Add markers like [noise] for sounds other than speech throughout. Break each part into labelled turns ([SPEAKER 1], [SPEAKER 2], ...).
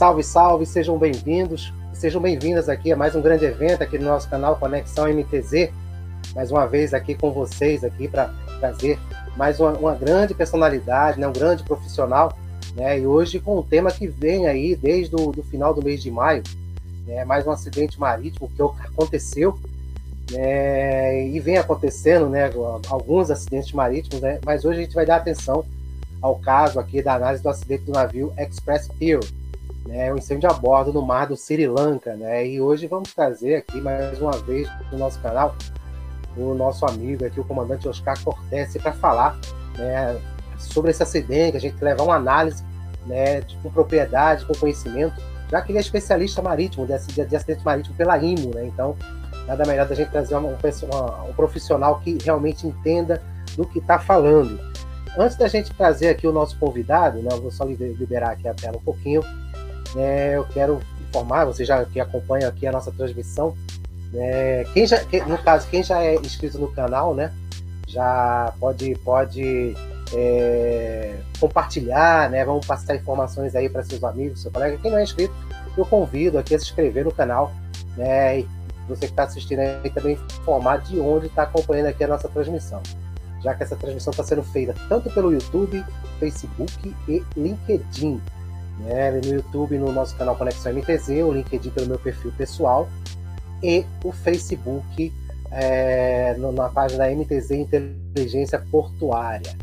[SPEAKER 1] Salve, salve, sejam bem-vindos, sejam bem-vindas aqui a mais um grande evento aqui no nosso canal Conexão MTZ. Mais uma vez aqui com vocês aqui para trazer mais uma, uma, grande personalidade, né, um grande profissional, né, e hoje com um tema que vem aí desde o do final do mês de maio, né, mais um acidente marítimo que aconteceu né, e vem acontecendo, né, alguns acidentes marítimos, né, mas hoje a gente vai dar atenção ao caso aqui da análise do acidente do navio Express Pearl, né, o incêndio a bordo no mar do Sri Lanka, né, e hoje vamos trazer aqui mais uma vez no nosso canal o nosso amigo aqui, o comandante Oscar Cortese, para falar né, sobre esse acidente, a gente levar uma análise né, com propriedade, com conhecimento, já que ele é especialista marítimo, de acidente marítimo pela IMO, né? Então, nada melhor da gente trazer uma, uma, um profissional que realmente entenda do que está falando. Antes da gente trazer aqui o nosso convidado, né, eu vou só liberar aqui a tela um pouquinho, é, eu quero informar, você já que acompanha aqui a nossa transmissão, é, quem já, no caso, quem já é inscrito no canal, né, já pode, pode é, compartilhar, né, vamos passar informações aí para seus amigos, seu colega. Quem não é inscrito, eu convido aqui a se inscrever no canal, né, e você que está assistindo aí também informar de onde está acompanhando aqui a nossa transmissão, já que essa transmissão está sendo feita tanto pelo YouTube, Facebook e LinkedIn. Né, no YouTube, no nosso canal Conexão MTZ, o LinkedIn pelo meu perfil pessoal e o Facebook é, na página MTZ Inteligência Portuária.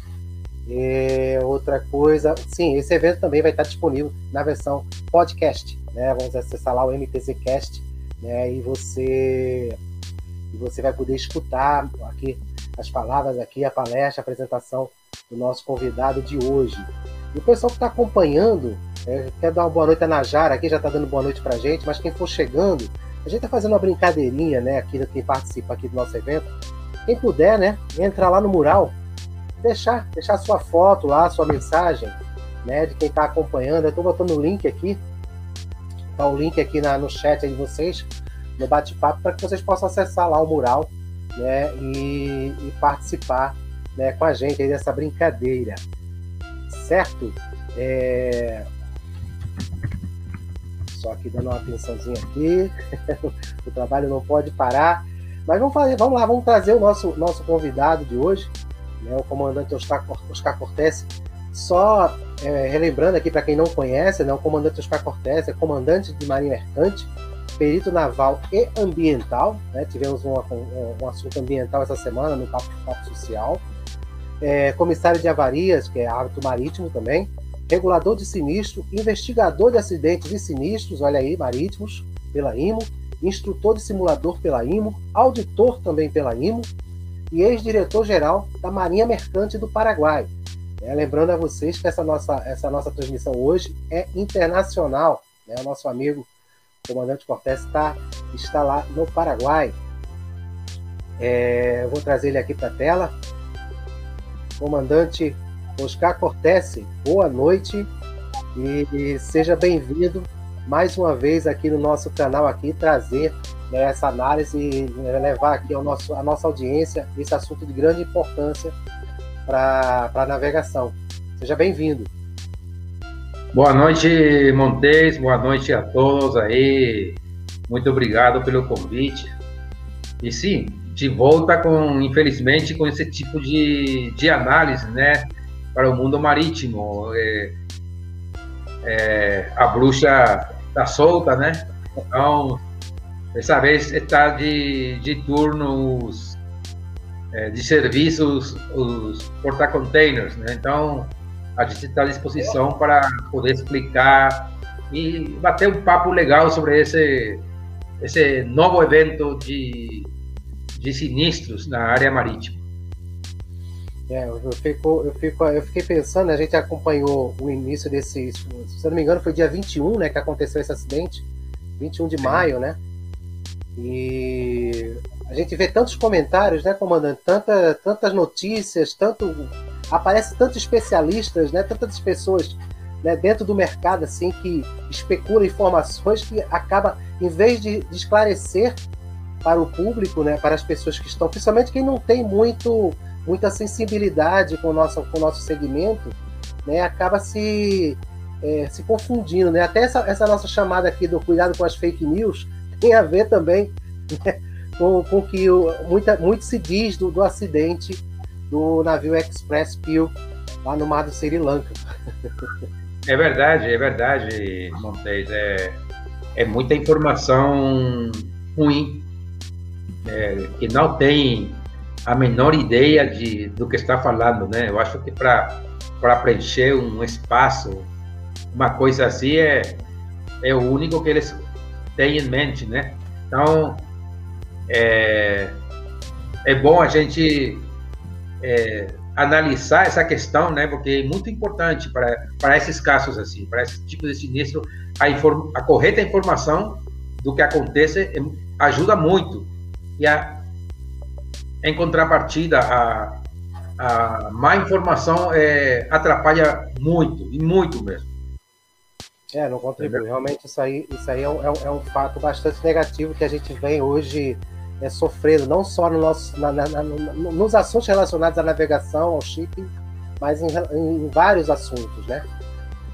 [SPEAKER 1] E outra coisa, sim, esse evento também vai estar disponível na versão podcast, né? Vamos acessar lá o MTZcast, né? E você você vai poder escutar aqui as palavras aqui, a palestra, a apresentação do nosso convidado de hoje. E o pessoal que está acompanhando, é, quer dar uma boa noite a Najara aqui, já está dando boa noite para gente, mas quem for chegando, a gente está fazendo uma brincadeirinha, né, aqui quem participa aqui do nosso evento. Quem puder, né, entra lá no mural, deixar, deixar sua foto lá, sua mensagem, né, de quem está acompanhando. Eu estou botando o link aqui, tá o link aqui na, no chat aí de vocês, no bate-papo, para que vocês possam acessar lá o mural, né, e, e participar, né, com a gente aí dessa brincadeira, certo? É, só aqui dando uma atençãozinha aqui. [laughs] o trabalho não pode parar. Mas vamos fazer, vamos lá, vamos trazer o nosso, nosso convidado de hoje, né, o comandante Oscar, Oscar Cortés. Só é, relembrando aqui para quem não conhece, né, o comandante Oscar Cortés é comandante de marinha mercante, perito naval e ambiental. Né, tivemos um, um, um, assunto ambiental essa semana no Papo, Papo Social. É, comissário de avarias, que é árbitro marítimo também regulador de sinistro, investigador de acidentes e sinistros, olha aí, marítimos, pela IMO, instrutor de simulador pela IMO, auditor também pela IMO e ex-diretor-geral da Marinha Mercante do Paraguai. É, lembrando a vocês que essa nossa, essa nossa transmissão hoje é internacional. Né? O nosso amigo comandante Cortés está, está lá no Paraguai. É, vou trazer ele aqui para a tela. Comandante Oscar Cortese, boa noite e seja bem-vindo mais uma vez aqui no nosso canal aqui trazer né, essa análise e né, levar aqui ao nosso, a nossa audiência esse assunto de grande importância para a navegação. Seja bem-vindo.
[SPEAKER 2] Boa noite, Montes. Boa noite a todos aí. Muito obrigado pelo convite. E sim, de volta com, infelizmente, com esse tipo de, de análise, né? Para o mundo marítimo. É, é, a bruxa está solta, né? Então, dessa vez está de, de turno os, é, de serviços os porta-containers, né? Então, a gente está à disposição para poder explicar e bater um papo legal sobre esse, esse novo evento de, de sinistros na área marítima.
[SPEAKER 1] É, eu, fico, eu, fico, eu fiquei pensando, a gente acompanhou o início desse. Se eu não me engano, foi dia 21 né, que aconteceu esse acidente. 21 de maio, né? E a gente vê tantos comentários, né, comandante? Tanta, tantas notícias, tanto. Aparece tantos especialistas, né? Tantas pessoas né, dentro do mercado assim que especula informações que acaba, em vez de, de esclarecer para o público, né, para as pessoas que estão, principalmente quem não tem muito muita sensibilidade com o nosso, com o nosso segmento, né, acaba se é, se confundindo, né? Até essa, essa nossa chamada aqui do cuidado com as fake news tem a ver também né, com, com que o, muita, muito se diz do, do acidente do navio Express Peel lá no mar do Sri Lanka.
[SPEAKER 2] É verdade, é verdade, Montes. É, é muita informação ruim, é, que não tem a menor ideia de, do que está falando, né? Eu acho que para preencher um espaço, uma coisa assim, é, é o único que eles têm em mente, né? Então, é, é bom a gente é, analisar essa questão, né? Porque é muito importante para, para esses casos assim, para esse tipo de sinistro, a, inform, a correta informação do que acontece é, ajuda muito. E a, em contrapartida, a, a má informação é, atrapalha muito, e muito mesmo.
[SPEAKER 1] É, não contribui. Realmente isso aí, isso aí é um, é um fato bastante negativo que a gente vem hoje é, sofrendo, não só no nosso, na, na, no, nos assuntos relacionados à navegação, ao shipping, mas em, em vários assuntos, né?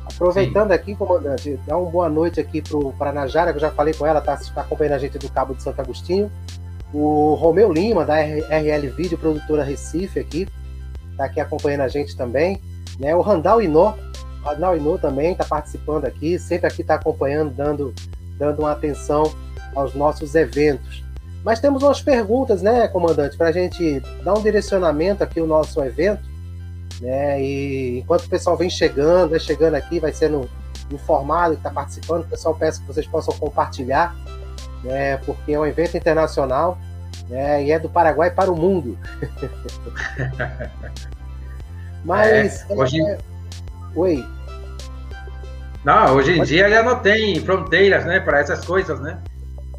[SPEAKER 1] Aproveitando Sim. aqui, comandante, dá uma boa noite aqui para a Najara, que eu já falei com ela, está tá acompanhando a gente do Cabo de Santo Agostinho. O Romeu Lima, da RL Vídeo, produtora Recife aqui, está aqui acompanhando a gente também. Né? O Randall Inô, Randall Inô também está participando aqui, sempre aqui está acompanhando, dando, dando uma atenção aos nossos eventos. Mas temos umas perguntas, né, comandante, para a gente dar um direcionamento aqui ao nosso evento, né? E enquanto o pessoal vem chegando, vai chegando aqui, vai sendo informado que está participando, o pessoal peço que vocês possam compartilhar, né? Porque é um evento internacional, né? E é do Paraguai para o mundo. [laughs]
[SPEAKER 2] Mas é, hoje... É... Oi. Não, hoje em dia já não tem fronteiras, né, para essas coisas, né?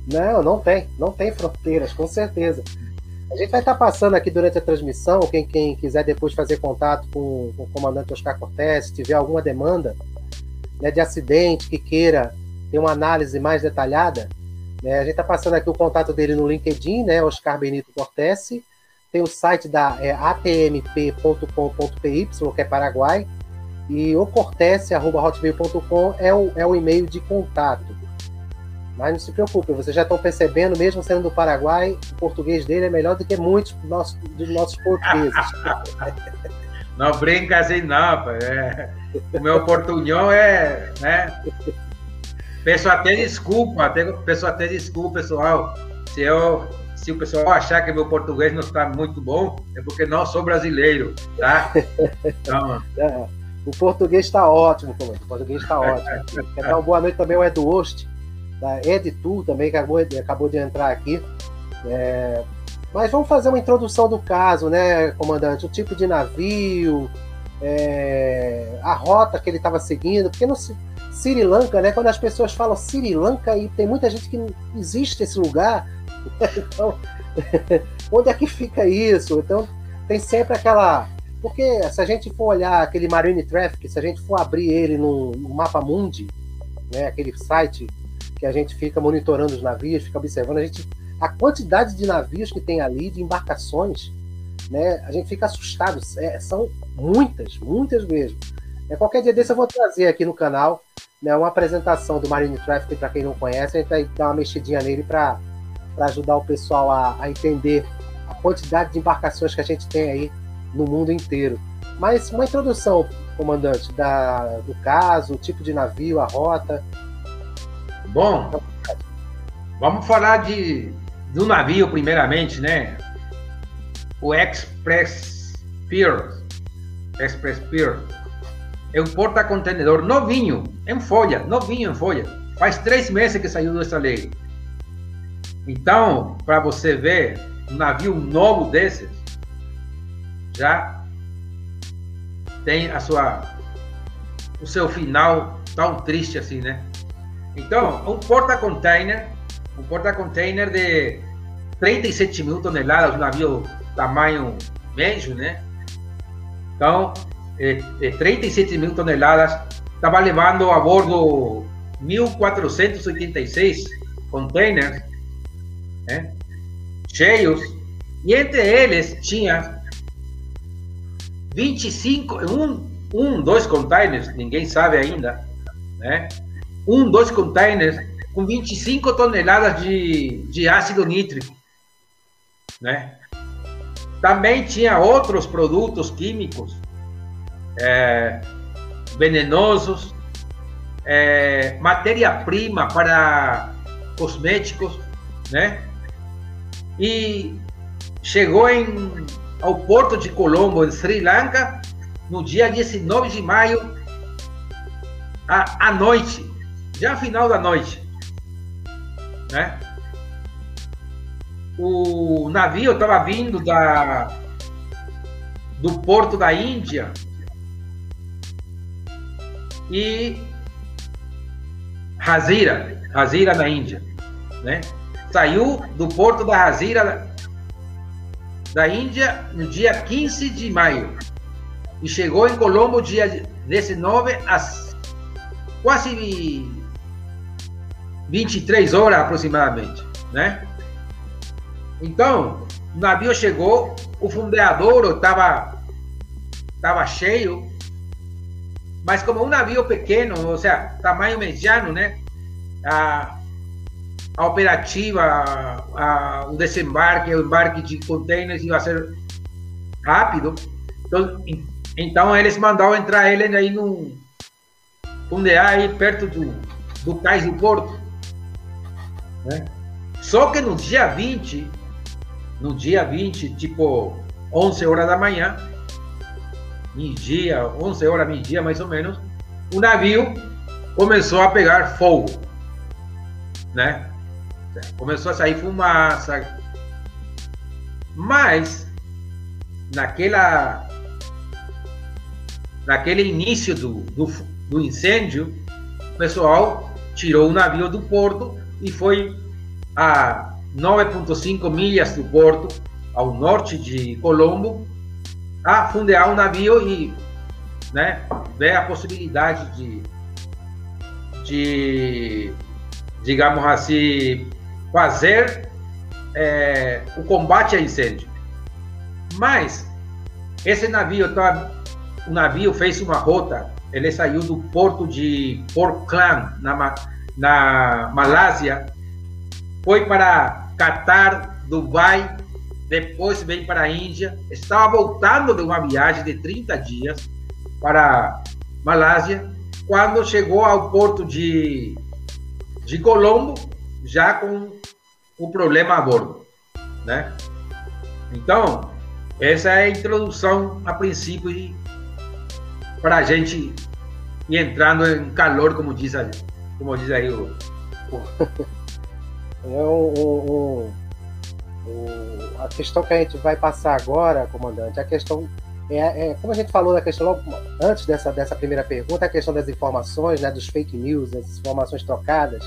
[SPEAKER 1] Não, não tem. Não tem fronteiras, com certeza. A gente vai estar passando aqui durante a transmissão. Quem, quem quiser depois fazer contato com, com o comandante Oscar Cortés, se tiver alguma demanda né, de acidente que queira ter uma análise mais detalhada, né, a gente está passando aqui o contato dele no LinkedIn, né, Oscar Benito Cortés. Tem o site da é, atmp.com.py, que é Paraguai, e o cortese.hotmail.com é o, é o e-mail de contato. Mas não se preocupe, vocês já estão percebendo, mesmo sendo do Paraguai, o português dele é melhor do que muitos dos nossos, dos nossos portugueses. [laughs]
[SPEAKER 2] não brinca assim, não. É. O meu portunhol é. Né? Peço até desculpa, até, peço até desculpa, pessoal. Se, eu, se o pessoal achar que meu português não está muito bom, é porque não sou brasileiro, tá?
[SPEAKER 1] Então, [laughs] é, o português está ótimo, O português está ótimo. Uma boa noite também ao Edu Ost da Editu também, que acabou, acabou de entrar aqui. É, mas vamos fazer uma introdução do caso, né, comandante? O tipo de navio, é, a rota que ele estava seguindo, porque no Sri Lanka, né, quando as pessoas falam Sri Lanka, e tem muita gente que não existe esse lugar, [laughs] então, [laughs] onde é que fica isso? Então, tem sempre aquela. Porque se a gente for olhar aquele Marine Traffic, se a gente for abrir ele no, no Mapa Mundi, né, aquele site que a gente fica monitorando os navios, fica observando, a gente a quantidade de navios que tem ali, de embarcações, né? A gente fica assustado. É, são muitas, muitas mesmo. É, qualquer dia desse eu vou trazer aqui no canal né, uma apresentação do Marine Traffic para quem não conhece, a gente vai dar uma mexidinha nele para ajudar o pessoal a, a entender a quantidade de embarcações que a gente tem aí no mundo inteiro. Mas uma introdução, comandante, da, do caso, o tipo de navio, a rota,
[SPEAKER 2] Bom, vamos falar de, do navio primeiramente, né? O Express Pier. Express Pier. É um porta-contenedor novinho, em folha, novinho em folha. Faz três meses que saiu dessa lei. Então, para você ver, um navio novo desses já tem a sua o seu final tão triste assim, né? Então, um porta-container, um porta-container de 37 mil toneladas, um navio tamanho médio, né? Então, 37 mil toneladas, estava levando a bordo 1.486 containers, cheios, e entre eles tinha 25, um, um, dois containers, ninguém sabe ainda, né? Um, dois containers com 25 toneladas de, de ácido nítrico, né? Também tinha outros produtos químicos é, venenosos, é, matéria-prima para cosméticos, né? E chegou em, ao porto de Colombo, em Sri Lanka, no dia 19 de maio, à, noite, já final da noite, né? O navio estava vindo da, do porto da Índia e Hazira, Hazira na Índia, né? Saiu do porto da Hazira da Índia no dia 15 de maio e chegou em Colombo dia 19 às quase 23 horas aproximadamente, né? Então, o navio chegou, o fundeador estava tava cheio, mas como um navio pequeno, ou seja, tamanho mediano, né? A, a operativa, a, o desembarque, o embarque de containers ia ser rápido. Então, então eles mandaram entrar ele aí no fundear aí perto do, do cais do porto. Né? Só que no dia 20, no dia 20, tipo 11 horas da manhã, meio-dia, 11 horas, meio-dia mais ou menos, o navio começou a pegar fogo, né? Começou a sair fumaça, mas naquela naquele início do, do, do incêndio, o pessoal tirou o navio do porto e foi a 9,5 milhas do porto, ao norte de Colombo, a fundear um navio e né, ver a possibilidade de, de digamos assim, fazer é, o combate a incêndio. Mas esse navio, tá, o navio fez uma rota, ele saiu do porto de Port Klang, na, na Malásia, foi para Catar, Dubai, depois veio para a Índia, estava voltando de uma viagem de 30 dias para Malásia, quando chegou ao porto de, de Colombo, já com o problema a bordo, né? Então, essa é a introdução a princípio para a gente ir entrando em calor, como diz, como diz aí o... [laughs]
[SPEAKER 1] É o, o, a questão que a gente vai passar agora, comandante, a questão é, é, como a gente falou da questão logo antes dessa, dessa primeira pergunta, a questão das informações, né, dos fake news, das informações trocadas,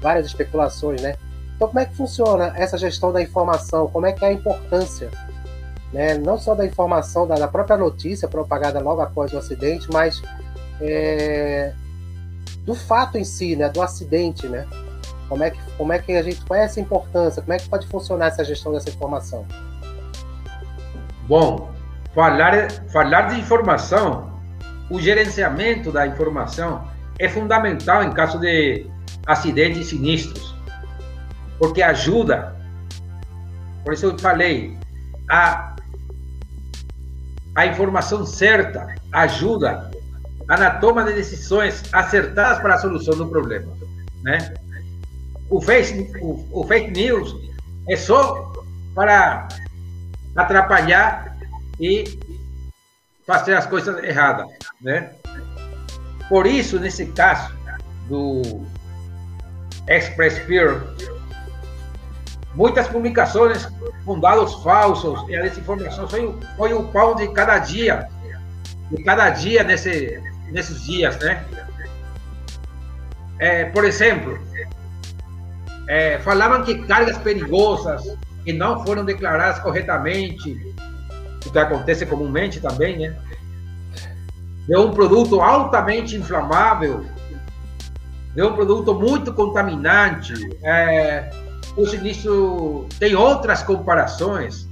[SPEAKER 1] várias especulações, né? Então, como é que funciona essa gestão da informação? Como é que é a importância, né, não só da informação da, da própria notícia propagada logo após o acidente, mas é, do fato em si, né, do acidente, né? Como é que, como é que a gente, qual é essa importância? Como é que pode funcionar essa gestão dessa informação?
[SPEAKER 2] Bom, falar, falar de informação, o gerenciamento da informação é fundamental em caso de acidentes sinistros, porque ajuda, por isso eu falei, a, a informação certa ajuda na toma de decisões acertadas para a solução do problema, né? O fake, o, o fake news é só para atrapalhar e fazer as coisas erradas, né? Por isso, nesse caso do Express Fear, muitas publicações com dados falsos e a desinformação foi, foi o pão de cada dia, de cada dia nesse, nesses dias, né? É, por exemplo, é, falavam que cargas perigosas que não foram declaradas corretamente, o que acontece comumente também, né? De um produto altamente inflamável, de um produto muito contaminante. É, o sinistro tem outras comparações.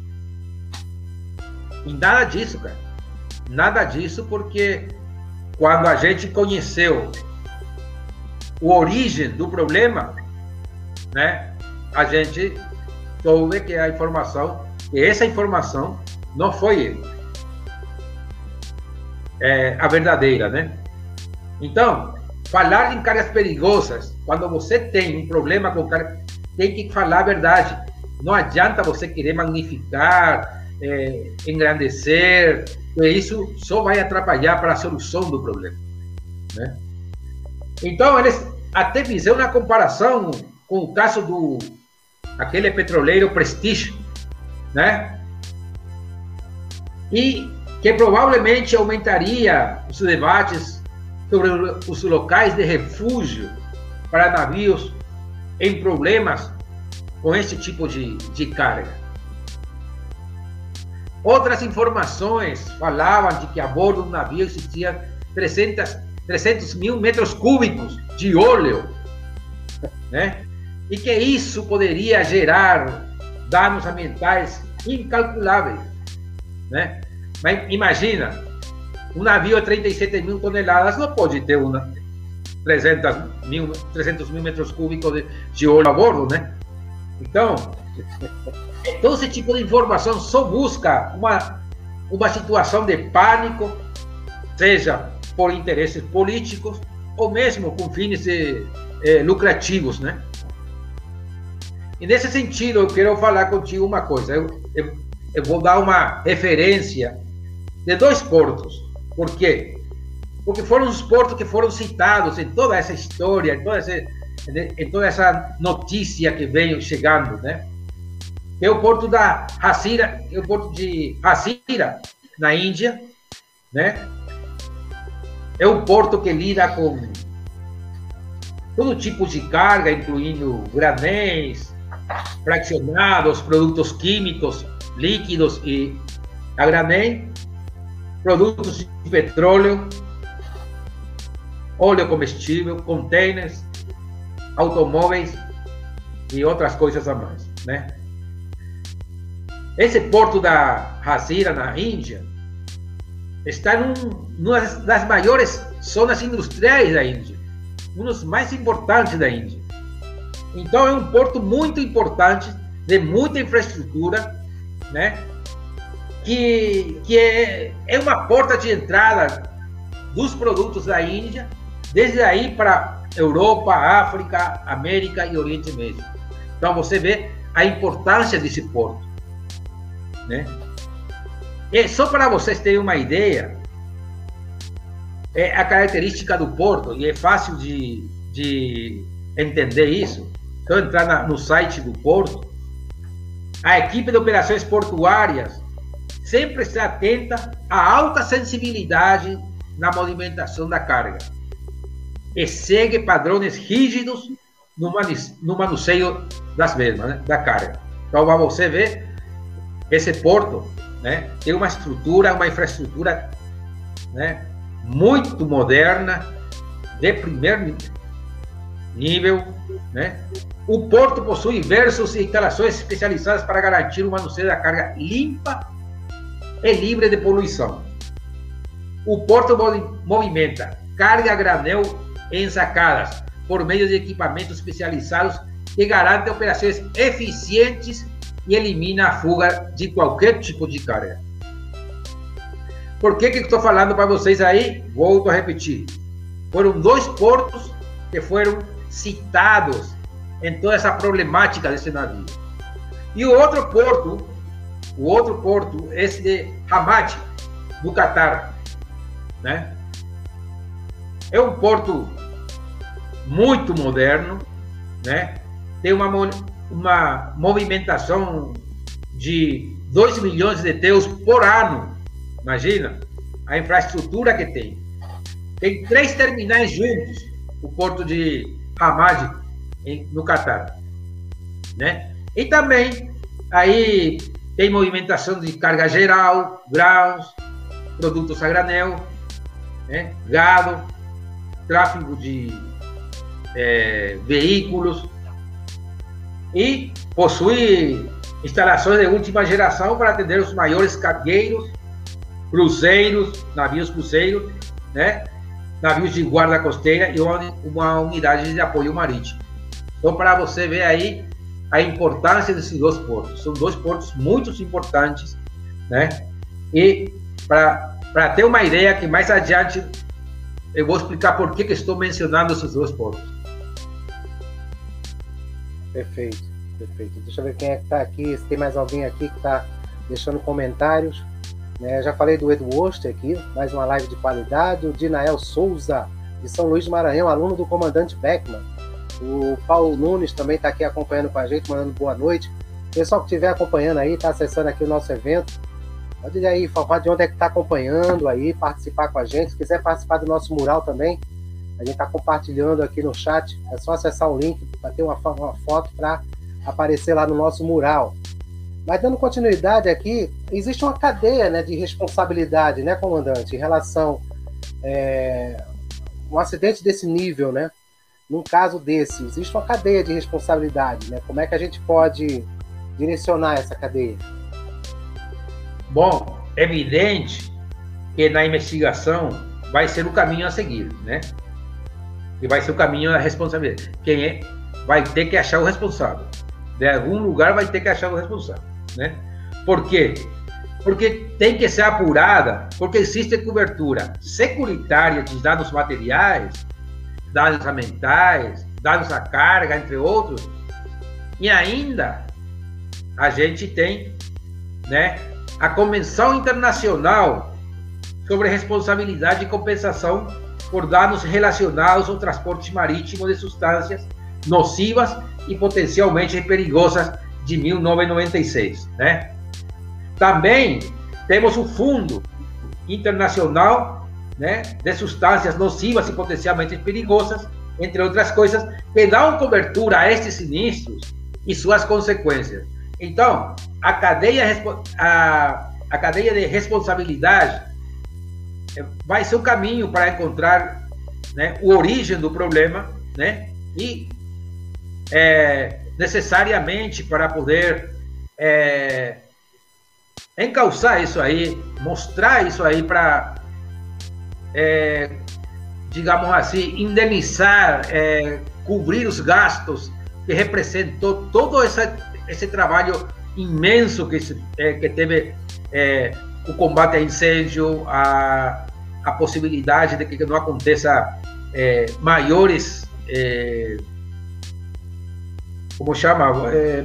[SPEAKER 2] E nada disso, cara. Nada disso, porque quando a gente conheceu o origem do problema, né, a gente soube que a informação, que essa informação não foi é, a verdadeira, né? Então, falar em cargas perigosas, quando você tem um problema com carga, tem que falar a verdade. Não adianta você querer magnificar, é, engrandecer, isso só vai atrapalhar para a solução do problema. Né? Então, eles até fizeram uma comparação com o caso do aquele petroleiro Prestige, né? E que provavelmente aumentaria os debates sobre os locais de refúgio para navios em problemas com esse tipo de, de carga. Outras informações falavam de que a bordo do navio existia 300, 300 mil metros cúbicos de óleo, né? E que isso poderia gerar danos ambientais incalculáveis, né? Mas imagina, um navio de 37 mil toneladas não pode ter uma 300 mil, 300 mil metros cúbicos de, de óleo a bordo, né? Então, [laughs] todo esse tipo de informação só busca uma, uma situação de pânico, seja por interesses políticos ou mesmo com fins de, eh, lucrativos, né? E nesse sentido, eu quero falar contigo uma coisa. Eu, eu, eu vou dar uma referência de dois portos. Por quê? Porque foram os portos que foram citados em toda essa história, em toda essa, em toda essa notícia que veio chegando, né? É o porto da Hasira, é o porto de Hasira, na Índia, né? É um porto que lida com todo tipo de carga, incluindo granéis, fraccionados, produtos químicos, líquidos e a granel, produtos de petróleo, óleo comestível, containers, automóveis e outras coisas a mais, né? Esse porto da Hazira, na Índia, está em uma das maiores zonas industriais da Índia, um dos mais importantes da Índia. Então é um porto muito importante, de muita infraestrutura, né? Que, que é, é uma porta de entrada dos produtos da Índia, desde aí para Europa, África, América e Oriente Médio. Então você vê a importância desse porto. Né? E só para vocês terem uma ideia, é a característica do porto, e é fácil de, de entender isso. Eu entrar na, no site do porto, a equipe de operações portuárias sempre está atenta à alta sensibilidade na movimentação da carga e segue padrões rígidos no, no manuseio das mesmas, né, da carga. Então, para você ver, esse porto né, tem uma estrutura, uma infraestrutura né, muito moderna, de primeiro nível. Né? O porto possui diversas instalações especializadas para garantir o manuseio da carga limpa e livre de poluição. O porto movimenta carga granel em sacadas por meio de equipamentos especializados que garantem operações eficientes e elimina a fuga de qualquer tipo de carga. Por que que estou falando para vocês aí? Volto a repetir. Foram dois portos que foram citados em toda essa problemática desse navio. E o outro porto, o outro porto, esse de Hamad, no Catar, né? É um porto muito moderno, né? Tem uma uma movimentação de 2 milhões de teus por ano. Imagina a infraestrutura que tem. Tem três terminais juntos, o porto de Hamad, no Catar. Né? E também aí tem movimentação de carga geral, grãos, produtos a granel, né? gado, tráfego de é, veículos, e possui instalações de última geração para atender os maiores cargueiros, cruzeiros, navios cruzeiros, né? Navios de guarda costeira e uma, uma unidade de apoio marítimo. Então, para você ver aí a importância desses dois portos. São dois portos muito importantes, né? E para ter uma ideia que mais adiante eu vou explicar por que, que estou mencionando esses dois portos.
[SPEAKER 1] Perfeito, perfeito. Deixa eu ver quem é que está aqui, se tem mais alguém aqui que está deixando comentários. Né? Já falei do Edu Oster aqui, mais uma live de qualidade. O Dinael Souza, de São Luís do Maranhão, aluno do comandante Beckman. O Paulo Nunes também está aqui acompanhando com a gente, mandando boa noite. Pessoal que estiver acompanhando aí, está acessando aqui o nosso evento, pode aí informar de onde é que está acompanhando aí, participar com a gente. Se quiser participar do nosso mural também, a gente está compartilhando aqui no chat. É só acessar o link para ter uma, uma foto para aparecer lá no nosso mural. Mas dando continuidade aqui, existe uma cadeia né, de responsabilidade, né, comandante, em relação é, um acidente desse nível, né? Num caso desse, existe uma cadeia de responsabilidade, né? Como é que a gente pode direcionar essa cadeia?
[SPEAKER 2] Bom, é evidente que na investigação vai ser o caminho a seguir, né? E vai ser o caminho da responsabilidade. Quem é vai ter que achar o responsável. De algum lugar vai ter que achar o responsável né? Por quê? Porque tem que ser apurada, porque existe cobertura securitária de dados materiais, dados ambientais, dados à carga, entre outros, e ainda a gente tem, né, a Convenção Internacional sobre Responsabilidade e Compensação por danos relacionados ao transporte marítimo de substâncias nocivas e potencialmente perigosas de 1996, né? Também temos o Fundo Internacional né, de Substâncias Nocivas e Potencialmente Perigosas, entre outras coisas, que dão cobertura a estes sinistros e suas consequências. Então, a cadeia, a, a cadeia de responsabilidade eh, vai ser o caminho para encontrar né, o origem do problema né, e é, necessariamente para poder é, encalçar isso aí, mostrar isso aí para, é, digamos assim, indenizar, é, cobrir os gastos que representou todo essa, esse trabalho imenso que, é, que teve é, o combate a incêndio, a, a possibilidade de que não aconteça é, maiores como chama, é,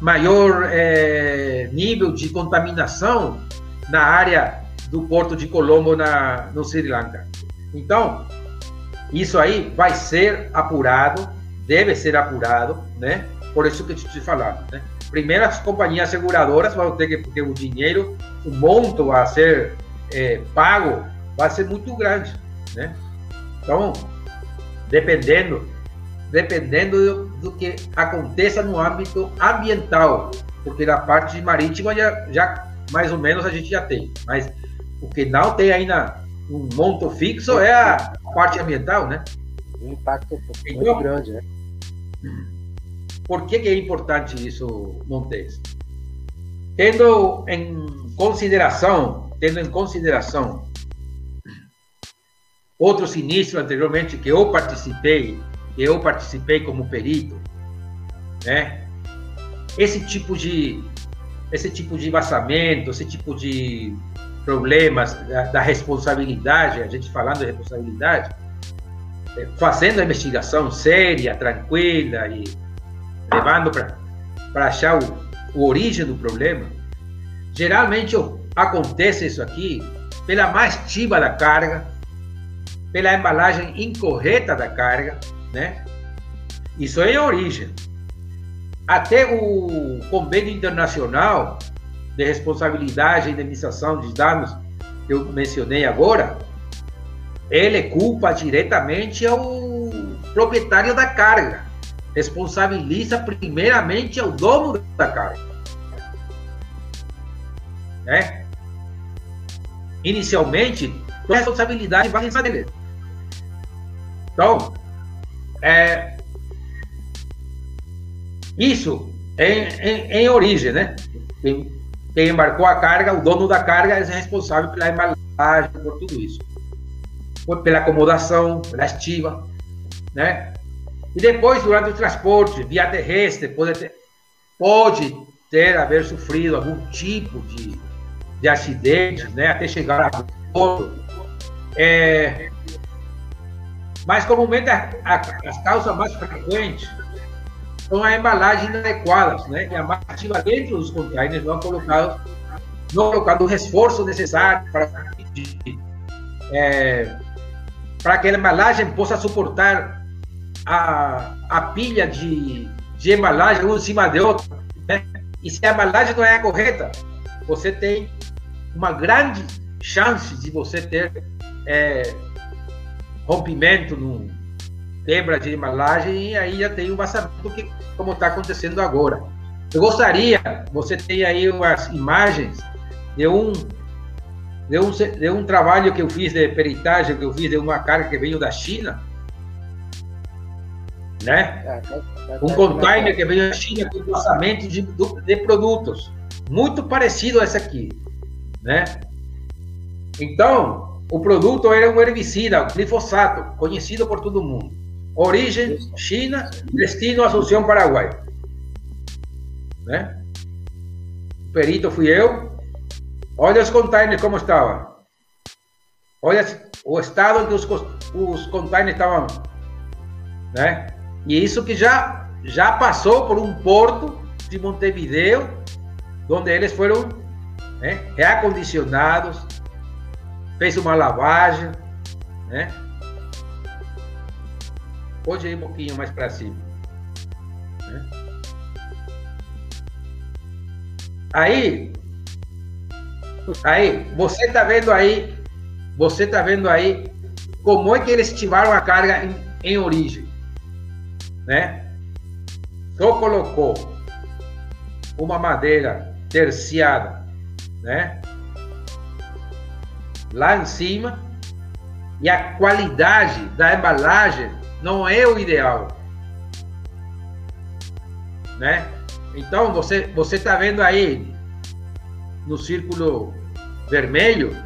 [SPEAKER 2] maior é, nível de contaminação na área do Porto de Colombo, na, no Sri Lanka. Então, isso aí vai ser apurado, deve ser apurado, né? Por isso que te falando, né? Primeiro, as companhias seguradoras vão ter que ter o dinheiro, o monto a ser é, pago vai ser muito grande, né? Então, dependendo dependendo do, que aconteça no âmbito ambiental, porque na parte marítima já, já mais ou menos a gente já tem, mas o que não tem ainda um monto fixo é a parte ambiental, né?
[SPEAKER 1] Um impacto muito então, grande, né?
[SPEAKER 2] Por que, que é importante isso, Montes? Tendo em consideração, tendo em consideração outro sinistro anteriormente que eu participei eu participei como perito, né? Esse tipo de esse tipo de vazamento, esse tipo de problemas da, da responsabilidade, a gente falando de responsabilidade, é, fazendo a investigação séria, tranquila e levando para achar o, o origem do problema, geralmente acontece isso aqui pela mais estiba da carga, pela embalagem incorreta da carga, né? Isso é a origem. Até o convênio internacional de responsabilidade e indenização de danos que eu mencionei agora, ele culpa diretamente ao proprietário da carga. Responsabiliza primeiramente ao dono da carga. Né? Inicialmente, a responsabilidade vai em dele. Então, é, isso em, em, em, origem, né? Quem, quem, embarcou a carga, o dono da carga é responsável pela embalagem, por tudo isso. pela acomodação, pela estiva, né? E depois, durante o transporte, via terrestre, pode ter, pode ter haver sofrido algum tipo de, de acidente, né? Até chegar a porto. É, mas comumente a, a, as causas mais frequentes são a embalagem inadequadas, né? E a massiva dentro dos containers não colocado, não colocado o reforço necessário para é, para que a embalagem possa suportar a, a pilha de, de embalagem um em cima de outro. Né? E se a embalagem não é a correta, você tem uma grande chance de você ter é, rompimento no quebra de embalagem e aí já tem um vazamento que como está acontecendo agora. Eu gostaria, você tem aí umas imagens de um de um, de um trabalho que eu fiz de peritagem, que eu fiz de uma carga que veio da China, né? É, um tá, container que veio da China com lançamento de, de produtos, muito parecido a esse aqui, né? Então, o produto era um herbicida, glifosato, conhecido por todo mundo. Origem China, destino Assunção Paraguai. Né? O perito fui eu. Olha os containers como estavam. Olha o estado que os, os containers estavam. Né? E isso que já, já passou por um porto de Montevideo, onde eles foram né, reacondicionados, fez uma lavagem, né? Pode ir um pouquinho mais para cima. Né? Aí, aí, você está vendo aí, você está vendo aí como é que eles estimaram a carga em, em origem né? Só colocou uma madeira terciada, né? Lá em cima e a qualidade da embalagem não é o ideal, né? Então você você está vendo aí no círculo vermelho,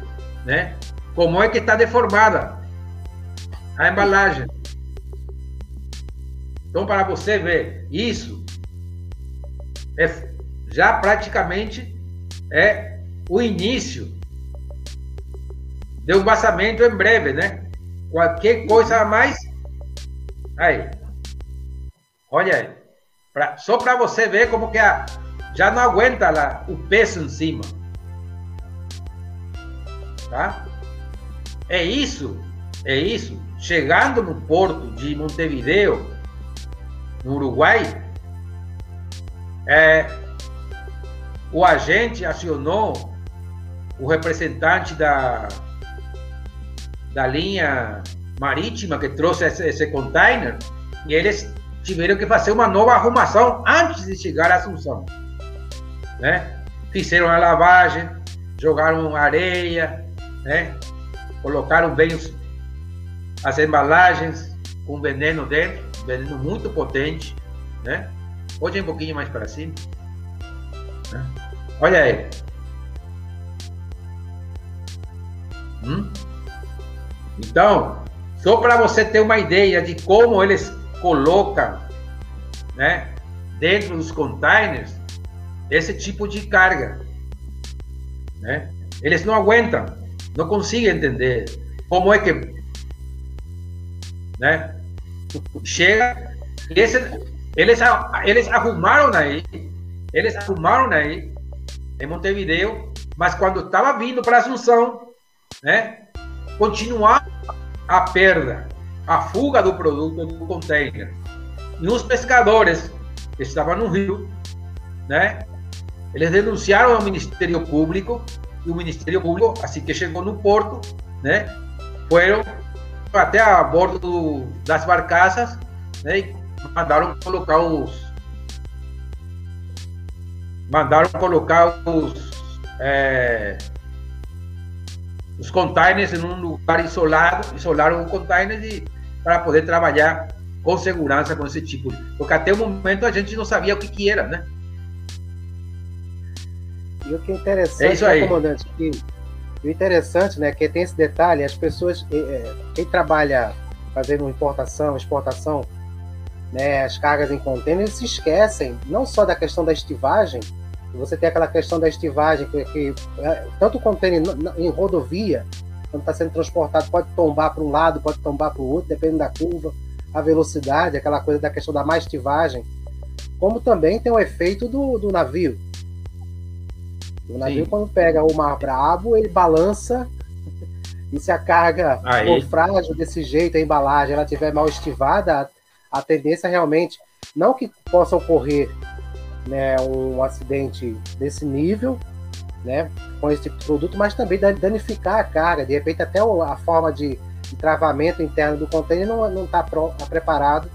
[SPEAKER 2] né? Como é que está deformada a embalagem. Então, para você ver, isso é já praticamente é o início de um vazamento em breve, né? Qualquer coisa a mais. Aí. Olha aí. Pra, só para você ver como que a, já não aguenta lá, o peso em cima. Tá? É isso. É isso. Chegando no porto de Montevideo, no Uruguai, é, o agente acionou o representante da, da linha marítima que trouxe esse, esse container e eles tiveram que fazer uma nova arrumação antes de chegar à Assunção. Né? Fizeram a lavagem, jogaram areia, né? colocaram bem os, as embalagens com veneno dentro veneno muito potente, né? Pode ir um pouquinho mais para cima. Né? Olha aí. Hum? Então, só para você ter uma ideia de como eles colocam, né, dentro dos containers, esse tipo de carga, né? Eles não aguentam, não conseguem entender como é que, né? chega. Esse, eles, eles arrumaram aí, eles arrumaram aí em Montevideo, mas quando estava vindo para Assunção, né, continuar a perda, a fuga do produto do container. E os pescadores que estavam no rio, né, eles denunciaram ao Ministério Público e o Ministério Público, assim que chegou no porto, né, foram até a bordo do, das barcaças né, e mandaram colocar os mandaram colocar os é, os containers em um lugar isolado, isolaram o container e, para poder trabalhar com segurança com esse tipo. Porque até o momento a gente não sabia o que, que era, né?
[SPEAKER 1] E o que é interessante, é isso aí. Né, comandante, que o interessante, né, que tem esse detalhe, as pessoas, é, quem trabalha fazendo importação, exportação, né, as cargas em contêiner, se esquecem não só da questão da estivagem, você tem aquela questão da estivagem, que, que é, tanto o contêiner em rodovia, quando está sendo transportado, pode tombar para um lado, pode tombar para o outro, dependendo da curva, a velocidade, aquela coisa da questão da mais estivagem, como também tem o efeito do, do navio. O navio, Sim. quando pega o mar brabo, ele balança. [laughs] E se a carga Aí. for frágil desse jeito, a embalagem ela tiver mal estivada, a, a tendência realmente, não que possa ocorrer né, um acidente desse nível, né, com esse tipo de produto, mas também danificar a carga, de repente até a forma de, travamento interno do container não está tá preparado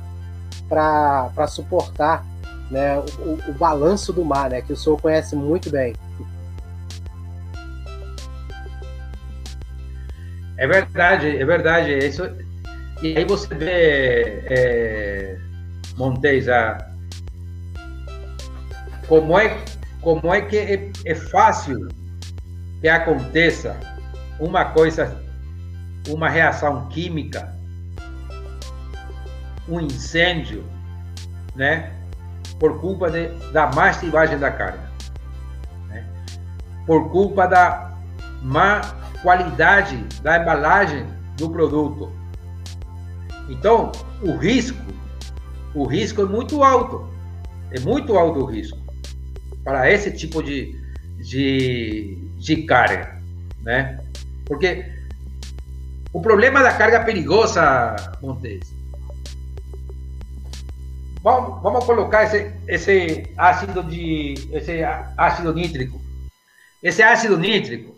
[SPEAKER 1] para suportar né, o, o, balanço do mar, né, que o senhor conhece muito bem.
[SPEAKER 2] É verdade, é verdade. Isso, e aí você vê, é, Montes, a, como é, como é que é, é fácil que aconteça uma coisa, uma reação química, um incêndio, né? Por culpa de, da mastigagem da carne, né? por culpa da má qualidade da embalagem do produto. Então, o risco, o risco é muito alto, é muito alto o risco para esse tipo de, de, de carga, né? Porque o problema da carga perigosa, Montes, vamos, vamos colocar esse, esse ácido de esse ácido nítrico, esse ácido nítrico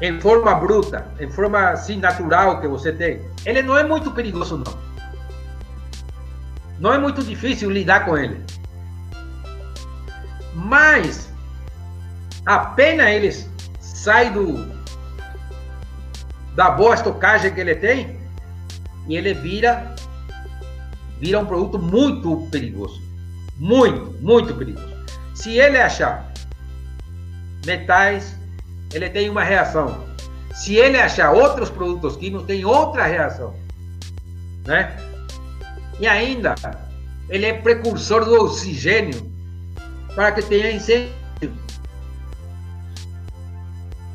[SPEAKER 2] em forma bruta, em forma assim natural que você tem, ele não é muito perigoso não. Não é muito difícil lidar com ele. Mas apenas eles sai do da boa estocagem que ele tem e ele vira vira um produto muito perigoso. Muito, muito perigoso. Se ele achar metais, ele tem uma reação. Se ele achar outros produtos químicos, tem outra reação. Né? E ainda, ele é precursor do oxigênio para que tenha incêndio.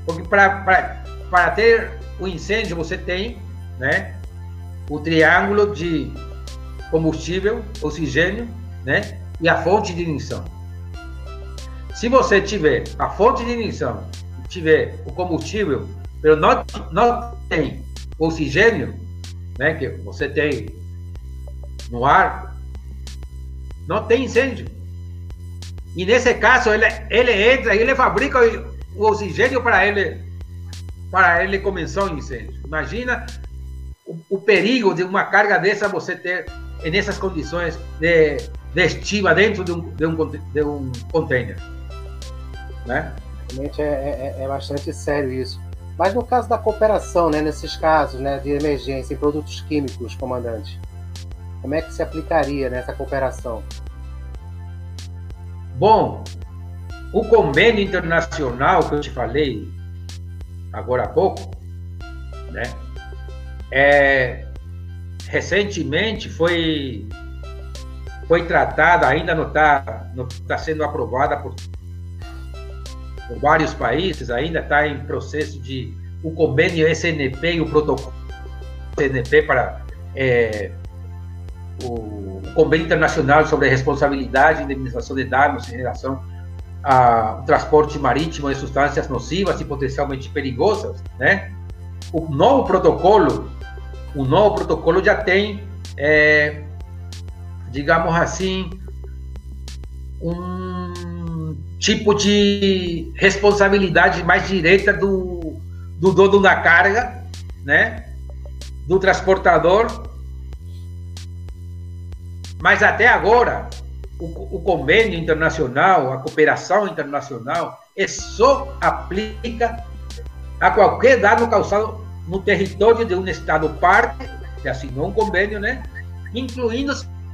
[SPEAKER 2] Porque para, para ter o incêndio você tem né, o triângulo de combustível, oxigênio né, e a fonte de ignição. Se você tiver a fonte de ignição, tiver o combustível, mas não, não tem oxigênio, né, que você tem no ar, não tem incêndio. E nesse caso, ele, ele entra e ele fabrica o oxigênio para ele, para ele começar o incêndio. Imagina o, o, perigo de uma carga dessa você ter nessas condições de, de estiva dentro de um, de um, de um container. Né?
[SPEAKER 1] Realmente é, é, é bastante sério isso. Mas no caso da cooperação, né, nesses casos né, de emergência em produtos químicos, comandante, como é que se aplicaria nessa cooperação?
[SPEAKER 2] Bom, o convênio internacional que eu te falei agora há pouco, né? É, recentemente foi foi tratada, ainda não está tá sendo aprovada por, por vários países, ainda está em processo de o convênio SNP e o protocolo SNP para é, o Convênio Internacional sobre Responsabilidade e Indemnização de Danos em relação ao transporte marítimo de substâncias nocivas e potencialmente perigosas, né? O novo protocolo, o novo protocolo já tem, é, digamos assim, um tipo de responsabilidade mais direta do, do dono da carga, né? Do transportador mas até agora, o, o convênio internacional, a cooperação internacional, é só aplica a qualquer dano causado no território de um Estado parte, que assinou um convênio, né? incluindo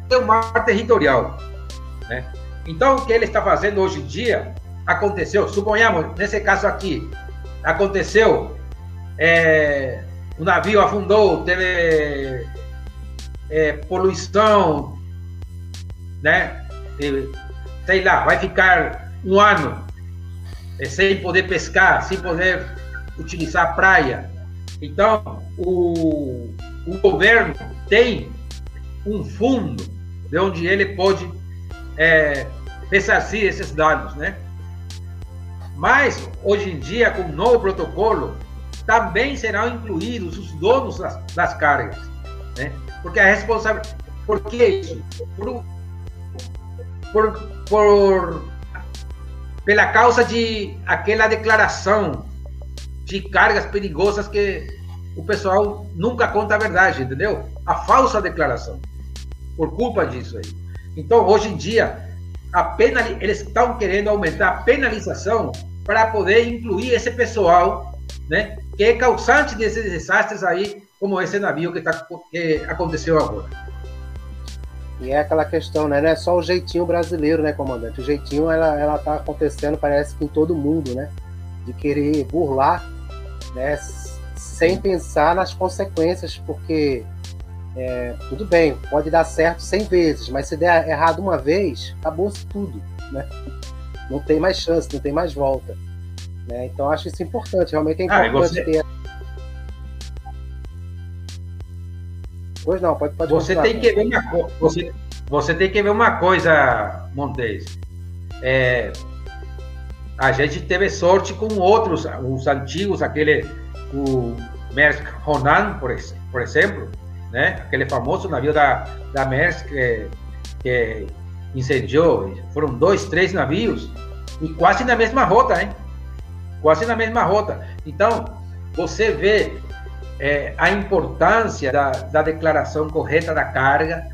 [SPEAKER 2] seu mar territorial. Né? Então, o que ele está fazendo hoje em dia aconteceu, suponhamos, nesse caso aqui, aconteceu, é, o navio afundou, teve é, poluição, né? Sei lá, vai ficar um ano é, sem poder pescar, sem poder utilizar a praia. Então, o, o governo tem um fundo de onde ele pode é, ressarcir esses danos, né? Mas, hoje em dia, com o novo protocolo, também serão incluídos os donos das, das cargas, né? Porque a responsabilidade... Por que isso? Por, por, por, pela causa de aquela declaração de cargas perigosas que o pessoal nunca conta a verdade, entendeu? A falsa declaração. Por culpa disso aí. Então, hoje em dia, a penal... eles estão querendo aumentar a penalização para poder incluir esse pessoal, né, que é causante desses desastres aí, como esse navio que, tá, que aconteceu agora.
[SPEAKER 1] E é aquela questão, né? Não é só o jeitinho brasileiro, né, comandante? O jeitinho, ela, ela tá acontecendo, parece que em todo mundo, né? De querer burlar, né? Sem pensar nas consequências, porque é, tudo bem, pode dar certo 100 vezes, mas se der errado uma vez, acabou-se tudo, né? Não tem mais chance, não tem mais volta. Né? Então acho isso importante, realmente é importante ah, você... ter Pois não, pode, pode
[SPEAKER 2] você tem que ver uma coisa. Você, você tem que ver uma coisa, Montes. É, a gente teve sorte com outros, os antigos, aquele o Maersk Ronan, por, por exemplo, né? Aquele famoso navio da, da Maersk que, que incendiou. Foram dois, três navios e quase na mesma rota, hein? Quase na mesma rota. Então, você vê é, a importância da, da declaração correta da carga,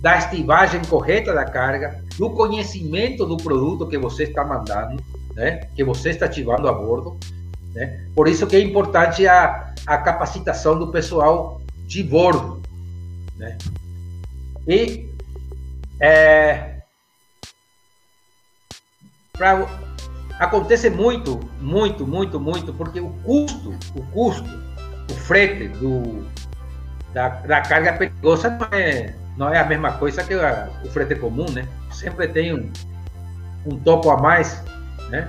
[SPEAKER 2] da estivagem correta da carga, do conhecimento do produto que você está mandando, né, que você está ativando a bordo. Né? Por isso que é importante a, a capacitação do pessoal de bordo. Né? E é, pra, acontece muito, muito, muito, muito, porque o custo, o custo o frete do, da, da carga perigosa não é, não é a mesma coisa que a, o frete comum, né? Sempre tem um, um topo a mais, né?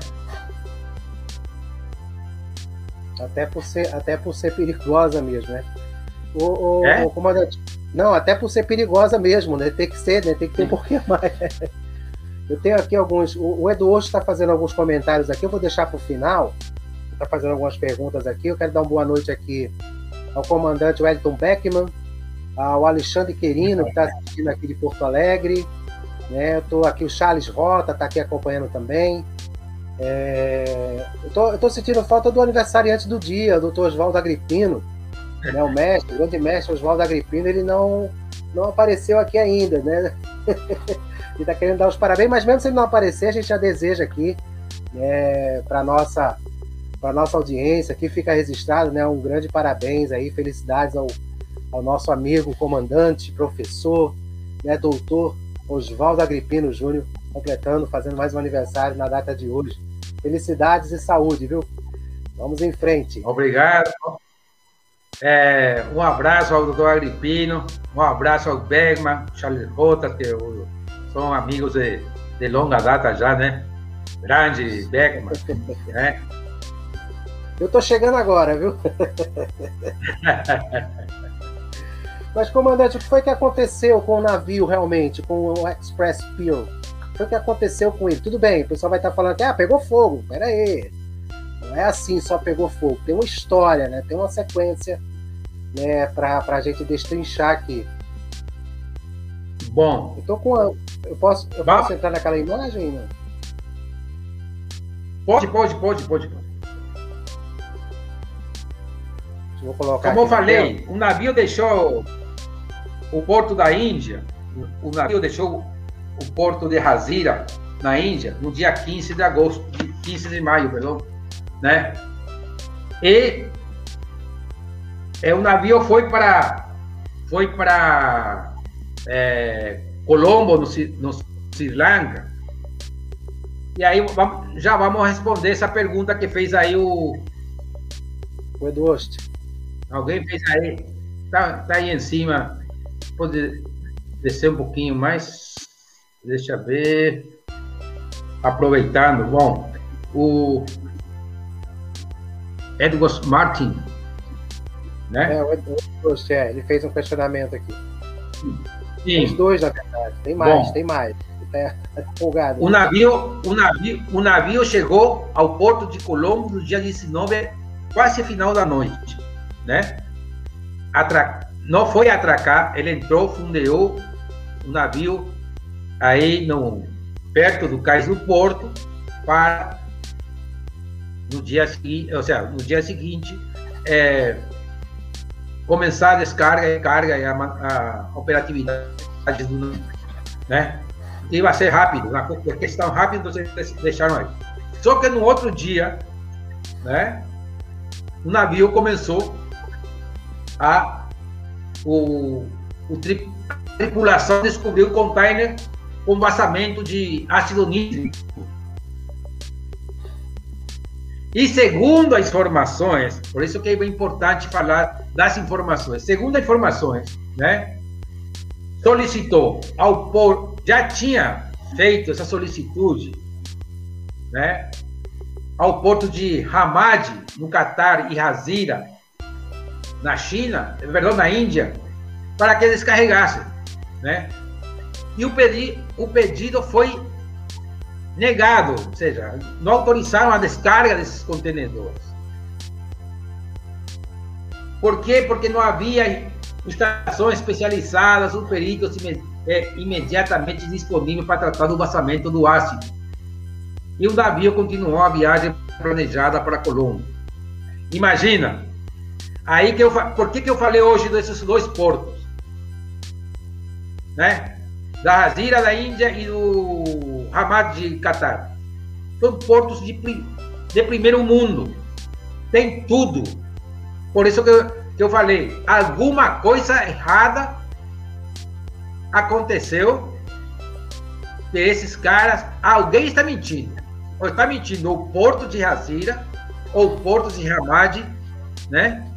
[SPEAKER 1] Até por ser, até por ser perigosa mesmo, né? O, o, é? o comandante. Não, até por ser perigosa mesmo, né? Tem que ser, né? Tem que ter um pouquinho mais. Eu tenho aqui alguns. O, o Edu está fazendo alguns comentários aqui, eu vou deixar para o final está fazendo algumas perguntas aqui. Eu quero dar uma boa noite aqui ao comandante Wellington Beckman, ao Alexandre Querino, que está assistindo aqui de Porto Alegre. Né? Eu estou aqui, o Charles Rota está aqui acompanhando também. É... eu estou sentindo falta do aniversariante do dia, o doutor Oswaldo Agripino, né? o mestre, o grande mestre Oswaldo Agripino, ele não, não apareceu aqui ainda, né? [laughs] ele está querendo dar os parabéns, mas mesmo se ele não aparecer, a gente já deseja aqui né, para nossa para nossa audiência, aqui fica registrado, né? Um grande parabéns aí, felicidades ao, ao nosso amigo, comandante, professor, né, doutor Oswaldo Agripino Júnior, completando, fazendo mais um aniversário na data de hoje. Felicidades e saúde, viu? Vamos em frente.
[SPEAKER 2] Obrigado. É, um abraço ao doutor Agripino, um abraço ao Bergman, Charles Rota, que eu, são amigos de, de longa data já, né? Grande Bergman, né?
[SPEAKER 1] Eu tô chegando agora, viu? [laughs] Mas, comandante, o que foi que aconteceu com o navio realmente, com o Express Pearl? O que foi que aconteceu com ele? Tudo bem, o pessoal vai estar falando que ah, pegou fogo. Pera aí. Não é assim, só pegou fogo. Tem uma história, né? Tem uma sequência né, pra, pra gente destrinchar aqui.
[SPEAKER 2] Bom.
[SPEAKER 1] Eu tô com a... Eu posso, eu posso entrar naquela imagem? Não?
[SPEAKER 2] Pode, pode, pode, pode, Vou colocar Como eu falei, o navio deixou o porto da Índia, o navio deixou o porto de Hazira, na Índia, no dia 15 de agosto, 15 de maio, perdão, né? E é, o navio foi para foi para é, Colombo, no, no Sri Lanka, E aí já vamos responder essa pergunta que fez aí o.
[SPEAKER 1] O Eduardo.
[SPEAKER 2] Alguém fez aí. Tá, tá aí em cima. Pode descer um pouquinho mais. Deixa eu ver. Aproveitando. Bom, o Edward Martin. Né?
[SPEAKER 1] É, o Edward, é, ele fez um questionamento aqui. Sim. Os dois, na verdade. Tem mais, Bom, tem mais. Tá
[SPEAKER 2] empolgado. O navio, o, navio, o navio chegou ao porto de Colombo no dia 19, quase final da noite. Né? Atra... Não foi atracar, ele entrou, fundeou o navio aí no, perto do cais do porto para no dia seguinte, ou seja, no dia seguinte é, começar a descarga e carga e a, a operatividade do né? E vai ser rápido, na questão rápida, vocês deixaram aí. Só que no outro dia, né? O navio começou a o, o tri, a tripulação descobriu o container com vazamento de ácido nítrico e segundo as informações, por isso que é importante falar das informações. Segundo as informações, né, solicitou ao porto, já tinha feito essa solicitude, né, ao porto de Hamad, no Catar, e Hazira, na China, perdão, na Índia, para que eles carregassem, né? E o, pedi, o pedido foi negado, ou seja, não autorizaram a descarga desses contenedores. Por quê? Porque não havia estações especializadas ou peritos é, imediatamente disponíveis para tratar do vazamento do ácido. E o navio continuou a viagem planejada para Colombo. Imagina, aí que eu, por que, que eu falei hoje desses dois portos? Né? Da Hazira da Índia e do Hamad de Qatar. São portos de, de primeiro mundo. Tem tudo. Por isso que eu, que eu falei, alguma coisa errada aconteceu que esses caras, alguém está mentindo. Ou está mentindo o porto de Hazira, ou o porto de Hamad, né?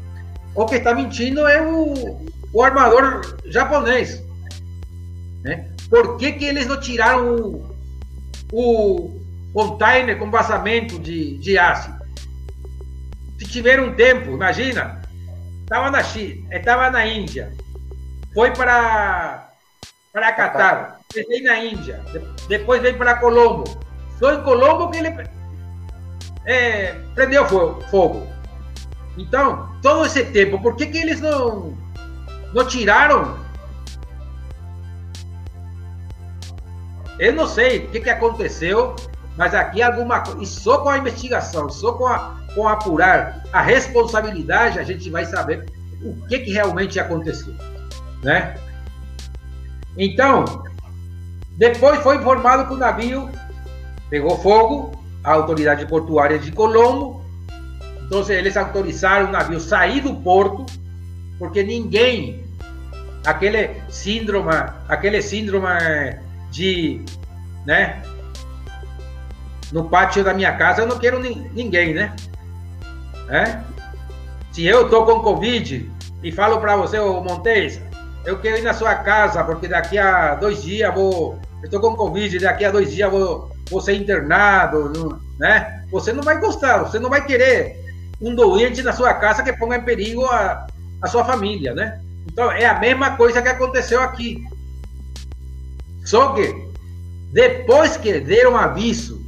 [SPEAKER 2] Ou que está mentindo é o, o armador japonês. Né? Por que, que eles não tiraram o, o container com vazamento de, de ácido. Se tiver um tempo, imagina, estava na China, estava na Índia, foi para para Catar, veio na Índia, depois veio para Colombo. Foi em Colombo que ele é, prendeu fogo. Então, todo esse tempo, por que, que eles não, não tiraram Eu não sei o que, que aconteceu, mas aqui alguma coisa. E só com a investigação, só com, a, com apurar a responsabilidade, a gente vai saber o que, que realmente aconteceu. Né? Então, depois foi informado que o navio pegou fogo, a autoridade portuária de Colombo. Então, eles autorizaram o navio sair do porto, porque ninguém, aquele síndrome, aquele síndrome de, né? No pátio da minha casa eu não quero ninguém, né? É? Se eu tô com Covid e falo para você, ô Montes, eu quero ir na sua casa porque daqui a dois dias vou. Eu tô com Covid, daqui a dois dias vou, vou ser internado, né? Você não vai gostar, você não vai querer um doente na sua casa que ponga em perigo a, a sua família, né? Então é a mesma coisa que aconteceu aqui. Só que depois que deram aviso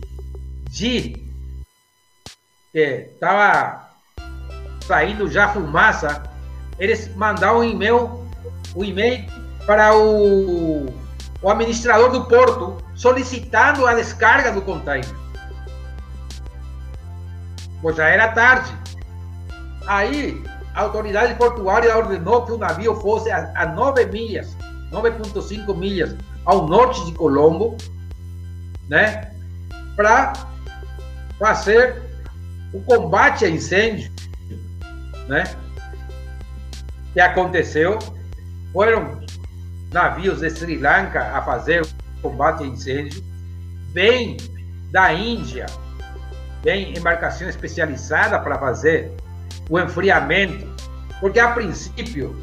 [SPEAKER 2] de que estava saindo já fumaça, eles mandaram um e-mail, um e-mail para o, o administrador do porto solicitando a descarga do container. Pois já era tarde. Aí a autoridade portuária ordenou que o navio fosse a, a 9 milhas, 9,5 milhas ao norte de Colombo, né, para fazer o combate a incêndio, né, que aconteceu. Foram navios de Sri Lanka a fazer o combate a incêndio, bem da Índia, tem embarcação especializada para fazer o enfriamento, porque a princípio,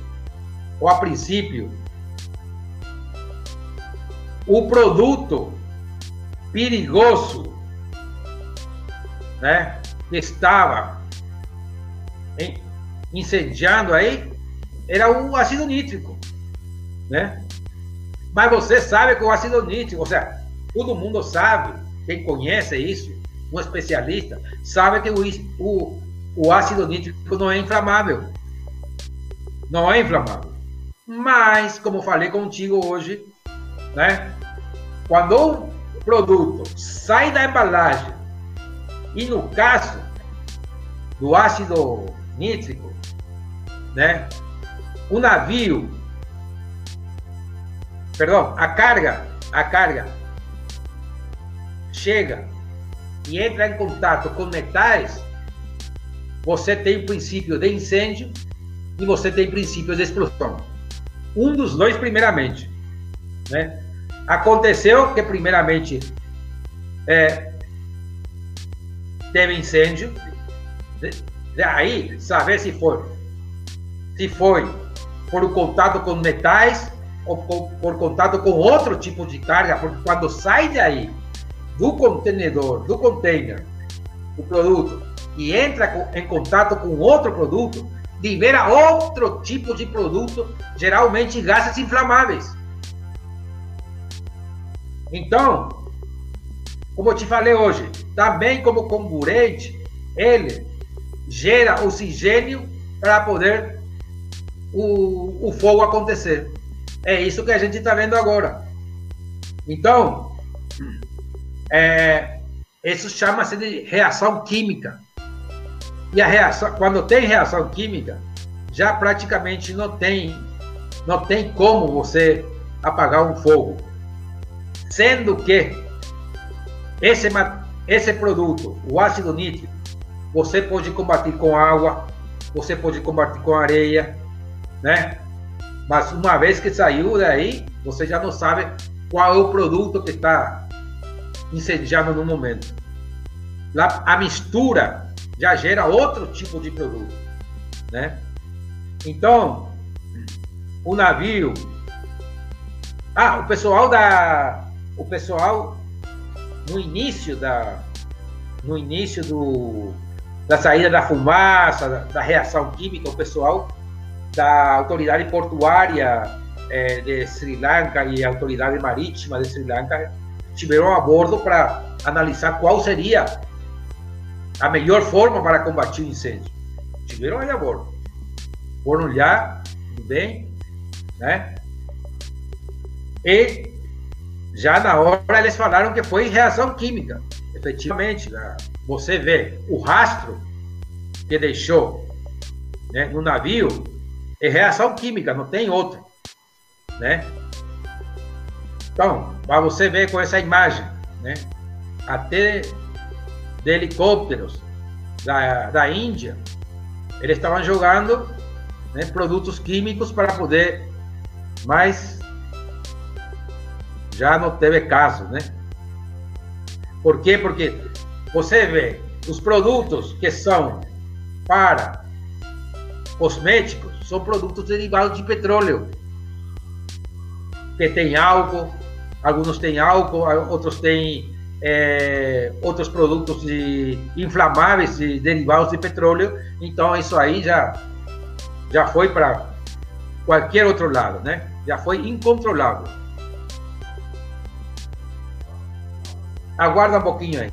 [SPEAKER 2] ou a princípio, o produto perigoso, né, que estava incendiando aí, era o ácido nítrico, né? Mas você sabe que o ácido nítrico, ou seja, todo mundo sabe, quem conhece isso, um especialista, sabe que o, o, o ácido nítrico não é inflamável. Não é inflamável. Mas, como falei contigo hoje, né? Quando o produto sai da embalagem, e no caso do ácido nítrico, né? O navio, perdão, a carga, a carga chega e entra em contato com metais, você tem o princípio de incêndio e você tem princípio de explosão. Um dos dois, primeiramente. Né? Aconteceu que, primeiramente, é, teve incêndio. Aí, saber se foi, se foi por contato com metais ou por, por contato com outro tipo de carga, porque quando sai daí do contenedor, do container, o produto, e entra em contato com outro produto, libera outro tipo de produto, geralmente gases inflamáveis. Então, como eu te falei hoje, também como comburente, ele gera oxigênio para poder o, o fogo acontecer. É isso que a gente está vendo agora. Então, é, isso chama-se de reação química. E a reação, quando tem reação química, já praticamente não tem, não tem como você apagar um fogo. Sendo que esse, esse produto, o ácido nítrico, você pode combater com água, você pode combater com areia, né? Mas uma vez que saiu daí, você já não sabe qual é o produto que está incendiado no momento. A mistura já gera outro tipo de produto, né? Então, o navio, ah, o pessoal da, o pessoal no início da, no início do da saída da fumaça, da, da reação química, o pessoal da autoridade portuária é, de Sri Lanka e a autoridade marítima de Sri Lanka estiveram a bordo para analisar qual seria a melhor forma para combater o incêndio. Estiveram aí a bordo. Foram olhar, tudo bem, né? E já na hora eles falaram que foi reação química. Efetivamente, né? você vê o rastro que deixou né, no navio é reação química, não tem outro, né? Então, para você ver com essa imagem, né? Até de helicópteros da, da Índia, eles estavam jogando né, produtos químicos para poder, mas já não teve caso, né? Por quê? Porque você vê os produtos que são para cosméticos são produtos derivados de petróleo, que tem álcool, alguns têm álcool, outros têm é, outros produtos de inflamáveis e derivados de petróleo. Então isso aí já já foi para qualquer outro lado, né? Já foi incontrolável. Aguarda um pouquinho aí.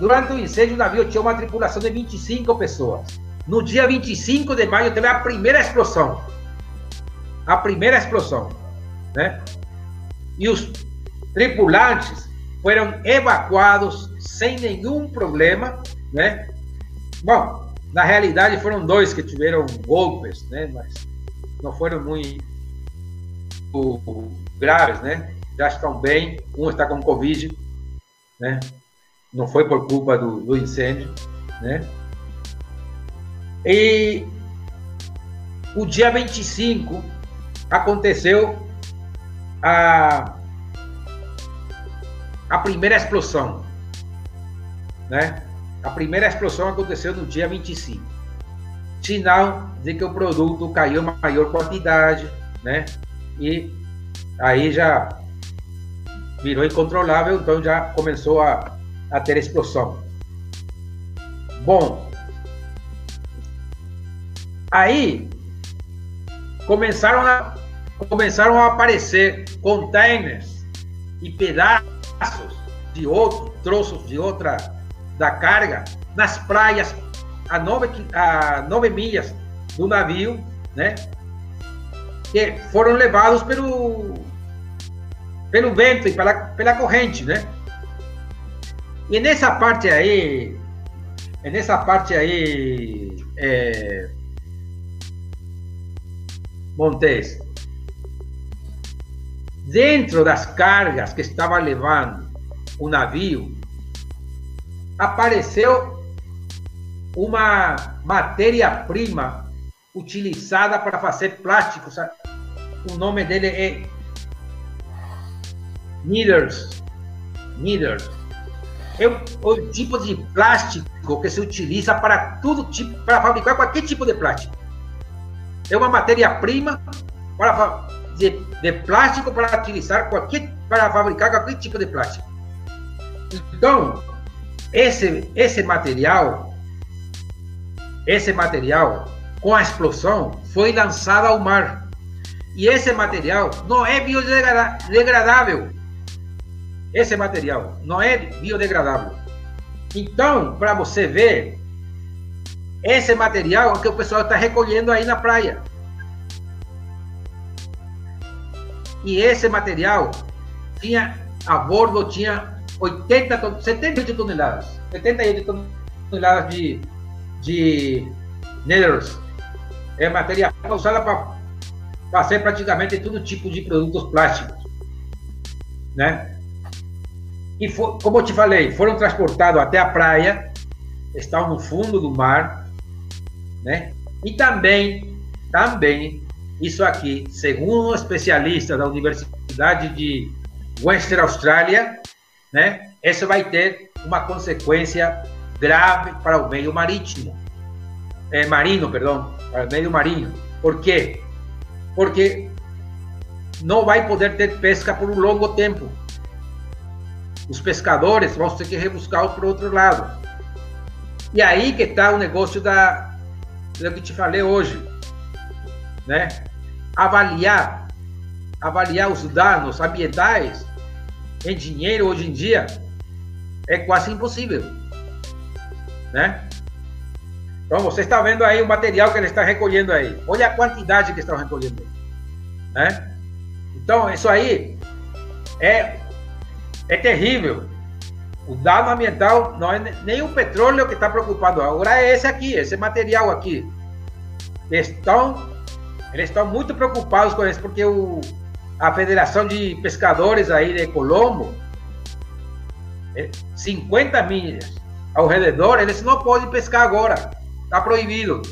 [SPEAKER 2] Durante o incêndio, o navio tinha uma tripulação de 25 pessoas. No dia 25 de maio, teve a primeira explosão. A primeira explosão, né? E os tripulantes foram evacuados sem nenhum problema, né? Bom, na realidade foram dois que tiveram golpes, né? Mas não foram muito graves, né? Já estão bem, um está com Covid, né? Não foi por culpa do, do incêndio, né? E o dia 25 aconteceu a a primeira explosão. né? A primeira explosão aconteceu no dia 25. Sinal de que o produto caiu em maior quantidade, né? E aí já virou incontrolável, então já começou a, a ter explosão. Bom, aí começaram a, começaram a aparecer containers e pedaços de outro, troços de outra da carga nas praias a nove, a nove milhas do navio, né? Que foram levados pelo pelo vento e pela, pela corrente, né? E nessa parte aí, nessa parte aí, é, Montes, dentro das cargas que estava levando o navio, apareceu uma matéria-prima utilizada para fazer plásticos. O nome dele é Needers. Needers. É o, o, tipo de plástico que se utiliza para tudo tipo, para fabricar qualquer tipo de plástico. É uma matéria-prima para de, de plástico para utilizar qualquer para fabricar qualquer tipo de plástico. Então, esse, esse material, esse material, com a explosão, foi lançado ao mar. E esse material não é biodegradável. Esse material não é biodegradável. Então, para você ver, esse material é o que o pessoal está recolhendo aí na praia. E esse material tinha a bordo tinha 80, 78 toneladas. 78 toneladas de, de Nethers. É matéria usada para fazer praticamente todo tipo de produtos plásticos. Né? E for, como eu te falei, foram transportados até a praia, estão no fundo do mar, né? E também, também, isso aqui, segundo um especialista da Universidade de Western Austrália, né? Isso vai ter uma consequência grave para o meio marítimo, é, marino, perdão, para o meio marinho. Por quê? Porque não vai poder ter pesca por um longo tempo. Os pescadores vão ter que rebuscar para o outro lado. E aí que está o negócio da, do que te falei hoje, né? Avaliar, avaliar os danos ambientais em dinheiro hoje em dia é quase impossível, né? Então você está vendo aí o material que ele está recolhendo aí. Olha a quantidade que estão recolhendo, né? Então isso aí é é terrível. O dano ambiental não é nem o petróleo que está preocupado. Agora é esse aqui, esse material aqui. Eles estão, eles estão muito preocupados com isso porque o a Federação de Pescadores aí de Colombo, 50 é, milhas ao redor, eles não podem pescar agora. Está proibido.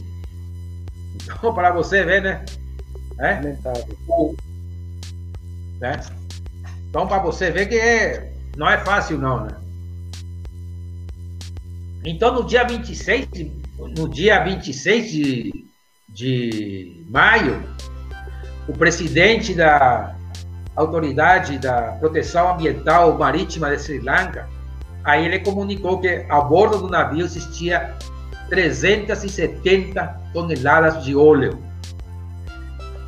[SPEAKER 2] Então, [laughs] para você ver, né? É? né? Então, para você ver que é, não é fácil, não, né? Então, no dia 26, no dia 26 de, de maio, o presidente da Autoridade da Proteção Ambiental Marítima de Sri Lanka, aí ele comunicou que a bordo do navio existia 370 toneladas de óleo.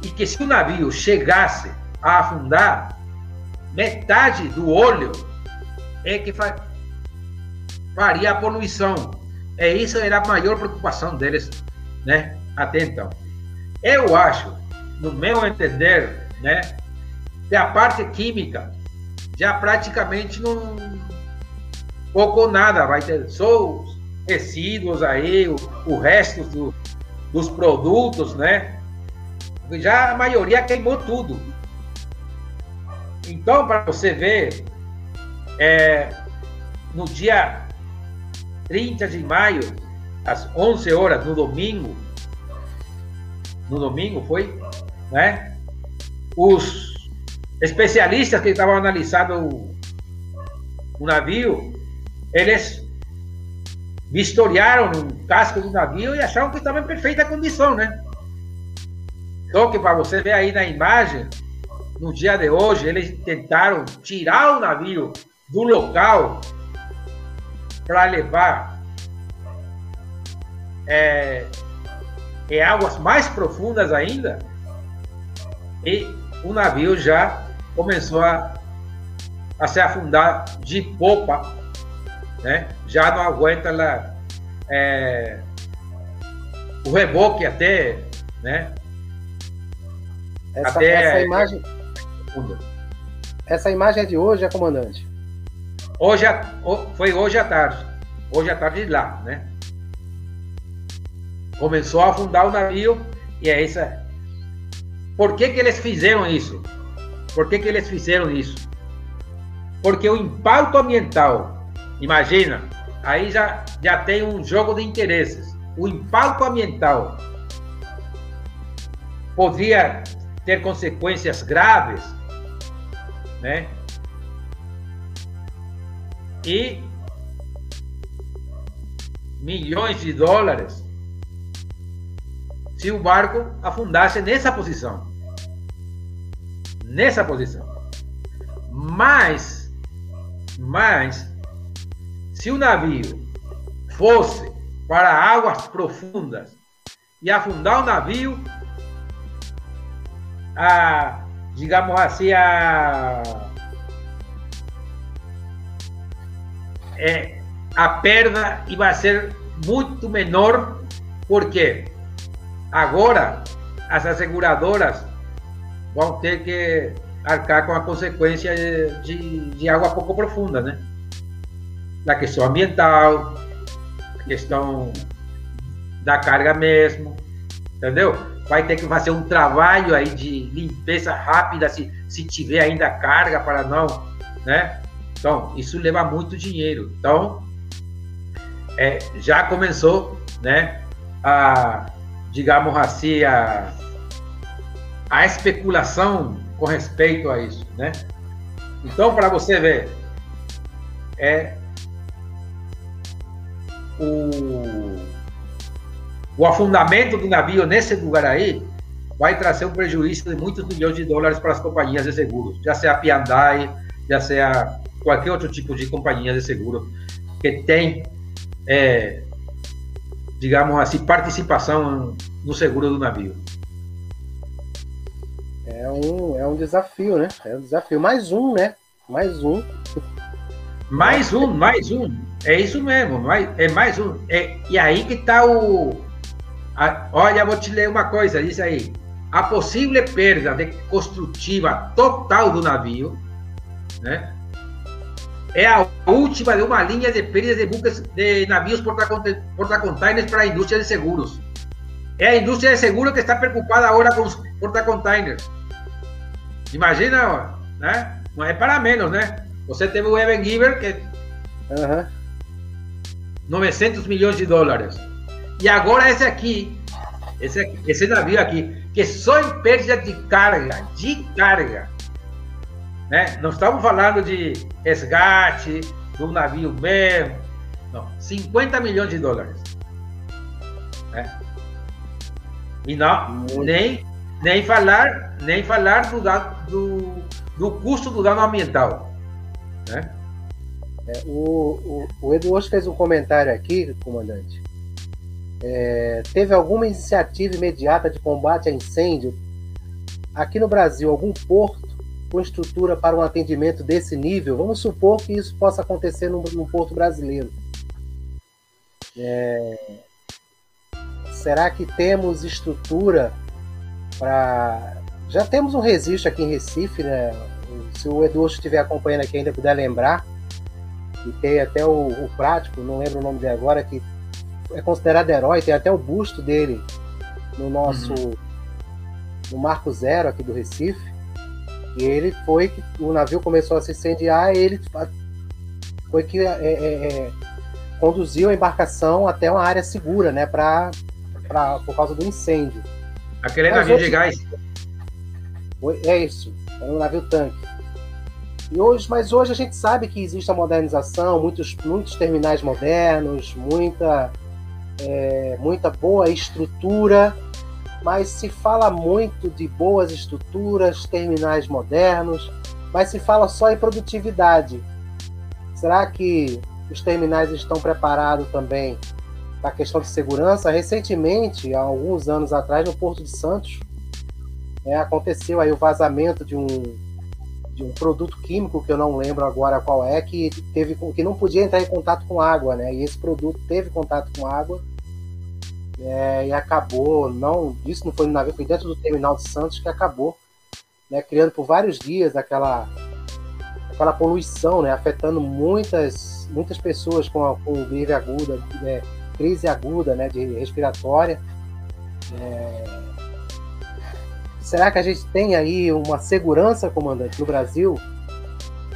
[SPEAKER 2] E que se o navio chegasse a afundar, metade do óleo é que faria a poluição. É isso era a maior preocupação deles, né? Até então. Eu acho no meu entender, né, que a parte química já praticamente não pouco ou nada, vai ter só os resíduos aí, o, o resto do, dos produtos, né? Já a maioria queimou tudo. Então, para você ver, é, no dia 30 de maio, às 11 horas, no domingo, no domingo foi, né? Os especialistas que estavam analisando o, o navio, eles vistoriaram o casco do navio e acharam que estava em perfeita condição, né? Só que para você ver aí na imagem, no dia de hoje, eles tentaram tirar o navio do local para levar é, em águas mais profundas ainda, e o navio já começou a, a se afundar de popa, né? já não aguenta lá, é, o reboque até, né?
[SPEAKER 1] Essa, até, essa imagem. Essa imagem é de hoje, é comandante?
[SPEAKER 2] Hoje, foi hoje à tarde. Hoje à tarde lá, né? Começou a afundar o navio e é essa. Por que, que eles fizeram isso? Por que, que eles fizeram isso? Porque o impacto ambiental, imagina, aí já, já tem um jogo de interesses. O impacto ambiental poderia ter consequências graves, né? E milhões de dólares se o barco afundasse nessa posição. Nessa posição. Mas, mas, se o navio fosse para águas profundas e afundar o navio, a, digamos assim, a, é, a perda vai ser muito menor, porque Agora, as asseguradoras vão ter que arcar com a consequência de, de água pouco profunda, né? Da questão ambiental, questão da carga mesmo, entendeu? Vai ter que fazer um trabalho aí de limpeza rápida se, se tiver ainda carga para não, né? Então, isso leva muito dinheiro. Então, é, já começou, né, a digamos assim, a, a especulação com respeito a isso, né? Então, para você ver, é o, o afundamento do navio nesse lugar aí vai trazer um prejuízo de muitos milhões de dólares para as companhias de seguros, já seja a Piandai, já seja qualquer outro tipo de companhia de seguro que tem é, digamos assim, participação no seguro do navio.
[SPEAKER 1] É um, é um desafio, né? É um desafio. Mais um, né? Mais um.
[SPEAKER 2] Mais um, mais um. É isso mesmo. Mais, é mais um. É, e aí que está o. A, olha, vou te ler uma coisa, diz aí. A possível perda de construtiva total do navio, né? É a última de uma linha de perdas de buques de navios porta-containers para a indústria de seguros. É a indústria de seguros que está preocupada agora com os porta-containers. Imagina, né? Não é para menos, né? Você teve o Evan Giver, que. Uhum. 900 milhões de dólares. E agora esse aqui, esse, esse navio aqui, que só em perda de carga, de carga, né? Não estamos falando de resgate do navio mesmo. Não, 50 milhões de dólares. Né? E não, nem, nem falar, nem falar do, do, do custo do dano ambiental. Né?
[SPEAKER 1] É, o, o, o Edu hoje fez um comentário aqui, comandante. É, teve alguma iniciativa imediata de combate a incêndio aqui no Brasil? Algum porto com estrutura para um atendimento desse nível, vamos supor que isso possa acontecer no, no porto brasileiro. É, será que temos estrutura para. Já temos um registro aqui em Recife, né? Se o Edu estiver acompanhando aqui ainda puder lembrar, e tem até o, o prático, não lembro o nome dele agora, que é considerado herói, tem até o busto dele no nosso uhum. no Marco Zero aqui do Recife. E ele foi que o navio começou a se incendiar, ele foi que é, é, é, conduziu a embarcação até uma área segura, né, pra, pra, por causa do incêndio.
[SPEAKER 2] Aquele Mas navio de gás?
[SPEAKER 1] É isso, era um navio tanque. E hoje, mas hoje a gente sabe que existe a modernização, muitos, muitos terminais modernos, muita, é, muita boa estrutura, mas se fala muito de boas estruturas, terminais modernos, mas se fala só em produtividade. Será que os terminais estão preparados também para a questão de segurança? Recentemente, há alguns anos atrás, no Porto de Santos, é, aconteceu aí o vazamento de um, de um produto químico que eu não lembro agora qual é, que teve que não podia entrar em contato com água, né? E esse produto teve contato com água é, e acabou, não, isso não foi no navio, foi dentro do terminal de Santos que acabou, né, criando por vários dias aquela, aquela poluição, né, afetando muitas, muitas pessoas com, a, com crise aguda, né, crise aguda, né, de respiratória. É... Será que a gente tem aí uma segurança, comandante, no Brasil?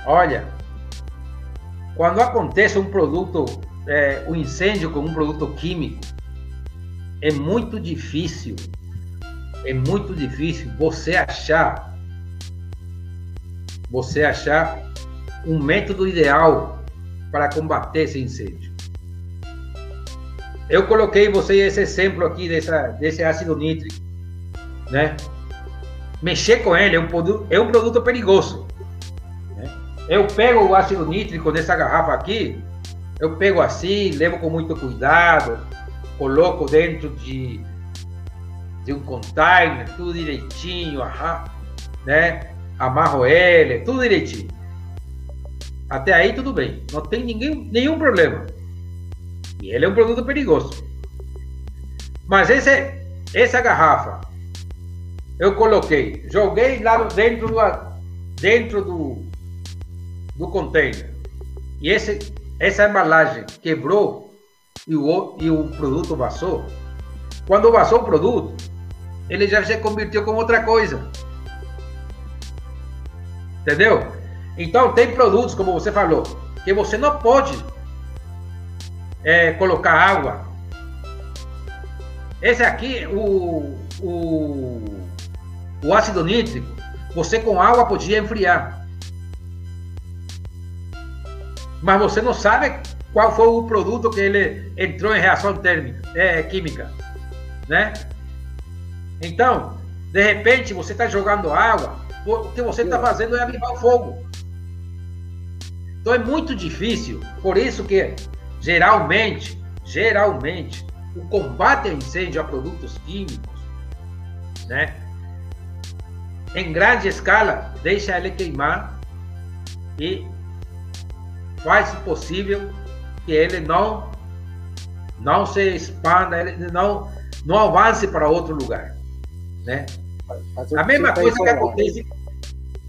[SPEAKER 2] Olha, quando acontece um produto, é, um incêndio com um produto químico, é muito difícil, é muito difícil você achar, você achar um método ideal para combater esse incêndio. Eu coloquei você esse exemplo aqui dessa, desse ácido nítrico, né? Mexer com ele é um produto, é um produto perigoso. Né? Eu pego o ácido nítrico dessa garrafa aqui, eu pego assim, levo com muito cuidado, coloco dentro de, de um container, tudo direitinho, né? Amarro ele, tudo direitinho. Até aí tudo bem, não tem ninguém, nenhum problema. E ele é um produto perigoso. Mas esse, essa garrafa, eu coloquei, joguei lá dentro do, dentro do, do container. E esse, essa embalagem quebrou e o, e o produto vazou, quando vazou o produto, ele já se converteu com outra coisa. Entendeu? Então, tem produtos, como você falou, que você não pode é, colocar água. Esse aqui, o, o, o ácido nítrico, você com água podia enfriar. Mas você não sabe qual foi o produto que ele entrou em reação térmica, é, química, né? Então, de repente, você está jogando água, o que você está fazendo é avivar o fogo. Então é muito difícil, por isso que geralmente, geralmente, o combate ao incêndio a produtos químicos, né? Em grande escala, deixa ele queimar e faz o possível que ele não não se expanda, ele não não avance para outro lugar, né? A mesma coisa que acontece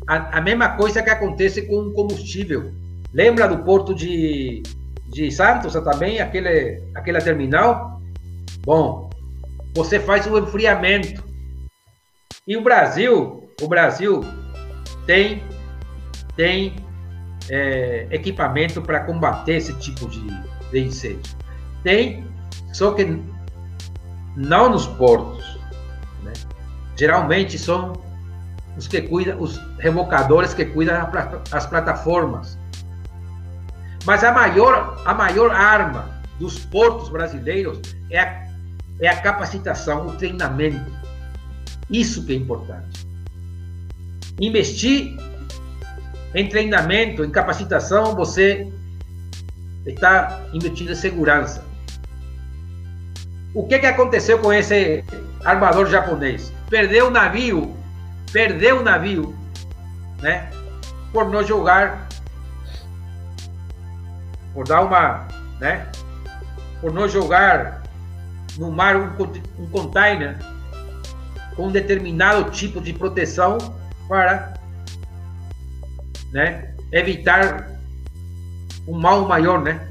[SPEAKER 2] a, a, mesma coisa que acontece com o combustível. Lembra do porto de, de Santos também, aquele aquela terminal? Bom, você faz o enfriamento. E o Brasil, o Brasil tem tem é, equipamento para combater esse tipo de, de incêndio. Tem, só que não nos portos. Né? Geralmente são os que cuidam, os revocadores que cuidam das plataformas. Mas a maior, a maior arma dos portos brasileiros é a, é a capacitação, o treinamento. Isso que é importante. Investir em treinamento, em capacitação, você está investindo em segurança. O que, que aconteceu com esse armador japonês? Perdeu o navio, perdeu o navio, né? Por não jogar, por dar uma, né? Por não jogar no mar um, um container com um determinado tipo de proteção para né? Evitar um mal maior, né?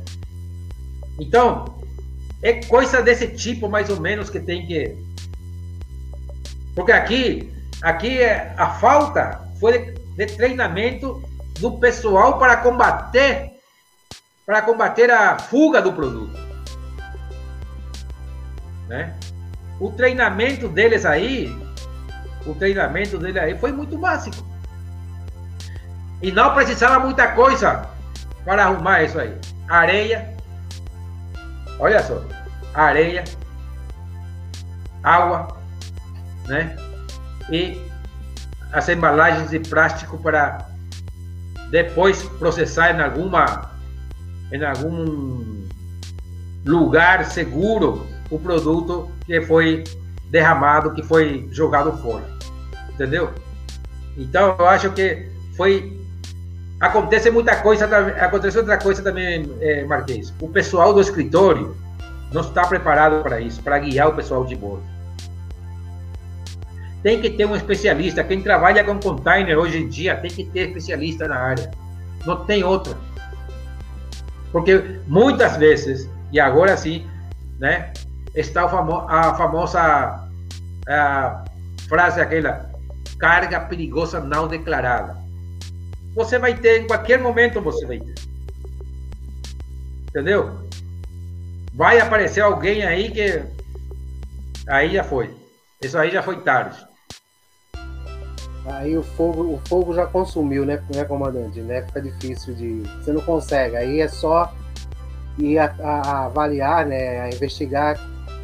[SPEAKER 2] Então, é coisa desse tipo, mais ou menos, que tem que. Porque aqui, aqui é a falta foi de, treinamento do pessoal para combater, para combater a fuga do produto, né? O treinamento deles aí, o treinamento dele aí foi muito básico. E não precisava muita coisa para arrumar isso aí. Areia, olha só, areia, água, né? E as embalagens de plástico para depois processar em alguma em algum lugar seguro o produto que foi derramado, que foi jogado fora. Entendeu? Então eu acho que foi acontece muita coisa, acontece outra coisa também, é, Marquês. O pessoal do escritório não está preparado para isso, para guiar o pessoal de bordo. Tem que ter um especialista. Quem trabalha com container hoje em dia tem que ter especialista na área. Não tem outra. Porque muitas vezes, e agora sim, né, está a famosa a frase aquela, carga perigosa não declarada. Você vai ter, em qualquer momento você vai ter. Entendeu? Vai aparecer alguém aí que. Aí já foi. Isso aí já foi tarde.
[SPEAKER 1] Aí o fogo, o fogo já consumiu, né, né, comandante? Né? Fica difícil de. Você não consegue. Aí é só ir a, a avaliar, né, a investigar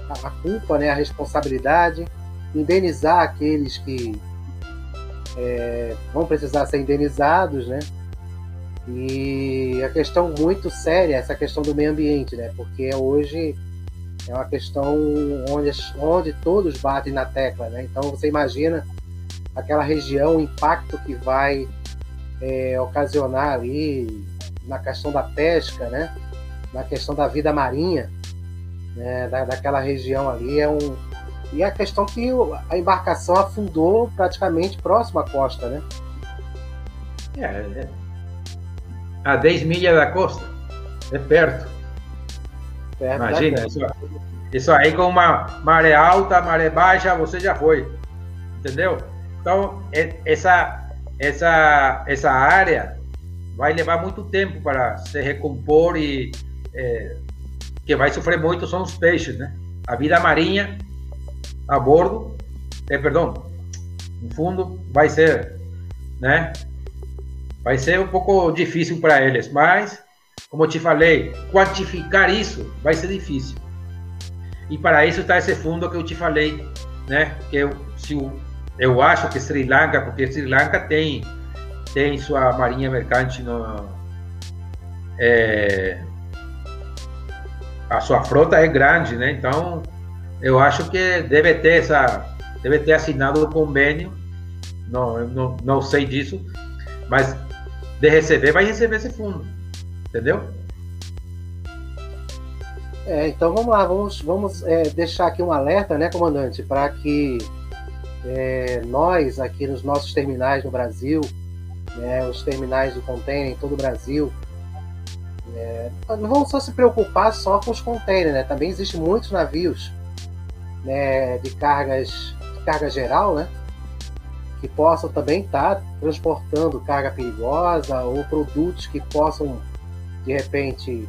[SPEAKER 1] a, a culpa, né, a responsabilidade, indenizar aqueles que é, vão precisar ser indenizados, né? E a questão muito séria, essa questão do meio ambiente, né? Porque hoje é uma questão onde, onde todos batem na tecla, né? Então você imagina aquela região, o impacto que vai é, ocasionar ali na questão da pesca, né? Na questão da vida marinha, né? Da, daquela região ali é um e a questão que a embarcação afundou praticamente próximo à costa, né?
[SPEAKER 2] É, é a 10 milhas da costa. É perto. perto Imagina, isso, isso aí com uma maré alta, maré baixa, você já foi. Entendeu? Então, essa, essa, essa área vai levar muito tempo para se recompor e é, que vai sofrer muito são os peixes, né? A vida marinha a bordo, é, perdão, no fundo vai ser, né? Vai ser um pouco difícil para eles, mas, como eu te falei, quantificar isso vai ser difícil. E para isso está esse fundo que eu te falei, né? Que eu, se o, eu acho que Sri Lanka, porque Sri Lanka tem tem sua marinha mercante no, é, a sua frota é grande, né? Então eu acho que deve ter essa, deve ter assinado o convênio. Não, não, não sei disso, mas de receber vai receber esse fundo, entendeu?
[SPEAKER 1] É, então vamos lá, vamos, vamos é, deixar aqui um alerta, né, comandante, para que é, nós aqui nos nossos terminais no Brasil, né, os terminais de container em todo o Brasil, é, não vamos só se preocupar só com os containers, né? Também existem muitos navios né, de cargas de carga geral, né, que possam também estar tá transportando carga perigosa ou produtos que possam de repente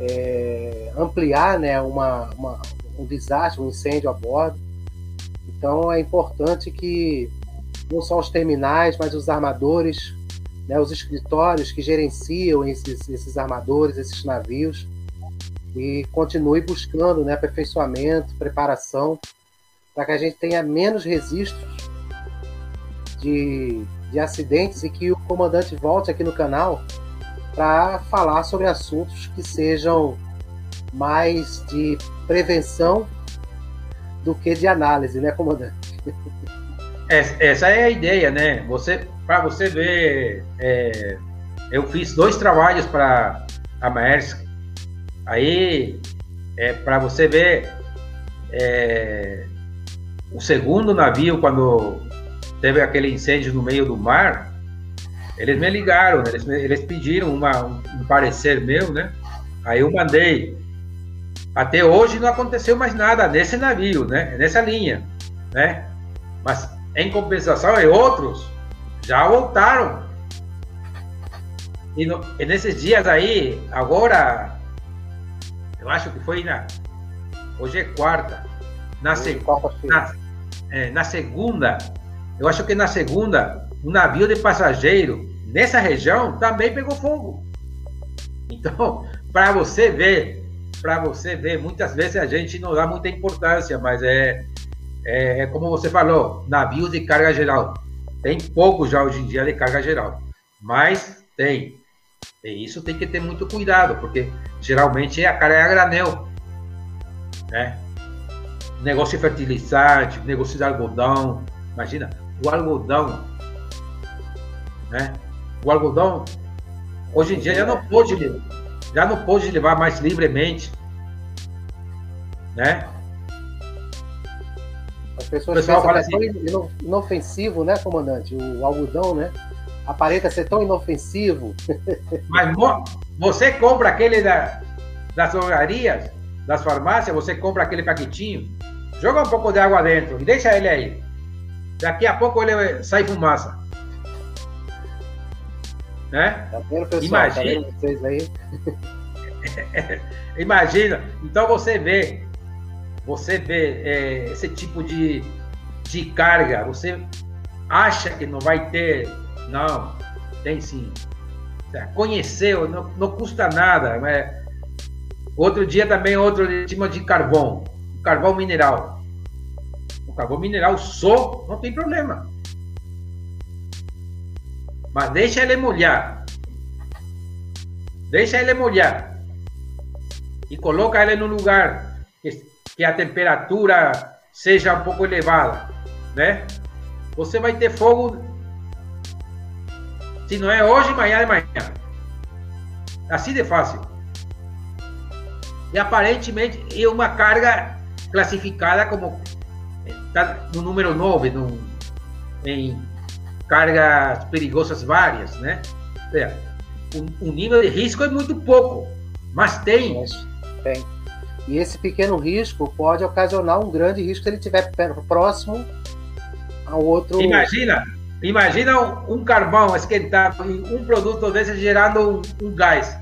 [SPEAKER 1] é, ampliar né, uma, uma, um desastre, um incêndio a bordo. Então é importante que não só os terminais, mas os armadores, né, os escritórios que gerenciam esses, esses armadores, esses navios, e continue buscando né, aperfeiçoamento, preparação, para que a gente tenha menos registros de, de acidentes e que o comandante volte aqui no canal para falar sobre assuntos que sejam mais de prevenção do que de análise, né, comandante?
[SPEAKER 2] Essa é a ideia, né? Você, para você ver, é, eu fiz dois trabalhos para a Maersk Aí, é, para você ver, é, o segundo navio, quando teve aquele incêndio no meio do mar, eles me ligaram, né? eles, eles pediram uma, um, parecer meu, né? Aí eu mandei. Até hoje não aconteceu mais nada nesse navio, né? Nessa linha, né? Mas em compensação, em outros já voltaram. E, no, e nesses dias aí, agora eu acho que foi na. Hoje é quarta. Na, é, na segunda, eu acho que na segunda, um navio de passageiro nessa região também pegou fogo. Então, [laughs] para você ver, para você ver, muitas vezes a gente não dá muita importância, mas é, é, é como você falou, navios de carga geral. Tem pouco já hoje em dia de carga geral, mas tem. E isso tem que ter muito cuidado, porque geralmente a carga é a granel. Né? Negócio de fertilizante, negócio de algodão. Imagina, o algodão. Né? O algodão, hoje em dia já não pode, já não pode levar mais livremente. Né?
[SPEAKER 1] As pessoas pensam que é assim, inofensivo, né, comandante? O algodão, né? Aparenta ser tão inofensivo.
[SPEAKER 2] Mas você compra aquele da, das drogarias, das farmácias, você compra aquele paquetinho, joga um pouco de água dentro e deixa ele aí. Daqui a pouco ele sai fumaça. Né? Tá vendo, pessoal? Imagina. Tá vocês aí? [laughs] Imagina. Então você vê, você vê é, esse tipo de, de carga, você acha que não vai ter. Não, tem sim. Conheceu, não, não custa nada. Mas Outro dia também outro tipo de carvão, carvão mineral. O carvão mineral só não tem problema. Mas deixa ele molhar. Deixa ele molhar. E coloca ele no lugar que, que a temperatura seja um pouco elevada, né? Você vai ter fogo se não é hoje, amanhã é manhã. Assim de fácil e aparentemente é uma carga classificada como está no número 9 no, em cargas perigosas várias, né? Ou seja, o, o, nível de risco é muito pouco, mas tem.
[SPEAKER 1] Tem. E esse pequeno risco pode ocasionar um grande risco se ele estiver próximo ao outro.
[SPEAKER 2] Imagina, imagina um, um carvão esquentado e um produto desse gerando um, um gás.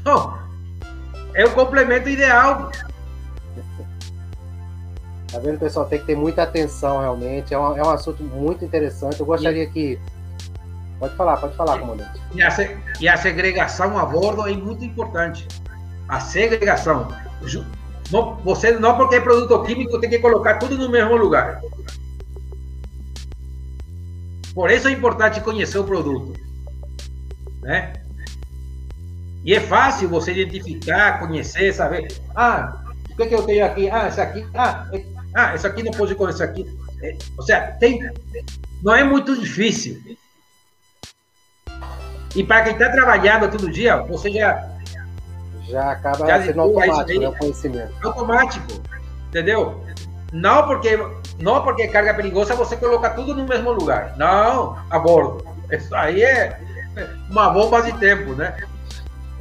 [SPEAKER 2] Então, é o complemento ideal.
[SPEAKER 1] Tá vendo, pessoal? Tem que ter muita atenção, realmente. É um, é um assunto muito interessante. Eu gostaria que. Pode falar, pode falar, comandante.
[SPEAKER 2] E a, e a segregação a bordo é muito importante. A segregação. Não, você não porque é produto químico tem que colocar tudo no mesmo lugar. Por isso é importante conhecer o produto. Né? E é fácil você identificar, conhecer, saber. Ah, o que, que eu tenho aqui? Ah, esse aqui. Ah, é, ah esse aqui não pode com esse aqui. É, ou seja, tem, não é muito difícil. E para quem está trabalhando todo dia, você já.
[SPEAKER 1] Já acaba já sendo automático, né, o conhecimento.
[SPEAKER 2] Automático, entendeu? Não porque, não porque é carga perigosa você coloca tudo no mesmo lugar. Não, a bordo. Isso aí é uma bomba de tempo, né?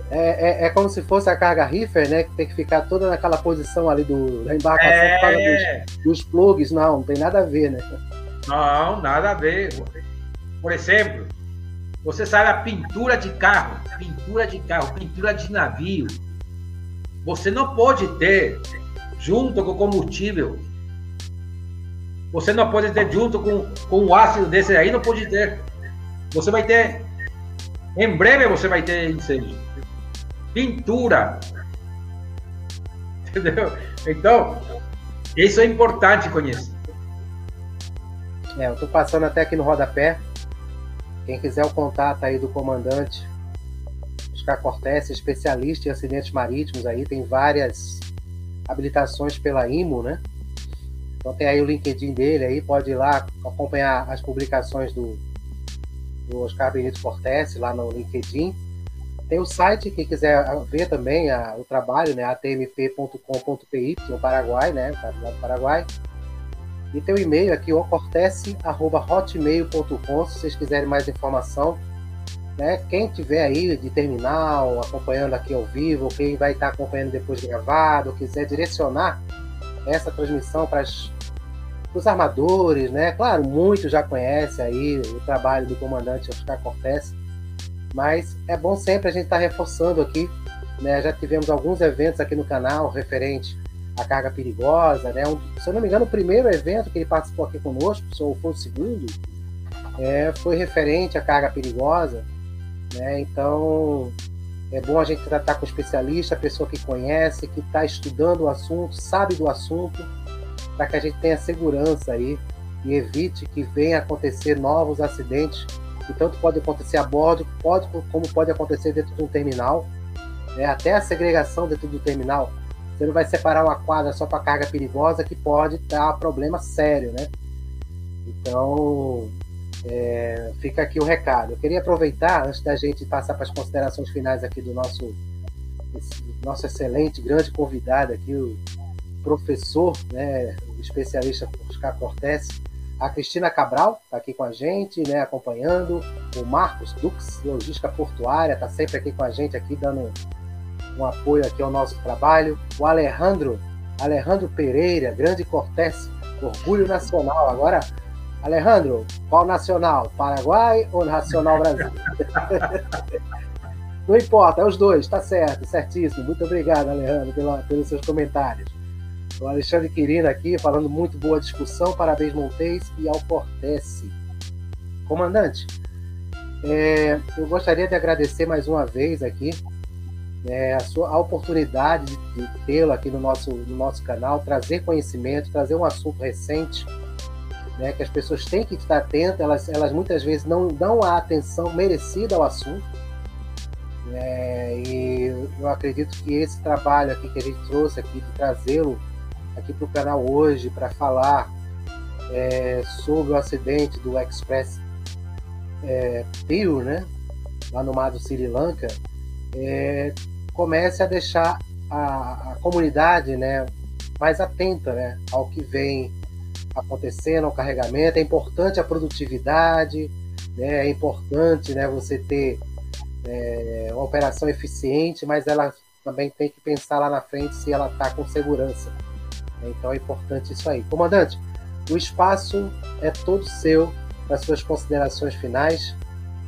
[SPEAKER 1] É, é, é, como se fosse a carga reefer, né? Que tem que ficar toda naquela posição ali do, da embarcação é... por causa dos, dos plugs. Não, não tem nada a ver, né?
[SPEAKER 2] Não, nada a ver. Por exemplo, você sabe a pintura de carro, pintura de carro, pintura de navio. Você não pode ter junto com o combustível. Você não pode ter junto com, com o ácido desse aí, não pode ter. Você vai ter. Em breve você vai ter incêndio pintura. [laughs] Entendeu? Então, isso é importante conhecer.
[SPEAKER 1] É, eu estou passando até aqui no rodapé. Quem quiser o contato aí do comandante Oscar Cortés, especialista em acidentes marítimos aí, tem várias habilitações pela IMO, né? Então tem aí o LinkedIn dele aí, pode ir lá acompanhar as publicações do, do Oscar Benito Cortés lá no LinkedIn. Tem o site, quem quiser ver também a, o trabalho, né? atmp.com.py, no Paraguai, né? Do Paraguai. E tem o e-mail aqui, ocortece.hotmail.com, se vocês quiserem mais informação. Né? Quem tiver aí de terminal, acompanhando aqui ao vivo, quem vai estar acompanhando depois gravado, quiser direcionar essa transmissão para os armadores, né? Claro, muitos já conhecem aí o trabalho do comandante Oscar Cortés, mas é bom sempre a gente estar tá reforçando aqui. Né? Já tivemos alguns eventos aqui no canal referente à carga perigosa. Né? Um, se eu não me engano, o primeiro evento que ele participou aqui conosco, ou foi o segundo, é, foi referente à carga perigosa, né? Então é bom a gente tratar com especialista, a pessoa que conhece, que está estudando o assunto, sabe do assunto, para que a gente tenha segurança aí e evite que venha acontecer novos acidentes que tanto pode acontecer a bordo, pode, como pode acontecer dentro de um terminal, né? até a segregação dentro do terminal. Você não vai separar uma quadra só para carga perigosa que pode dar problema sério, né? Então, é, fica aqui o recado. Eu queria aproveitar, antes da gente passar para as considerações finais aqui do nosso, nosso excelente, grande convidado aqui, o professor, né, o especialista Oscar Cortes, a Cristina Cabral está aqui com a gente, né, acompanhando, o Marcos Dux, logística portuária, está sempre aqui com a gente, aqui dando um apoio aqui ao nosso trabalho, o Alejandro, Alejandro Pereira, grande Cortés, orgulho nacional. Agora, Alejandro, qual nacional? Paraguai ou Nacional Brasil? [laughs] Não importa, é os dois, tá certo, certíssimo. Muito obrigado, Alejandro, pela, pelos seus comentários. O Alexandre Quirino aqui, falando muito boa discussão. Parabéns, Montes e ao Cortese. Comandante, é, eu gostaria de agradecer mais uma vez aqui é, a, sua, a oportunidade de, de tê-lo aqui no nosso, no nosso canal, trazer conhecimento, trazer um assunto recente, né, que as pessoas têm que estar atentas, elas, elas muitas vezes não dão a atenção merecida ao assunto. É, e eu acredito que esse trabalho aqui que a gente trouxe aqui, de trazê-lo aqui para o canal hoje para falar é, sobre o acidente do Express é, né, lá no mar do Sri Lanka, é, comece a deixar a, a, comunidade né, mais atenta né, ao que vem acontecendo, ao carregamento. É importante a produtividade, né, é importante né, você ter é, uma operação eficiente, mas ela também tem que pensar lá na frente se ela está com segurança. Então é importante isso aí. Comandante, o espaço é todo seu para suas considerações finais.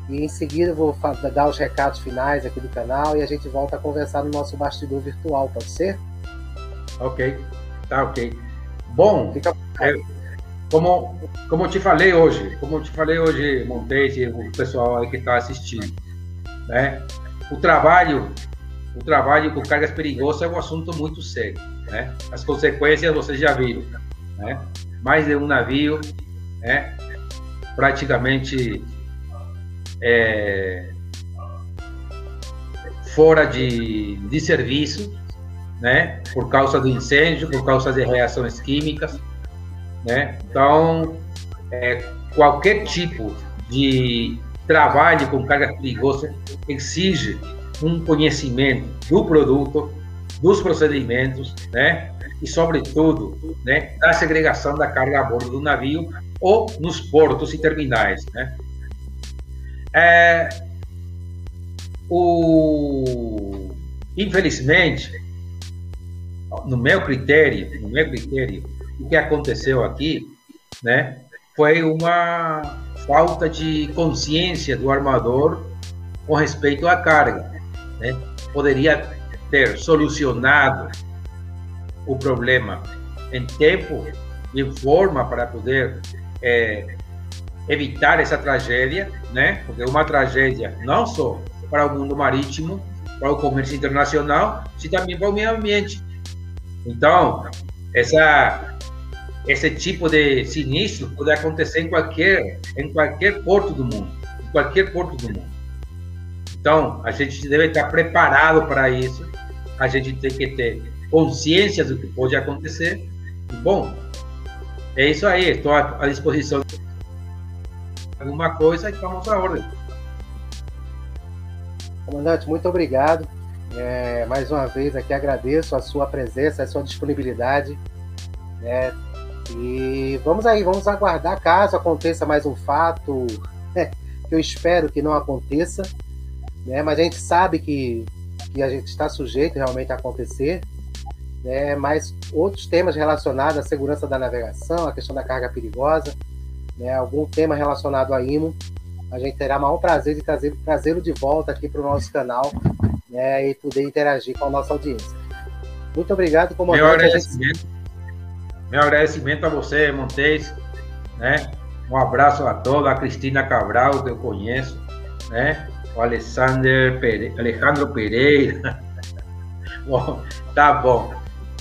[SPEAKER 1] E em seguida eu vou dar os recados finais aqui do canal e a gente volta a conversar no nosso bastidor virtual, pode ser?
[SPEAKER 2] Ok, tá ok. Bom, é, como, como eu te falei hoje, como eu te falei hoje, Montes e o pessoal aí que está assistindo, né? O trabalho, o trabalho com cargas perigosas é um assunto muito sério, né? As consequências vocês já viram, né? Mais de um navio, né? Praticamente é, fora de, de serviço, né? Por causa do incêndio, por causa de reações químicas, né? Então, é, qualquer tipo de trabalho com carga perigosa exige um conhecimento do produto, dos procedimentos, né? E, sobretudo, né, da segregação da carga a bordo do navio ou nos portos e terminais, né? É, o, infelizmente, no meu critério, no meu critério, o que aconteceu aqui, né, foi uma falta de consciência do armador com respeito à carga, né? Poderia ter solucionado o problema em tempo e forma para poder é, evitar essa tragédia, né? Porque uma tragédia não só para o mundo marítimo, para o comércio internacional, mas também para o meio ambiente. Então, essa esse tipo de sinistro pode acontecer em qualquer em qualquer porto do mundo, em qualquer porto do mundo. Então, a gente deve estar preparado para isso. A gente tem que ter consciência do que pode acontecer. Bom, é isso aí. Estou à disposição alguma coisa e vamos à ordem.
[SPEAKER 1] Comandante, muito obrigado. É, mais uma vez aqui agradeço a sua presença, a sua disponibilidade. Né? E vamos aí, vamos aguardar caso aconteça mais um fato, né? que eu espero que não aconteça, né? mas a gente sabe que, que a gente está sujeito realmente a acontecer. Né? Mas outros temas relacionados à segurança da navegação, a questão da carga perigosa, né, algum tema relacionado a IMO, a gente terá o maior prazer de trazer, trazê-lo de volta aqui para o nosso canal né, e poder interagir com a nossa audiência. Muito obrigado, comandante.
[SPEAKER 2] Meu agradecimento. Meu agradecimento a você, Montes, né, Um abraço a todos, a Cristina Cabral, que eu conheço, né? O Alexander Pere... Alejandro Pereira. [laughs] bom, tá bom.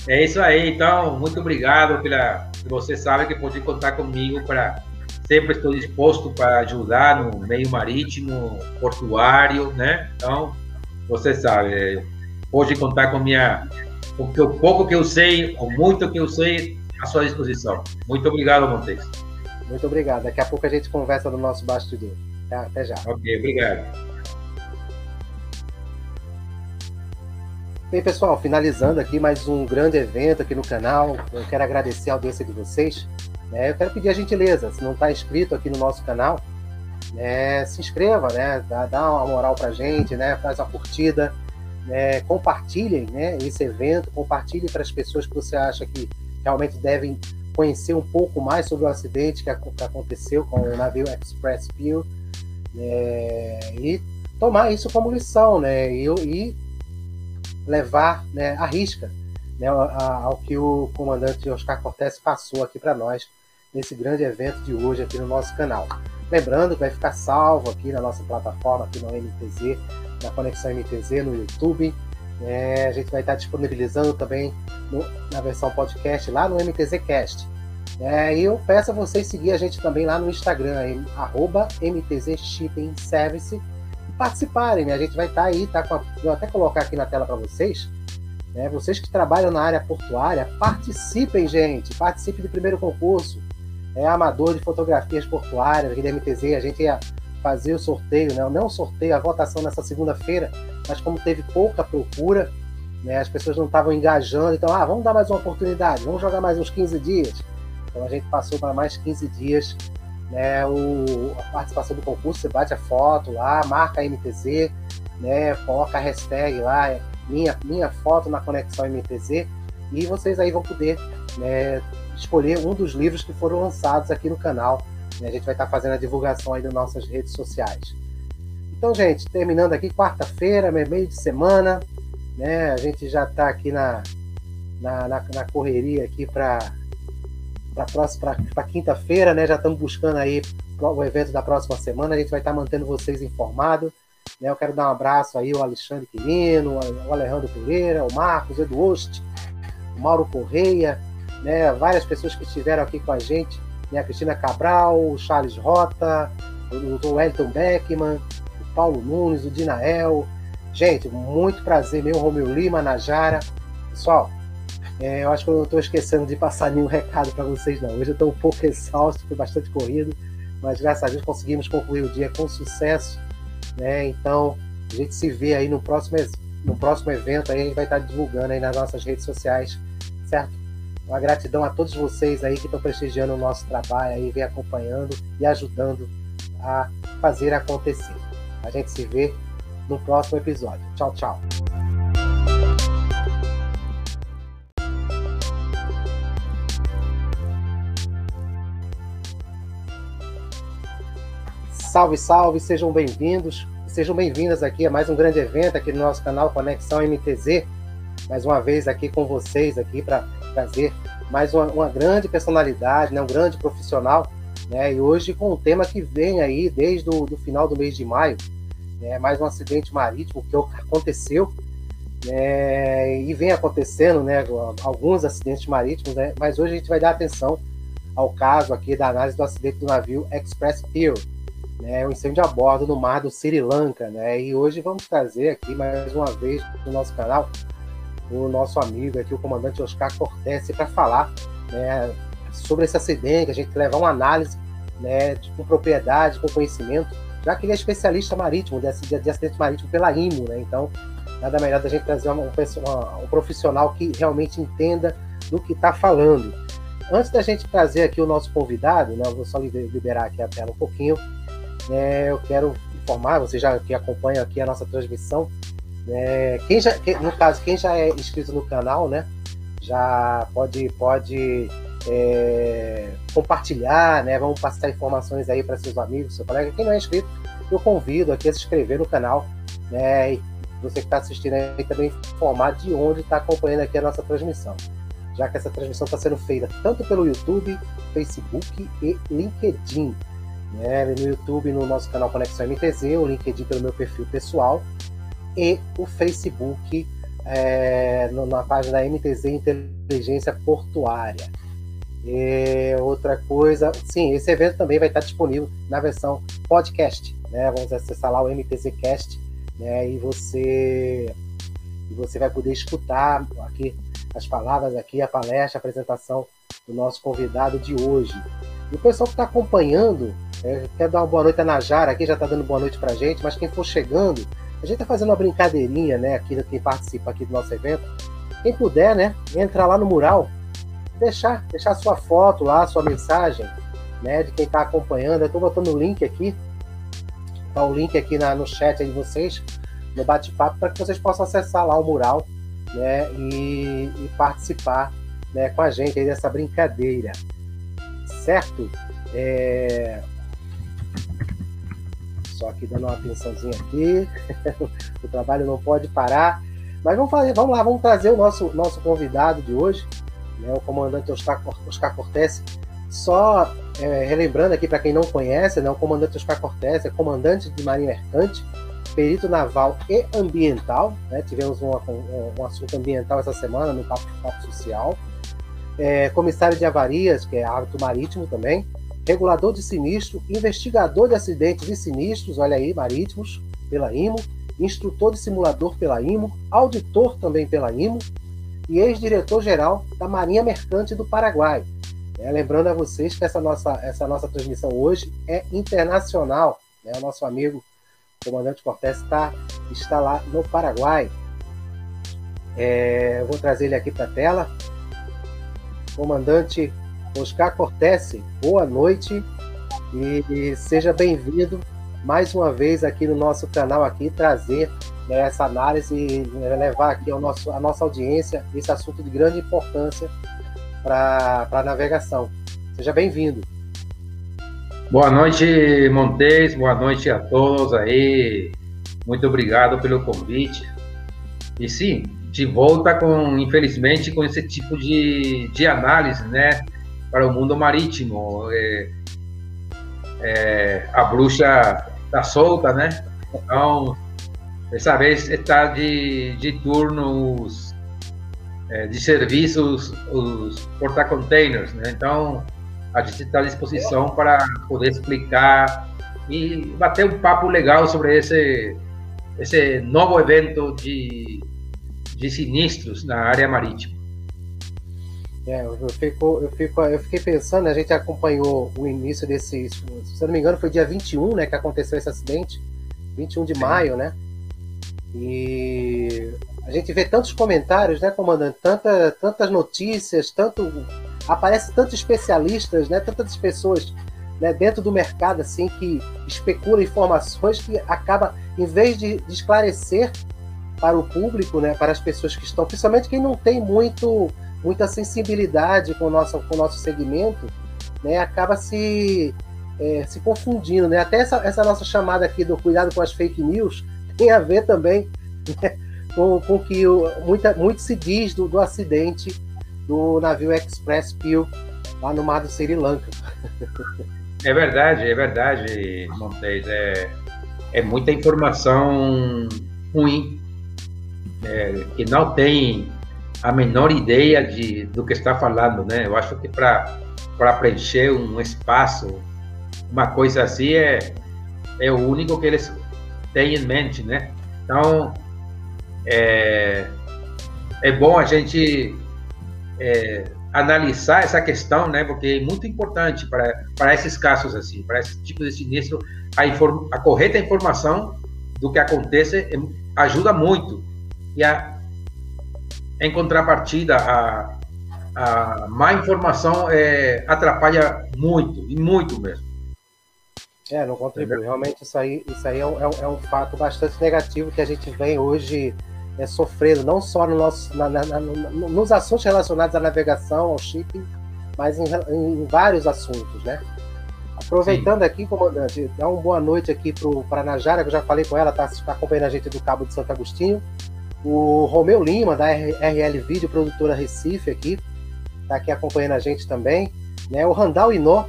[SPEAKER 2] É isso aí, então, muito obrigado pela. Você sabe que pode contar comigo para. Sempre estou disposto para ajudar no meio marítimo, portuário, né? Então, você sabe, pode contar com minha, o pouco que eu sei, ou muito que eu sei, à sua disposição. Muito obrigado, Montes.
[SPEAKER 1] Muito obrigado. Daqui a pouco a gente conversa no nosso bastidor. Tá? Até já.
[SPEAKER 2] Ok, obrigado.
[SPEAKER 1] Bem, pessoal, finalizando aqui mais um grande evento aqui no canal. Eu quero agradecer a audiência de vocês. Né? Eu quero pedir a gentileza, se não está inscrito aqui no nosso canal, né, se inscreva, né? Dá, dá uma moral pra gente, né? Faz uma curtida, né? compartilhem né, esse evento, compartilhe para as pessoas que você acha que realmente devem conhecer um pouco mais sobre o acidente que, aconteceu com o navio Express Peel né, e tomar isso como lição, né? E, e levar né, a risca né, ao que o comandante Oscar Cortés passou aqui para nós nesse grande evento de hoje aqui no nosso canal. Lembrando que vai ficar salvo aqui na nossa plataforma, aqui no MTZ, na Conexão MTZ no YouTube. É, a gente vai estar disponibilizando também no, na versão podcast lá no MTZcast. É, e eu peço a vocês seguir a gente também lá no Instagram, arroba MTZ Shipping Service, e participarem. Né? A gente vai estar aí, tá com a, vou até colocar aqui na tela para vocês. Né? Vocês que trabalham na área portuária, participem, gente. Participem do primeiro concurso. É amador de fotografias portuárias aqui da MTZ. A gente ia fazer o sorteio, né? não o sorteio, a votação nessa segunda-feira, mas como teve pouca procura, né? as pessoas não estavam engajando, então, ah, vamos dar mais uma oportunidade, vamos jogar mais uns 15 dias. Então a gente passou para mais 15 dias né, o, a participação do concurso, você bate a foto lá, marca a MTZ, né, coloca a hashtag lá, minha, minha foto na conexão MTZ, e vocês aí vão poder né, escolher um dos livros que foram lançados aqui no canal. Né, a gente vai estar fazendo a divulgação aí nas nossas redes sociais. Então, gente, terminando aqui, quarta-feira, meio de semana, né, a gente já está aqui na, na, na, na correria aqui para para quinta-feira, né? Já estamos buscando aí o evento da próxima semana. A gente vai estar mantendo vocês informados. Né? Eu quero dar um abraço aí ao Alexandre Quirino, ao Alejandro Pereira, o Marcos, Edu Ost, o Mauro Correia, né? Várias pessoas que estiveram aqui com a gente, né? A Cristina Cabral, o Charles Rota, o, Wellington Beckman, o Paulo Nunes, o Dinael. Gente, muito prazer meu, Romeu Lima, Najara. Pessoal, é, eu acho que eu não estou esquecendo de passar nenhum recado para vocês, não. Hoje eu estou um pouco [laughs] exausto, foi bastante corrido, mas graças a Deus conseguimos concluir o dia com sucesso. Né? Então, a gente se vê aí no próximo, no próximo evento, aí a gente vai estar divulgando aí nas nossas redes sociais, certo? Uma gratidão a todos vocês aí que estão prestigiando o nosso trabalho aí, vem acompanhando e ajudando a fazer acontecer. A gente se vê no próximo episódio. Tchau, tchau. Salve, salve, sejam bem-vindos, sejam bem-vindas aqui a mais um grande evento aqui no nosso canal Conexão MTZ. Mais uma vez aqui com vocês aqui para trazer mais uma, uma, grande personalidade, né, um grande profissional, né, e hoje com um tema que vem aí desde o final do mês de maio, né, mais um acidente marítimo que aconteceu né, e vem acontecendo, né, alguns acidentes marítimos, né, mas hoje a gente vai dar atenção ao caso aqui da análise do acidente do navio Express Pearl, né, um incêndio a bordo no mar do Sri Lanka, né? E hoje vamos trazer aqui mais uma vez no nosso canal o nosso amigo aqui, o comandante Oscar Cortese, para falar né, sobre esse acidente, a gente levar uma análise né, com propriedade, com conhecimento, já que ele é especialista marítimo, de, de, de acidente marítimo pela IMO, né? Então, nada melhor da gente trazer uma, uma, um profissional que realmente entenda do que está falando. Antes da gente trazer aqui o nosso convidado, né, eu vou só liberar aqui a tela um pouquinho, é, eu quero informar, você já que acompanha aqui a nossa transmissão, é, quem já, no caso, quem já é inscrito no canal, né, já pode, pode é, compartilhar, né, vamos passar informações aí para seus amigos, seu colega. Quem não é inscrito, eu convido aqui a se inscrever no canal, né, e você que está assistindo aí também informar de onde está acompanhando aqui a nossa transmissão. já que essa transmissão está sendo feita tanto pelo YouTube, Facebook e LinkedIn. Né? No YouTube, no nosso canal Conexão MTZ, o LinkedIn pelo meu perfil pessoal e o Facebook é, na página MTZ Inteligência Portuária. E outra coisa, sim, esse evento também vai estar disponível na versão podcast, né? Vamos acessar lá o MTZcast, né? E você e você vai poder escutar aqui as palavras aqui, a palestra, a apresentação do nosso convidado de hoje. E o pessoal que está acompanhando, é, quer dar uma boa noite a Najara aqui, já está dando boa noite para gente, mas quem for chegando, a gente está fazendo uma brincadeirinha, né, aqui, quem participa aqui do nosso evento. Quem puder, né, entra lá no mural, deixar, deixar sua foto lá, sua mensagem, né, de quem está acompanhando. Eu estou botando o link aqui, tá o link aqui na, no chat aí de vocês, no bate-papo, para que vocês possam acessar lá o mural, né, e, e participar, né, com a gente aí dessa brincadeira, certo? É... Só aqui dando uma atençãozinha aqui, [laughs] o trabalho não pode parar. Mas vamos fazer, vamos lá, vamos trazer o nosso, nosso convidado de hoje, né, o comandante Oscar, Oscar Cortés. Só é, relembrando aqui para quem não conhece, né, o comandante Oscar Cortés é comandante de Marinha Mercante, perito naval e ambiental. Né, tivemos um, um, um, assunto ambiental essa semana no Papo, Papo Social. É, comissário de avarias, que é árbitro marítimo também, regulador de sinistro, investigador de acidentes e sinistros, olha aí, marítimos, pela IMO, instrutor de simulador pela IMO, auditor também pela IMO, e ex-diretor-geral da Marinha Mercante do Paraguai. É, lembrando a vocês que essa nossa, essa nossa transmissão hoje é internacional. Né? O nosso amigo comandante Cortés está, está lá no Paraguai. É, vou trazer ele aqui para a tela. Comandante Oscar Cortés, boa noite e, e seja bem-vindo mais uma vez aqui no nosso canal aqui trazer né, essa análise e né, levar aqui ao nosso, a nossa audiência esse assunto de grande importância para a navegação. Seja bem-vindo.
[SPEAKER 2] Boa noite, Montes, boa noite a todos aí. Muito obrigado pelo convite. E sim, de volta com, infelizmente, com esse tipo de, de análise, né, para o mundo marítimo. É, é, a bruxa está solta, né? Então, dessa vez está de, de turno os, é, de serviços, os porta-containers, né? Então, a gente está à disposição para poder explicar e bater um papo legal sobre esse, esse novo evento de, de sinistros na área marítima.
[SPEAKER 1] É, eu, fico, eu, fico, eu fiquei pensando, a gente acompanhou o início desse, se eu não me engano, foi dia 21, né, que aconteceu esse acidente, 21 de é. maio, né? E a gente vê tantos comentários, né, comandante? Tanta, tantas notícias, tanto aparece tantos especialistas, né, tantas pessoas né, dentro do mercado assim que especulam informações que acaba, em vez de, de esclarecer para o público, né, para as pessoas que estão, principalmente quem não tem muito muita sensibilidade com o nosso, com o nosso segmento, né, acaba se, é, se confundindo. Né? Até essa, essa nossa chamada aqui do cuidado com as fake news tem a ver também né, com, com que o, muita, muito se diz do, do acidente do navio Express Peel lá no mar do Sri Lanka.
[SPEAKER 2] É verdade, é verdade, Montes. É, é muita informação ruim, é, que não tem a menor ideia de, do que está falando, né? Eu acho que para preencher um espaço, uma coisa assim é, é o único que eles têm em mente, né? Então, é, é bom a gente é, analisar essa questão, né? Porque é muito importante para, para esses casos assim, para esse tipo de sinistro, a, inform, a correta informação do que acontece é, ajuda muito. E a, em contrapartida, a, a má informação é, atrapalha muito, e muito mesmo.
[SPEAKER 1] É, não contribui. Realmente isso aí, isso aí é, um, é um é fato bastante negativo que a gente vem hoje é, sofrendo, não só no nosso, na, na, na, nos assuntos relacionados à navegação, ao shipping, mas em, em vários assuntos, né? Aproveitando Sim. aqui, comandante, dá uma boa noite aqui para a Najara, que eu já falei com ela, está tá acompanhando a gente do Cabo de Santo Agostinho o Romeu Lima, da RL Vídeo, produtora Recife aqui, está aqui acompanhando a gente também. Né? O Randall Inô,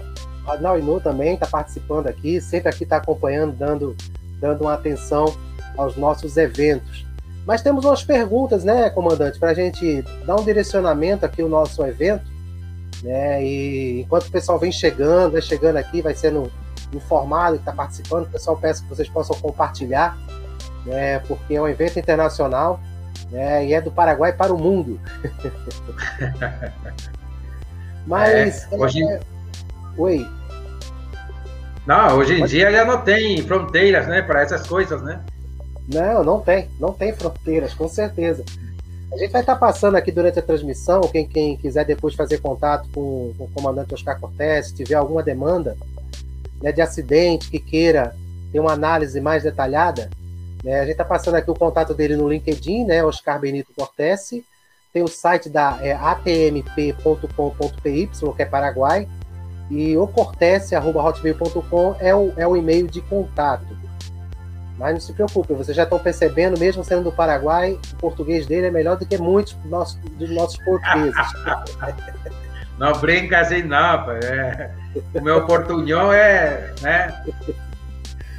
[SPEAKER 1] Randall Inô também está participando aqui, sempre aqui está acompanhando, dando, dando uma atenção aos nossos eventos. Mas temos umas perguntas, né, comandante, para a gente dar um direcionamento aqui ao nosso evento. Né? E enquanto o pessoal vem chegando, vai chegando aqui, vai sendo informado que está participando, o pessoal peço que vocês possam compartilhar, né, porque é um evento internacional né, e é do Paraguai para o mundo. [laughs]
[SPEAKER 2] Mas. É, hoje... É... Oi. Não, hoje em dia já não tem fronteiras, né, para essas coisas, né?
[SPEAKER 1] Não, não tem, não tem fronteiras, com certeza. A gente vai estar passando aqui durante a transmissão, quem, quem quiser depois fazer contato com, com o comandante Oscar Cortés, se tiver alguma demanda né, de acidente que queira ter uma análise mais detalhada, né, a gente está passando aqui o contato dele no LinkedIn, né, Oscar Benito Cortés, tem o site da é, atmp.com.py, que é Paraguai, e o cortese.hotmail.com é o, é o e-mail de contato. Mas não se preocupe, vocês já estão percebendo, mesmo sendo do Paraguai, o português dele é melhor do que muitos dos nossos, dos nossos portugueses. [laughs]
[SPEAKER 2] não brinca assim, não. É, o meu portunhol é. Né?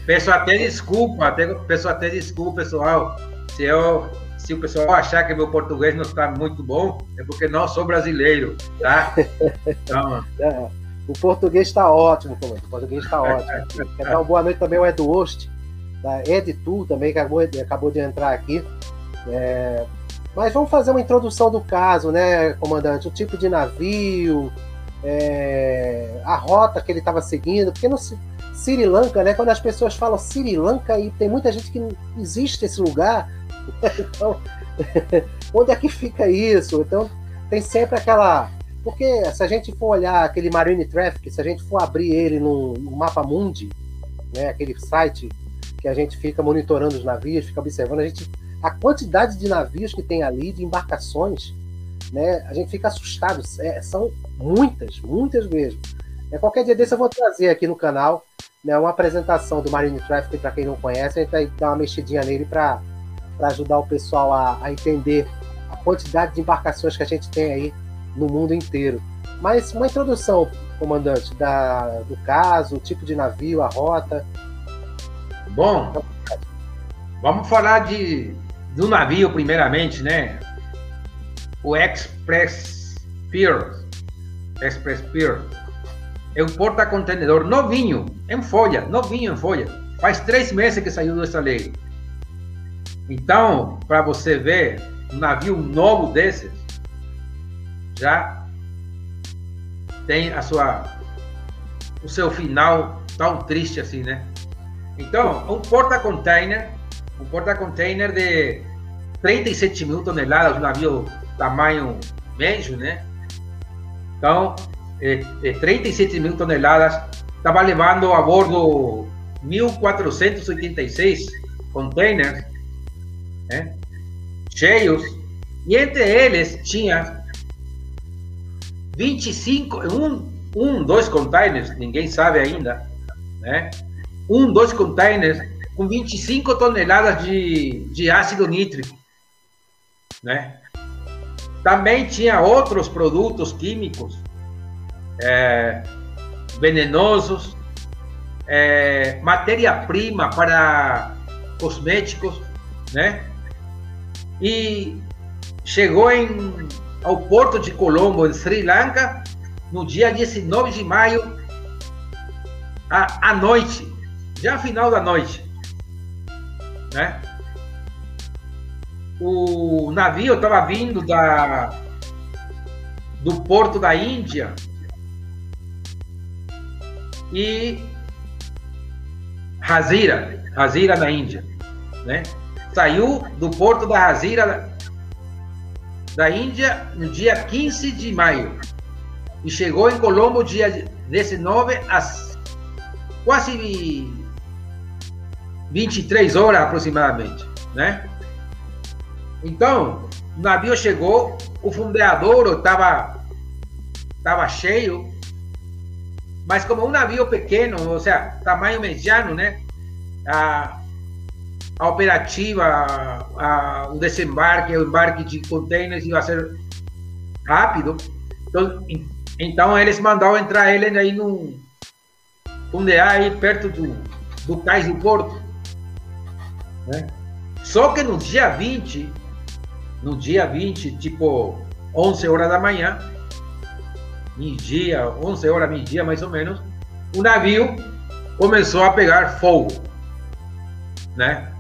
[SPEAKER 2] Peço até desculpa, até, peço até desculpa, pessoal. Se, eu, se o pessoal achar que meu português não está muito bom, é porque não sou brasileiro, tá?
[SPEAKER 1] Então, [laughs] é, o português está ótimo, o português está ótimo. Quer dar uma boa noite também ao Edu Ost da Editu também, que acabou, acabou de entrar aqui. É, mas vamos fazer uma introdução do caso, né, comandante? O tipo de navio, é, a rota que ele estava seguindo, porque no Sri Lanka, né, quando as pessoas falam Sri Lanka, e tem muita gente que não existe esse lugar, [laughs] então, [laughs] onde é que fica isso? Então, tem sempre aquela. Porque se a gente for olhar aquele Marine Traffic, se a gente for abrir ele no, no Mapa Mundi, né, aquele site que a gente fica monitorando os navios, fica observando, a gente a quantidade de navios que tem ali, de embarcações, né? A gente fica assustado. É, são muitas, muitas mesmo. É, qualquer dia desse eu vou trazer aqui no canal né, uma apresentação do Marine Traffic para quem não conhece. A gente vai dar uma mexidinha nele para ajudar o pessoal a, a entender a quantidade de embarcações que a gente tem aí no mundo inteiro. Mas uma introdução, comandante, da, do caso, o tipo de navio, a rota,
[SPEAKER 2] Bom, vamos falar de, do navio primeiramente, né? O Express Pier. Express Pier. É um porta-contenedor novinho, em folha, novinho em folha. Faz três meses que saiu dessa lei. Então, para você ver, um navio novo desses já tem a sua o seu final tão triste assim, né? Então, um porta-container, um porta-container de 37 mil toneladas, um navio tamanho médio, né? Então, 37 mil toneladas, estava levando a bordo 1.486 containers, né? cheios, e entre eles tinha 25, um, um, dois containers, ninguém sabe ainda, né? um, dois containers com 25 toneladas de, de ácido nítrico, né? Também tinha outros produtos químicos é, venenosos, é, matéria-prima para cosméticos, né? E chegou em, ao porto de Colombo, em Sri Lanka, no dia 19 de maio, à, à noite já final da noite, né? O navio estava vindo da do porto da Índia e Hazira, Hazira na Índia, né? Saiu do porto da Hazira da Índia no dia 15 de maio e chegou em Colombo dia 19 às quase 23 horas aproximadamente, né? Então, o navio chegou, o fundeador estava tava cheio, mas como um navio pequeno, ou seja, tamanho mediano, né? A, a operativa, a, o desembarque, o embarque de containers ia ser rápido. Então, então eles mandaram entrar ele aí num fundear aí perto do, do cais do porto. Né? Só que no dia 20, no dia 20, tipo 11 horas da manhã, meio-dia, 11 horas, meio-dia mais ou menos, o navio começou a pegar fogo, né?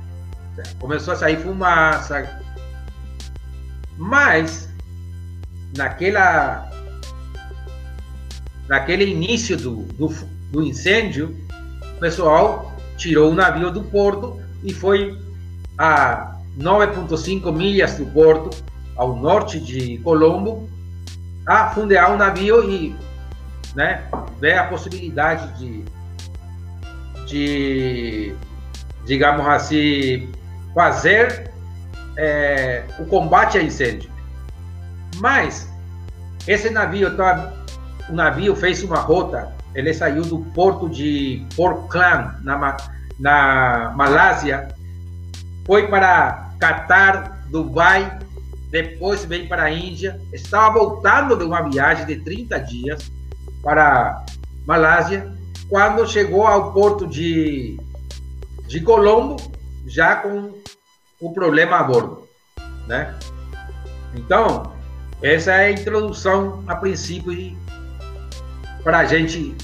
[SPEAKER 2] Começou a sair fumaça, mas naquela naquele início do, do, do incêndio, o pessoal tirou o navio do porto e foi a 9,5 milhas do porto, ao norte de Colombo, a fundear um navio e né, ver a possibilidade de, de digamos assim, fazer é, o combate a incêndio. Mas esse navio, tá, o navio fez uma rota, ele saiu do porto de Port Klang, na, na Malásia, foi para Catar, Dubai, depois veio para a Índia, estava voltando de uma viagem de 30 dias para Malásia, quando chegou ao porto de, de Colombo, já com o problema a bordo, né? Então, essa é a introdução a princípio para a gente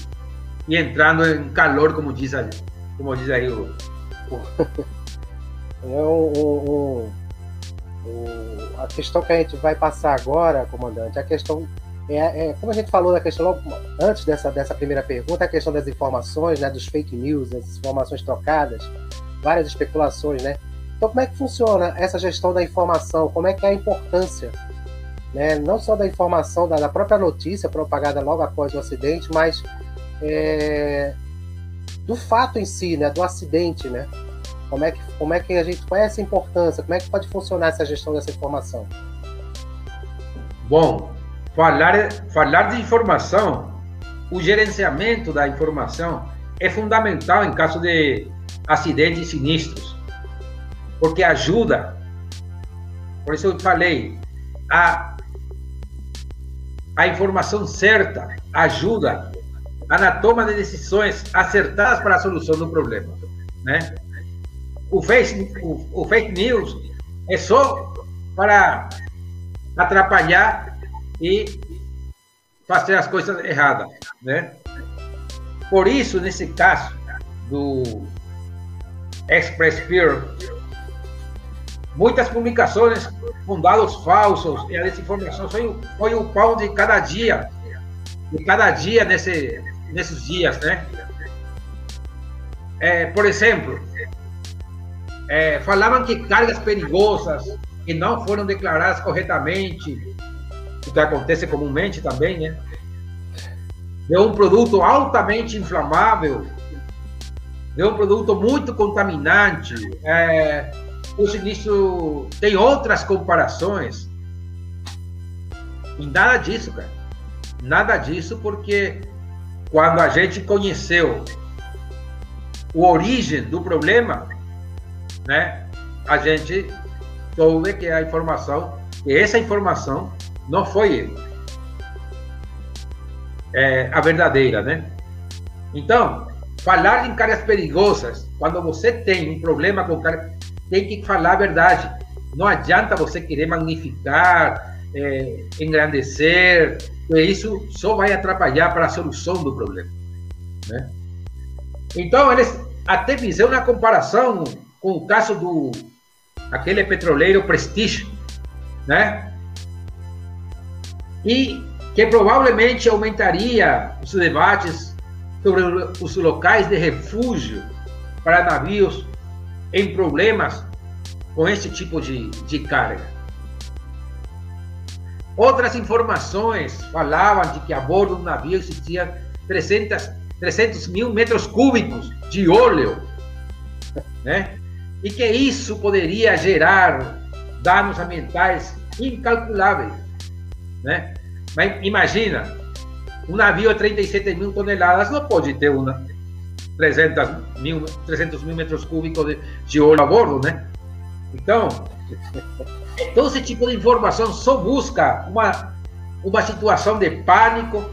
[SPEAKER 2] ir entrando em calor, como diz, como diz aí o... [laughs]
[SPEAKER 1] É o, o, a questão que a gente vai passar agora, comandante, a questão é, é, como a gente falou da questão logo antes dessa, dessa primeira pergunta, a questão das informações, né, dos fake news, das informações trocadas, várias especulações, né? Então, como é que funciona essa gestão da informação? Como é que é a importância, né? Não só da informação da, da própria notícia propagada logo após o acidente, mas é, do fato em si, né? Do acidente, né? Como é que, como é que a gente qual é essa importância? Como é que pode funcionar essa gestão dessa informação?
[SPEAKER 2] Bom, falar falar de informação, o gerenciamento da informação é fundamental em caso de acidentes sinistros porque ajuda. Por isso eu falei, a, a informação certa ajuda na toma de decisões acertadas para a solução do problema, né? O fake, o, o fake news é só para atrapalhar e fazer as coisas erradas, né? Por isso, nesse caso do Express Fear, muitas publicações com dados falsos e a desinformação foi, foi o pão de cada dia, de cada dia nesse, nesses dias, né? É, por exemplo, é, falavam que cargas perigosas que não foram declaradas corretamente, o que acontece comumente também, né? De um produto altamente inflamável, de um produto muito contaminante, é, o sinistro tem outras comparações. E nada disso, cara. Nada disso, porque quando a gente conheceu o origem do problema, né, a gente soube que a informação, que essa informação não foi é, a verdadeira, né? Então, falar em cargas perigosas, quando você tem um problema com cargas tem que falar a verdade. Não adianta você querer magnificar, é, engrandecer, isso só vai atrapalhar para a solução do problema. Né? Então, eles até fizeram uma comparação com o caso do aquele petroleiro Prestige, né? E que provavelmente aumentaria os debates sobre os locais de refúgio para navios em problemas com esse tipo de, de carga. Outras informações falavam de que a bordo do navio existia 300, 300 mil metros cúbicos de óleo, né? E que isso poderia gerar danos ambientais incalculáveis, né? Mas imagina, um navio de 37 mil toneladas não pode ter uma, 300 mil, 300 mil metros cúbicos de, de óleo a bordo, né? Então, [laughs] todo esse tipo de informação só busca uma, uma situação de pânico,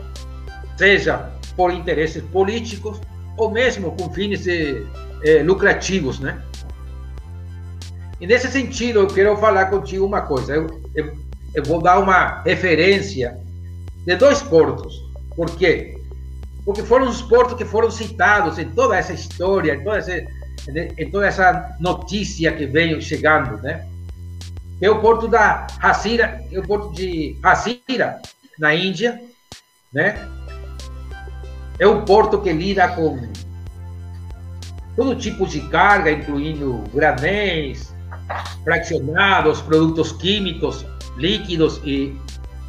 [SPEAKER 2] seja por interesses políticos ou mesmo com fins de, eh, lucrativos, né? E nesse sentido, eu quero falar contigo uma coisa. Eu, eu, eu vou dar uma referência de dois portos. Por quê? Porque foram os portos que foram citados em toda essa história, em toda essa, em toda essa notícia que veio chegando, né? É o porto da Hasira, é o porto de Hasira, na Índia, né? É um porto que lida com todo tipo de carga, incluindo granéis, fraccionados, produtos químicos, líquidos e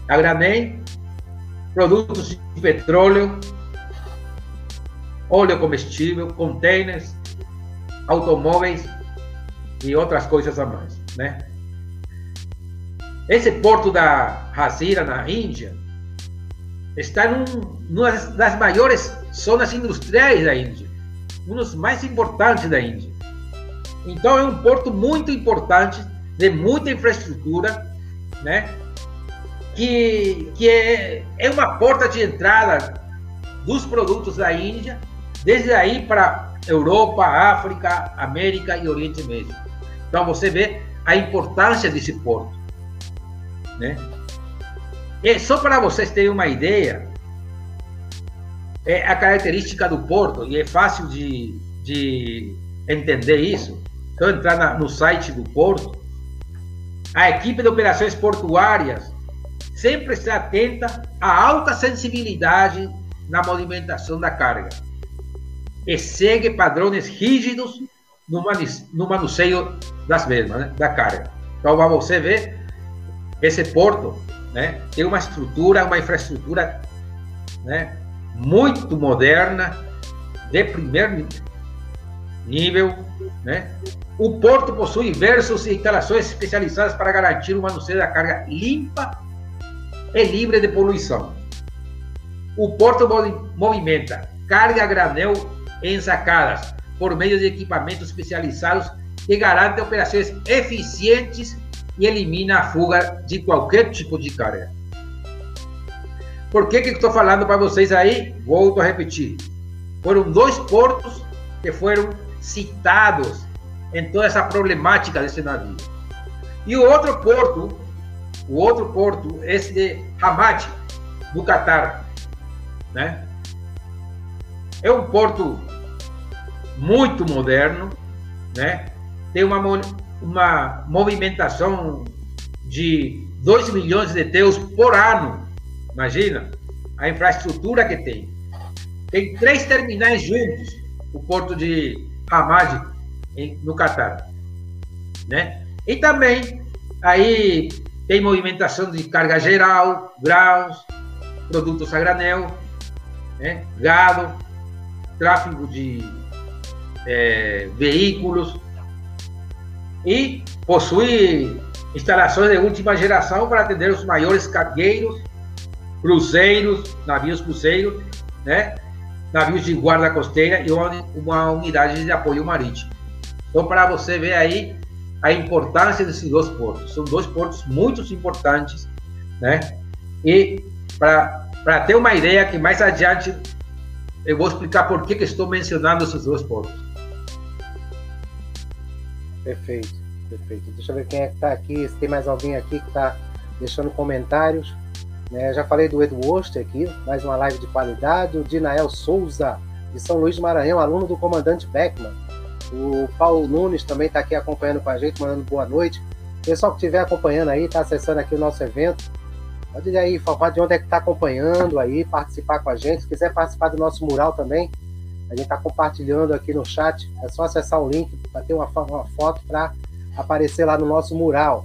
[SPEAKER 2] a granel, produtos de petróleo, óleo comestível, containers, automóveis e outras coisas a mais, né? Esse porto da Hazira, na Índia, está num, numa das maiores zonas industriais da Índia, um dos mais importantes da Índia. Então é um porto muito importante, de muita infraestrutura, né? Que, que é, é uma porta de entrada dos produtos da Índia, desde aí para Europa, África, América e Oriente Médio. Então você vê a importância desse porto, né? E só para vocês terem uma ideia, é a característica do porto, e é fácil de, de entender isso. Eu entrar na, no site do porto, a equipe de operações portuárias sempre está atenta à alta sensibilidade na movimentação da carga e segue padrões rígidos no, no manuseio das mesmas, né, da carga. Então, para você ver, esse porto né, tem uma estrutura, uma infraestrutura né, muito moderna, de primeiro nível. Né? O porto possui diversas instalações especializadas para garantir o manuseio da carga limpa e livre de poluição. O porto movimenta carga granel ensacadas por meio de equipamentos especializados que garantem operações eficientes e elimina a fuga de qualquer tipo de carga. Por que que estou falando para vocês aí? Volto a repetir. Foram dois portos que foram citados em toda essa problemática desse navio. E o outro porto, o outro porto, esse de Hamad, no Catar, né? É um porto muito moderno, né? Tem uma uma movimentação de 2 milhões de teus por ano. Imagina a infraestrutura que tem. Tem três terminais juntos, o porto de Hamad, no Catar. Né? E também aí tem movimentação de carga geral, grãos, produtos a granel, né? gado, tráfego de é, veículos, e possui instalações de última geração para atender os maiores cargueiros, cruzeiros, navios cruzeiros, né? Navios de guarda costeira e uma unidade de apoio marítimo. Então, para você ver aí a importância desses dois portos. São dois portos muito importantes, né? E para ter uma ideia que mais adiante eu vou explicar por que, que estou mencionando esses dois portos.
[SPEAKER 1] Perfeito, perfeito. Deixa eu ver quem é que está aqui, se tem mais alguém aqui que está deixando comentários. Né? Já falei do Edu Oster aqui, mais uma live de qualidade. O Dinael Souza, de São Luís do Maranhão, aluno do comandante Beckman. O Paulo Nunes também está aqui acompanhando com a gente, mandando boa noite. Pessoal que estiver acompanhando aí, está acessando aqui o nosso evento, pode aí informar de onde é que está acompanhando aí, participar com a gente. Se quiser participar do nosso mural também, a gente está compartilhando aqui no chat. É só acessar o link para ter uma, uma foto para aparecer lá no nosso mural.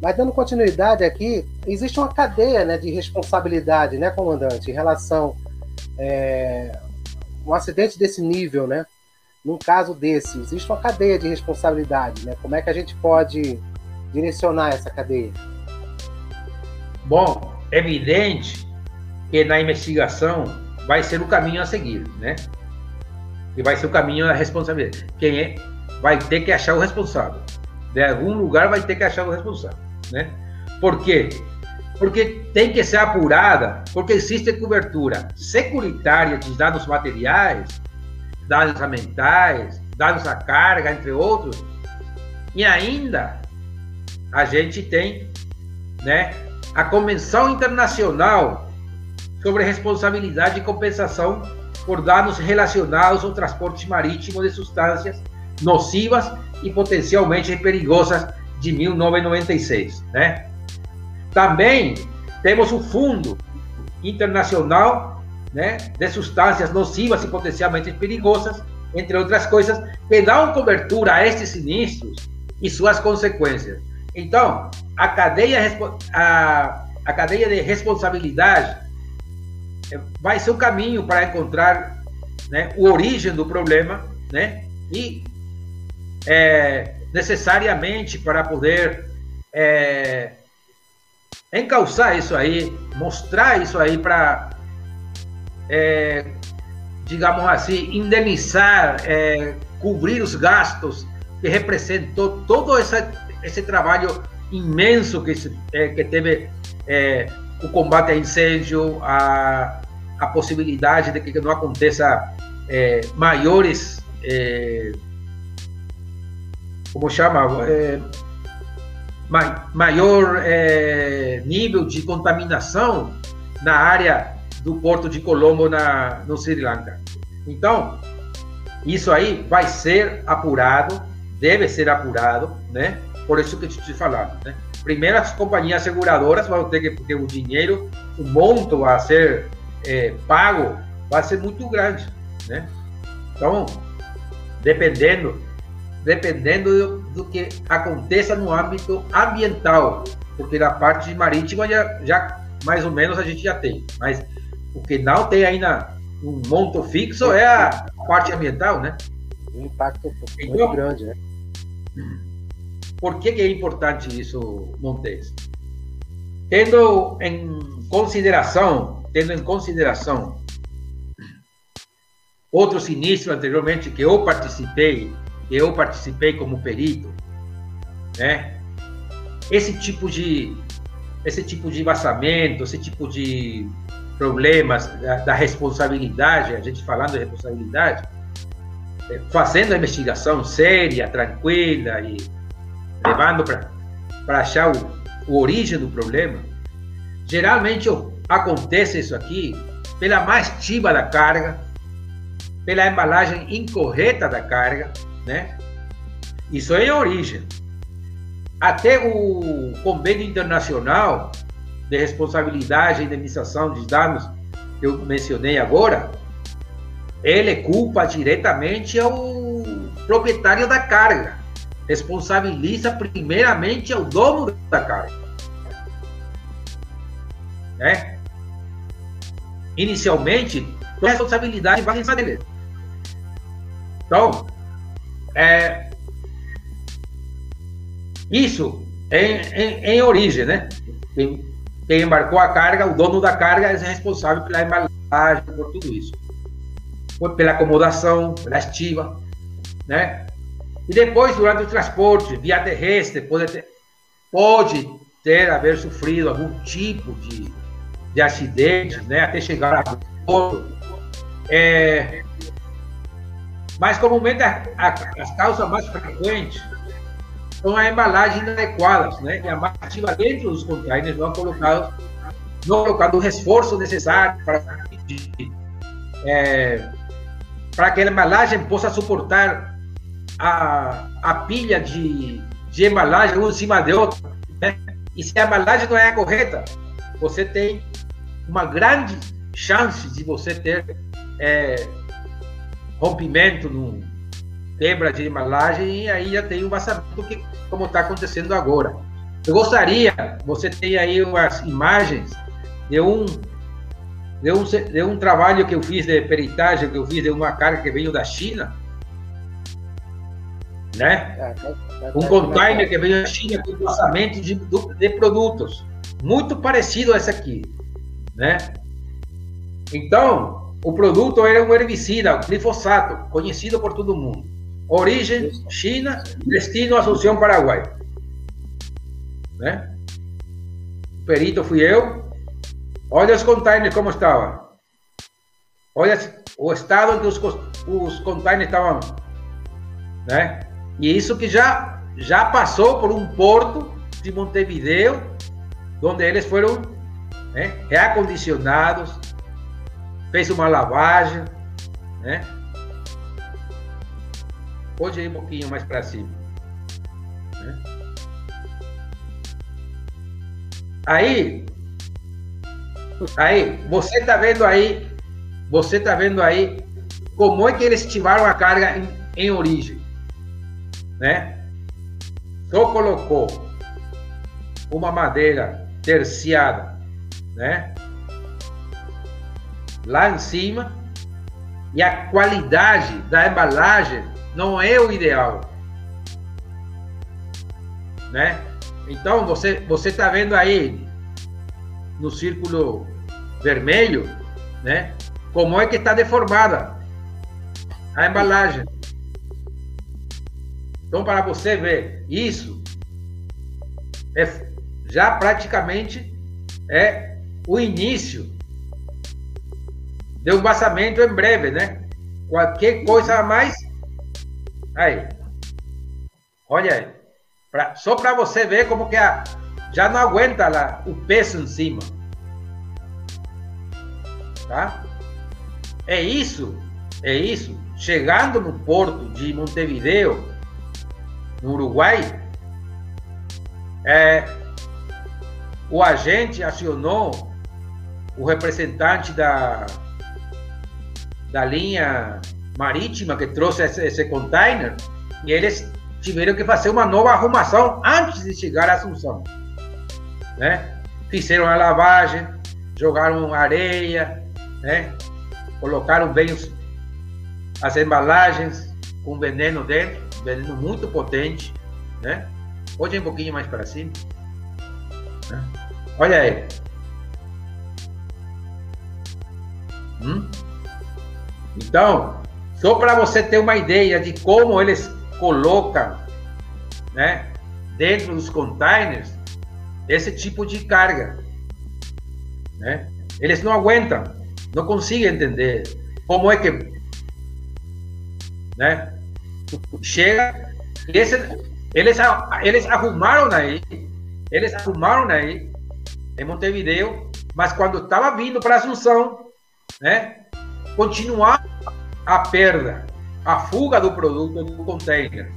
[SPEAKER 1] Mas dando continuidade aqui, existe uma cadeia né, de responsabilidade, né, comandante, em relação é, um acidente desse nível, né? Num caso desse, existe uma cadeia de responsabilidade, né? Como é que a gente pode direcionar essa cadeia?
[SPEAKER 2] Bom, é evidente que na investigação vai ser o caminho a seguir, né? E vai ser o caminho da responsabilidade. Quem é? Vai ter que achar o responsável. De algum lugar vai ter que achar o responsável, né? Por quê? porque tem que ser apurada, porque existe cobertura securitária de dados materiais, dados ambientais, dados à carga, entre outros, e ainda a gente tem né, a Convenção Internacional sobre Responsabilidade e Compensação por Danos Relacionados ao Transporte Marítimo de Substâncias Nocivas e Potencialmente Perigosas de 1996. Né? Também temos o Fundo Internacional né, de Substâncias Nocivas e Potencialmente Perigosas, entre outras coisas, que dão cobertura a estes sinistros e suas consequências. Então, a cadeia, a, a cadeia de responsabilidade é, vai ser o caminho para encontrar né, o origem do problema né, e é, necessariamente para poder é, encalçar isso aí, mostrar isso aí para, é, digamos assim, indenizar, é, cobrir os gastos que representou todo esse trabalho imenso que, é, que teve é, o combate a incêndio, a, a possibilidade de que não aconteça é, maiores, como chama, é, ma, maior é, nível de contaminação na área do Porto de Colombo, na, no Sri Lanka. Então, isso aí vai ser apurado, deve ser apurado, né? Por isso que te falando, né? Primeiro, as companhias seguradoras vão ter que, porque o dinheiro, o monto a ser é, pago vai ser muito grande, né? Então, dependendo, dependendo do, que aconteça no âmbito ambiental, porque na parte marítima já, já mais ou menos a gente já tem, mas o que não tem ainda um monto fixo é a parte ambiental, né?
[SPEAKER 1] Um impacto muito então, grande, né?
[SPEAKER 2] Por que, que é importante isso, Montes? Tendo em consideração, tendo em consideração outro sinistro anteriormente que eu participei, eu participei como perito, né? Esse tipo de esse tipo de vazamento, esse tipo de problemas da, da responsabilidade, a gente falando de responsabilidade, é, fazendo a investigação séria, tranquila e levando para achar o, o origem do problema, geralmente acontece isso aqui pela mais da carga, pela embalagem incorreta da carga, né? Isso é a origem. Até o convênio internacional de responsabilidade e indenização de danos que eu mencionei agora, ele culpa diretamente ao proprietário da carga responsabiliza primeiramente ao dono da carga. Né? Inicialmente, a responsabilidade vai em cima dele. Então, é, isso em, em, em origem, né? Quem, quem, embarcou a carga, o dono da carga é responsável pela embalagem, por tudo isso. Pela acomodação, pela estiva, né? E depois, durante o transporte, via terrestre, pode ter, pode ter haver sofrido algum tipo de, de acidente, né, até chegar a porto. É, mas comumente a, a, as causas mais frequentes são a embalagem inadequadas, né? E a massiva dentro dos containers não colocado, não colocado o reforço necessário para, é, para que a embalagem possa suportar a, a pilha de, de embalagem uma em cima de outra, né? e se a embalagem não é a correta, você tem uma grande chance de você ter é, rompimento no quebra de embalagem e aí já tem um vazamento que como está acontecendo agora. Eu gostaria, você tem aí umas imagens de um de um, de um trabalho que eu fiz de peritagem, que eu fiz de uma carga que veio da China, né? Um container que veio da China com lançamento de, de produtos, muito parecido a esse aqui, né? Então, o produto era um herbicida, glifosato, conhecido por todo mundo. Origem China, destino Assunção Paraguai, né? perito fui eu. Olha os containers como estavam. Olha o estado em que os, os containers estavam, né? E isso que já já passou por um porto de Montevideo, onde eles foram né, reacondicionados, fez uma lavagem, né? Pode ir um pouquinho mais para cima. Né? Aí, aí, você está vendo aí, você está vendo aí como é que eles estimaram a carga em, em origem, né? Só colocou uma madeira terciada, né? Lá em cima e a qualidade da embalagem não é o ideal, né? Então você você está vendo aí no círculo vermelho, né? Como é que está deformada a embalagem. Então para você ver isso é já praticamente é o início de um vazamento em breve, né? Qualquer coisa a mais Aí. Olha aí. Pra, só para você ver como que a, já não aguenta lá, o peso em cima. Tá? É isso. É isso. Chegando no porto de Montevideo, no Uruguai, é, o agente acionou o representante da, da linha marítima que trouxe esse, esse container e eles tiveram que fazer uma nova arrumação antes de chegar à Assunção. Né? Fizeram a lavagem, jogaram areia, né? colocaram bem os, as embalagens com veneno dentro, veneno muito potente. Né? Pode ir um pouquinho mais para cima. Né? Olha aí. Hum? Então, só para você ter uma ideia de como eles colocam né, dentro dos containers esse tipo de carga. Né? Eles não aguentam, não conseguem entender como é que né, chega. Esse, eles, eles arrumaram aí, eles arrumaram aí em Montevideo, mas quando estava vindo para Assunção, né, continuava a perda, a fuga do produto do container.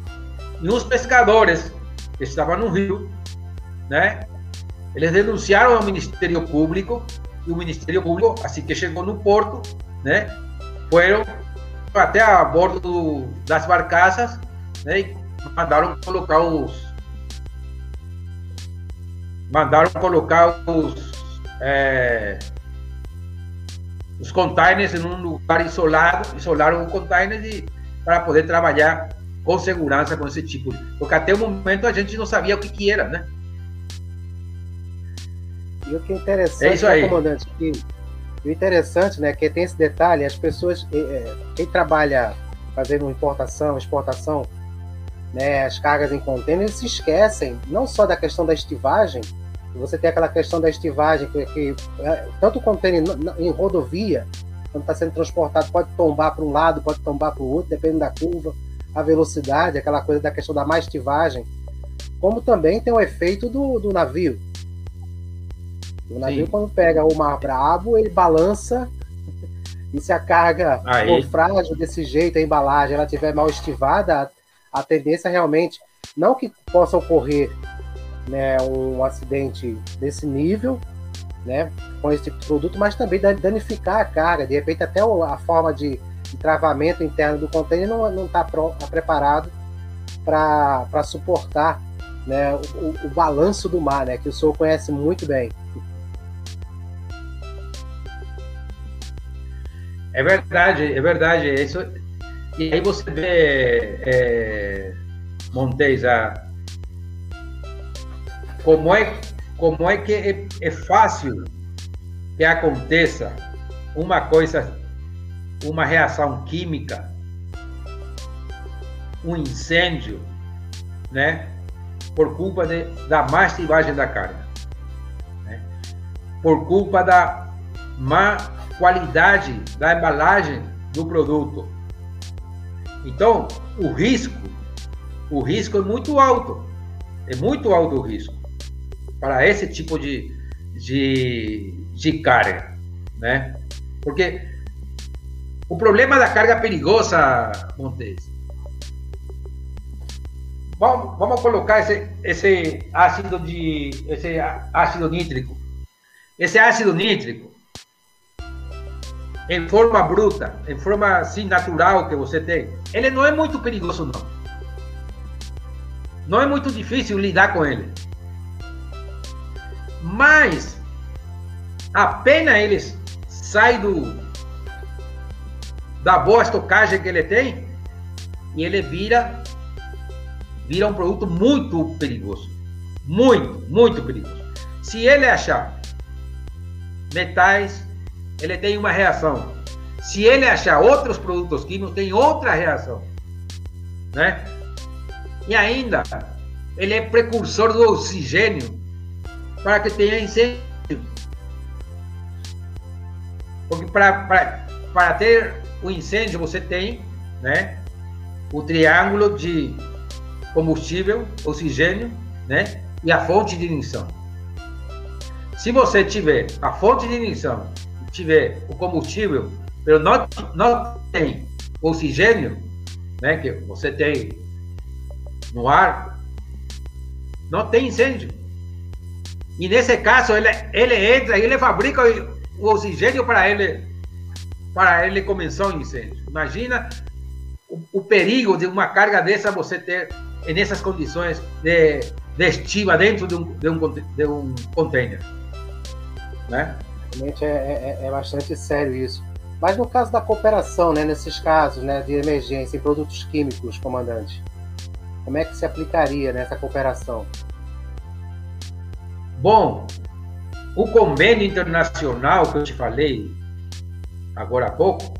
[SPEAKER 2] E os pescadores que estavam no rio, né, eles denunciaram ao Ministério Público e o Ministério Público, assim que chegou no porto, né, foram até a bordo do, das barcaças né, e mandaram colocar os mandaram colocar os é, os containers em um lugar isolado, isolaram o container e, para poder trabalhar com segurança com esse tipo. Porque até o momento a gente não sabia o que, que era, né?
[SPEAKER 1] E o que é interessante, é isso aí. Né, comandante, que, o interessante, né, que tem esse detalhe, as pessoas, é, quem trabalha fazendo importação, exportação, né, as cargas em container, se esquecem não só da questão da estivagem, você tem aquela questão da estivagem, que, que é, tanto o contêiner em rodovia, quando está sendo transportado, pode tombar para um lado, pode tombar para o outro, dependendo da curva, a velocidade, aquela coisa da questão da mais estivagem, como também tem o efeito do, do navio. O navio, Sim. quando pega o mar bravo, ele balança, [laughs] e se a carga for frágil desse jeito, a embalagem ela tiver mal estivada, a, a tendência realmente, não que possa ocorrer né, um acidente desse nível, né, com esse tipo de produto, mas também danificar a carga, de repente até a forma de, travamento interno do container não está tá preparado para suportar né, o, o, balanço do mar, né, que o senhor conhece muito bem.
[SPEAKER 2] É verdade, é verdade. Isso, e aí você vê, é, Montes, a, como é, como é que é, é fácil que aconteça uma coisa, uma reação química, um incêndio, né? Por culpa de, da mastigagem da carne. Né? por culpa da má qualidade da embalagem do produto. Então, o risco, o risco é muito alto. É muito alto o risco para esse tipo de, de, de carga, né? Porque o problema da carga perigosa, Montes, vamos, vamos colocar esse, esse ácido de esse ácido nítrico, esse ácido nítrico em forma bruta, em forma assim natural que você tem, ele não é muito perigoso não. Não é muito difícil lidar com ele. Mas apenas ele sai do da boa estocagem que ele tem e ele vira vira um produto muito perigoso. Muito, muito perigoso. Se ele achar metais, ele tem uma reação. Se ele achar outros produtos químicos, tem outra reação. Né? E ainda, ele é precursor do oxigênio para que tenha incêndio. Porque para ter o incêndio, você tem né, o triângulo de combustível, oxigênio né, e a fonte de ignição. Se você tiver a fonte de ignição, tiver o combustível, mas não, não tem oxigênio, né, que você tem no ar, não tem incêndio. E nesse caso, ele, ele entra e ele fabrica o oxigênio para ele para ele começar o incêndio. Imagina o, o, perigo de uma carga dessa você ter nessas condições de, de estiva dentro de um, de um, de um container. Né?
[SPEAKER 1] Realmente é, é, é, bastante sério isso. Mas no caso da cooperação, né, nesses casos né, de emergência em produtos químicos, comandante, como é que se aplicaria nessa cooperação?
[SPEAKER 2] Bom, o convênio internacional que eu te falei agora há pouco,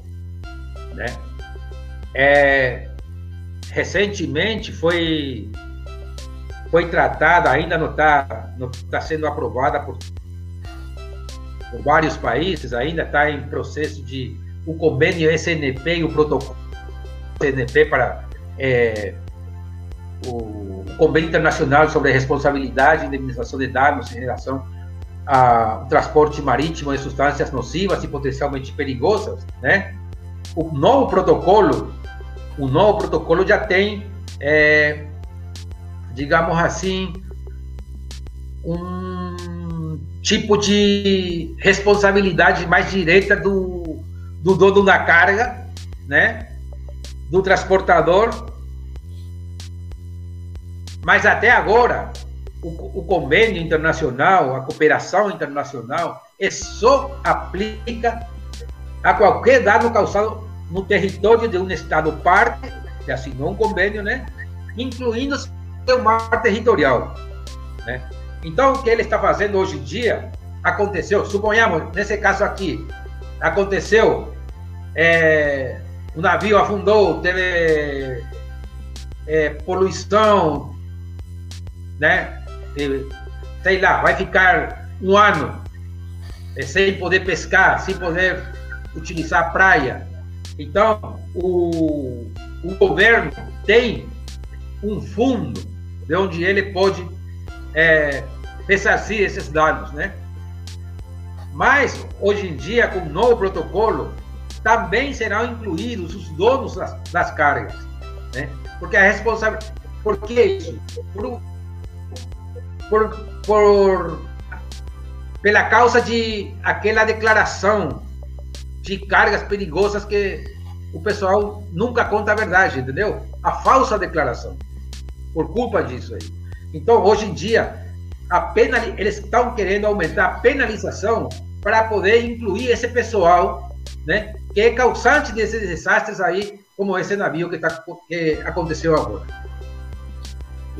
[SPEAKER 2] né, é, recentemente foi foi tratada, ainda não está tá sendo aprovada por, por vários países, ainda está em processo de o convênio SNP e o protocolo SNP para é, o Convênio Internacional sobre a Responsabilidade e Indemnização de Danos em relação ao transporte marítimo de substâncias nocivas e potencialmente perigosas, né? O novo protocolo, o novo protocolo já tem, é, digamos assim, um tipo de responsabilidade mais direta do, do dono da carga, né? Do transportador mas até agora, o, o convênio internacional, a cooperação internacional, é só aplica a qualquer dano causado no território de um Estado parte, que assinou um convênio, né? incluindo seu mar territorial. Né? Então, o que ele está fazendo hoje em dia aconteceu, suponhamos, nesse caso aqui, aconteceu, é, o navio afundou, teve é, poluição, né? sei lá, vai ficar um ano eh, sem poder pescar, sem poder utilizar a praia. Então, o, o governo tem um fundo de onde ele pode é, ressarcir esses danos, né? Mas, hoje em dia, com o novo protocolo, também serão incluídos os donos das, das cargas, né? Porque a responsabilidade... Por que isso? Por, por, por pela causa de aquela declaração de cargas perigosas que o pessoal nunca conta a verdade, entendeu? A falsa declaração. Por culpa disso aí. Então, hoje em dia, a penal... eles estão querendo aumentar a penalização para poder incluir esse pessoal, né, que é causante desses desastres aí, como esse navio que, tá, que aconteceu agora.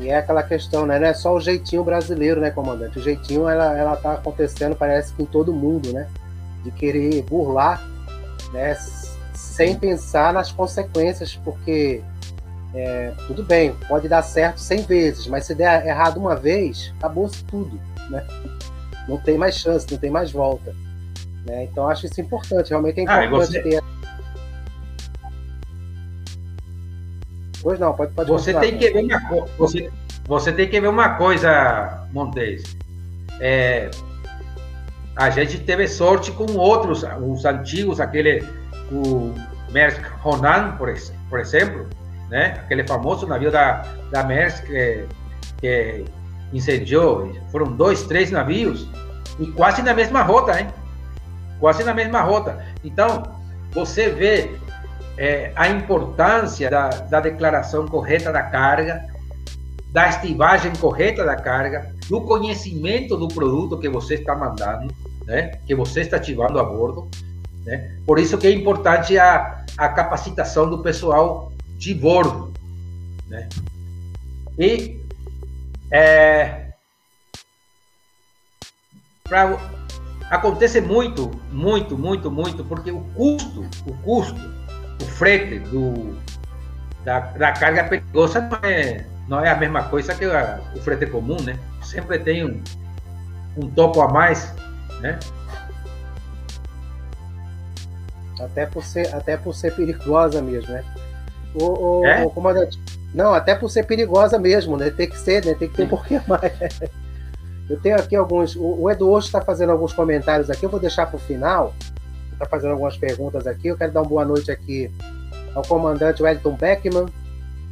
[SPEAKER 1] E é aquela questão, né? Não é só o jeitinho brasileiro, né, comandante? O jeitinho, ela, ela tá acontecendo, parece que em todo mundo, né? De querer burlar, né? Sem pensar nas consequências, porque é, tudo bem, pode dar certo 100 vezes, mas se der errado uma vez, acabou-se tudo, né? não tem mais chance, não tem mais volta. Né? Então acho isso importante, realmente é importante ah, você... ter. Pois não, pode, pode
[SPEAKER 2] você tem que ver uma coisa. Você, você tem que ver uma coisa, Montes. É, a gente teve sorte com outros, os antigos, aquele o Maersk Ronan, por, por exemplo, né? Aquele famoso navio da, da Maersk que, que incendiou. Foram dois, três navios e quase na mesma rota, hein? Quase na mesma rota. Então, você vê é, a importância da, da declaração correta da carga, da estivagem correta da carga, do conhecimento do produto que você está mandando, né? Que você está ativando a bordo. Né? Por isso que é importante a, a capacitação do pessoal de bordo. Né? E é, pra, acontece muito, muito, muito, muito, porque o custo, o custo, o frete do, da, da carga perigosa não é, não é a mesma coisa que a, o frete comum, né? Sempre tem um, um topo a mais, né?
[SPEAKER 1] Até por ser, até por ser perigosa mesmo, né? O, o, é? o comandante. Não, até por ser perigosa mesmo, né? Tem que ser, né? Tem que ter um pouquinho mais. Eu tenho aqui alguns. O, o Edu está fazendo alguns comentários aqui, eu vou deixar para o final. Está fazendo algumas perguntas aqui. Eu quero dar uma boa noite aqui ao comandante Wellington Beckman,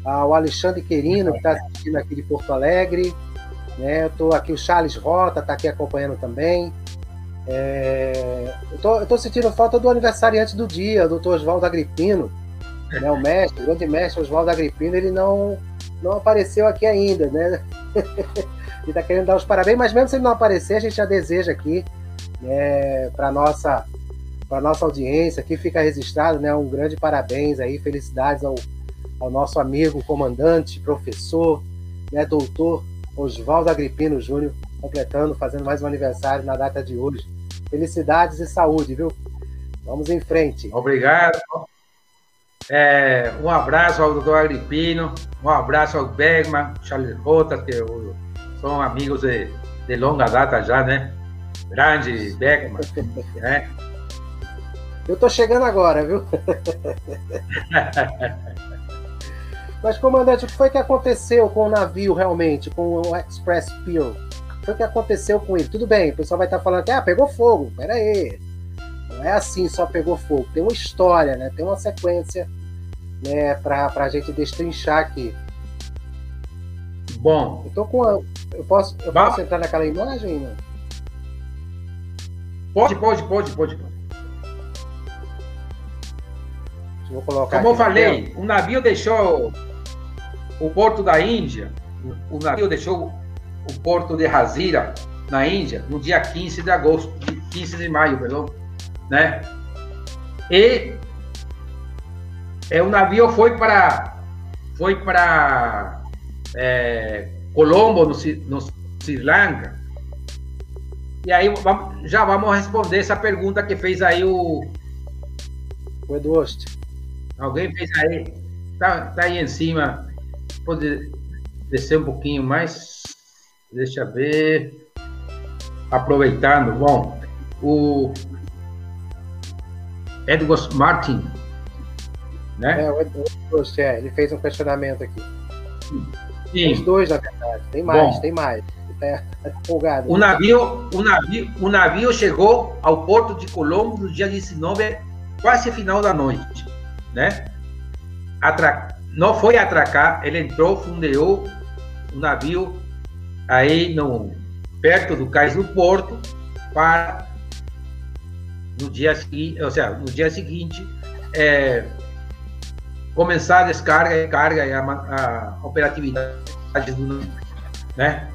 [SPEAKER 1] ao Alexandre Querino, que está assistindo aqui de Porto Alegre. Né? Eu estou aqui, o Charles Rota está aqui acompanhando também. É, eu, tô sentindo falta do aniversariante do dia, o doutor Oswaldo Agripino, né, o mestre, o grande mestre Oswaldo Agripino, ele não, não apareceu aqui ainda, né? [laughs] ele tá querendo dar os parabéns, mas mesmo se ele não aparecer, a gente já deseja aqui né, para nossa para nossa audiência, aqui fica registrado, né, um grande parabéns aí, felicidades ao, ao nosso amigo comandante, professor, né, doutor Oswaldo Agripino Júnior, completando, fazendo mais um aniversário na data de hoje. Felicidades e saúde, viu? Vamos em frente.
[SPEAKER 2] Obrigado. É, um abraço ao doutor Agripino, um abraço ao Bergman, Charles Rota, que eu, são amigos de, de longa data já, né? Grande Bergman, né?
[SPEAKER 1] Eu tô chegando agora, viu? [laughs] Mas, comandante, o que foi que aconteceu com o navio realmente, com o Express foi o que aconteceu com ele. Tudo bem, o pessoal vai estar falando que ah, pegou fogo. Pera aí. Não é assim, só pegou fogo. Tem uma história, né? Tem uma sequência né, para a gente destrinchar aqui.
[SPEAKER 2] Bom.
[SPEAKER 1] Eu tô com a, eu posso, eu posso entrar naquela imagem? Não?
[SPEAKER 2] Pode, pode, pode, pode, pode.
[SPEAKER 1] Vou colocar
[SPEAKER 2] Como eu falei, o navio deixou o porto da Índia, o navio deixou o porto de Hazira, na Índia, no dia 15 de agosto, 15 de maio, perdão, né? E é, o navio foi para foi para é, Colombo, no, no Sri Lanka. E aí já vamos responder essa pergunta que fez aí o.
[SPEAKER 1] O Eduardo.
[SPEAKER 2] Alguém fez aí. Tá, tá aí em cima. Pode descer um pouquinho mais. Deixa eu ver. Aproveitando, bom, o Edward Martin, né?
[SPEAKER 1] É, o Edward, é, ele fez um questionamento aqui. Sim. Os dois, na verdade. Tem mais, bom, tem mais. Tá
[SPEAKER 2] empolgado. O navio, o, navio, o navio chegou ao porto de Colombo no dia 19, quase final da noite, né? Atra... Não foi atracar, ele entrou, fundeou o navio aí no, perto do cais do porto para no dia seguinte, ou seja, no dia seguinte é, começar a descarga e carga e a, a operatividade do né?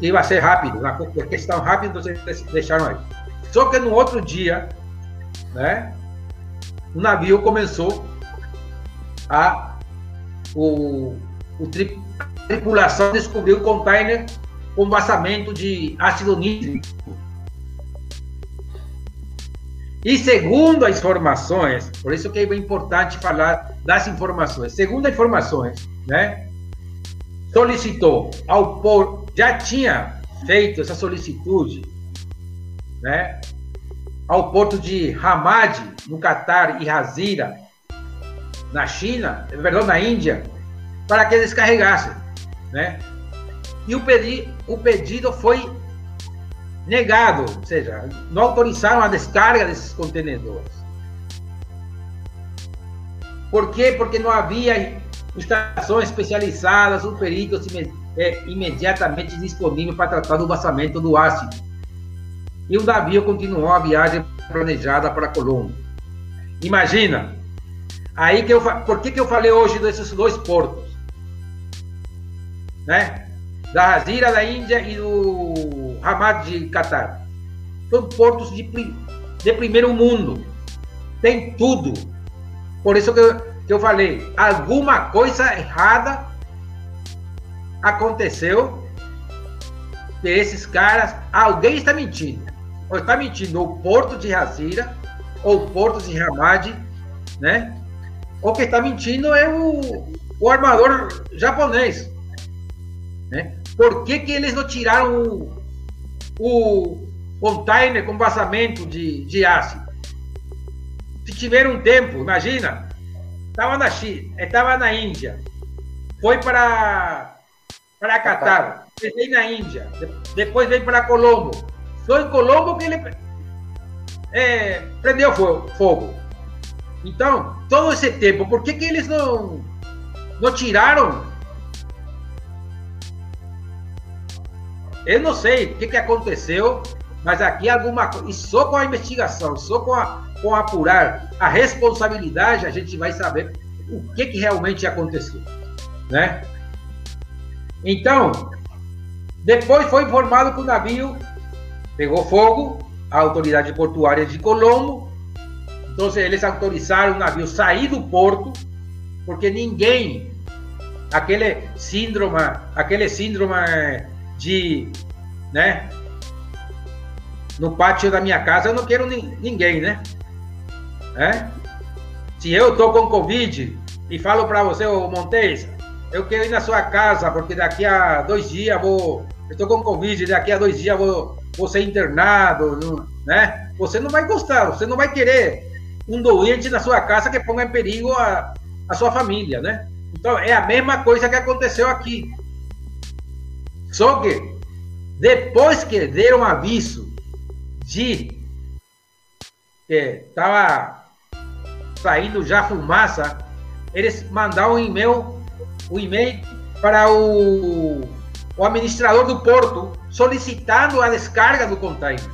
[SPEAKER 2] E vai ser rápido, a questão rápida, vocês deixaram aí. Só que no outro dia, né? O navio começou a o, o tri, a tripulação descobriu o container com vazamento de ácido nítrico. E segundo as informações, por isso que é importante falar das informações. Segundo as informações, né, solicitou ao por já tinha feito essa solicitude né, ao porto de Hamad, no Catar, e Hazira, na China, perdão, na Índia, para que eles carregassem, né? E o, pedi, o pedido foi negado, ou seja, não autorizaram a descarga desses contenedores. Por quê? Porque não havia estações especializadas ou peritos é, imediatamente disponíveis para tratar do vazamento do ácido. E o navio continuou a viagem planejada para Colombo. Imagina, aí que eu, por que, que eu falei hoje desses dois portos? Né? Da Hazira da Índia e do Hamad de Catar. São portos de, de primeiro mundo. Tem tudo por isso que eu, que eu falei, alguma coisa errada aconteceu que esses caras, alguém está mentindo. Ou está mentindo o Porto de Hazira, ou o Porto de Hamad, né? Ou que está mentindo é o, o armador japonês. Né? Por que, que eles não tiraram o, o container com vazamento de, de ácido? se tiver um tempo, imagina, estava na China, estava na Índia, foi para para Catar, veio na Índia, depois veio para Colombo. Foi em Colombo que ele é, prendeu fogo. Então, todo esse tempo, por que, que eles não, não tiraram? Eu não sei o que, que aconteceu, mas aqui alguma coisa, e só com a investigação, só com a, com apurar a responsabilidade, a gente vai saber o que, que realmente aconteceu, né? Então, depois foi informado que o navio pegou fogo, a autoridade portuária de Colombo, então eles autorizaram o navio sair do porto, porque ninguém, aquele síndrome, aquele síndrome de, né, no pátio da minha casa eu não quero ninguém, né? É? Se eu tô com Covid e falo para você, ô Montes, eu quero ir na sua casa, porque daqui a dois dias vou. Eu tô com Covid, daqui a dois dias vou, vou ser internado, né? Você não vai gostar, você não vai querer um doente na sua casa que ponga em perigo a, a sua família, né? Então é a mesma coisa que aconteceu aqui. Só que depois que deram aviso de que estava saindo já fumaça, eles mandaram um e-mail, um e-mail para o, o administrador do porto solicitando a descarga do container.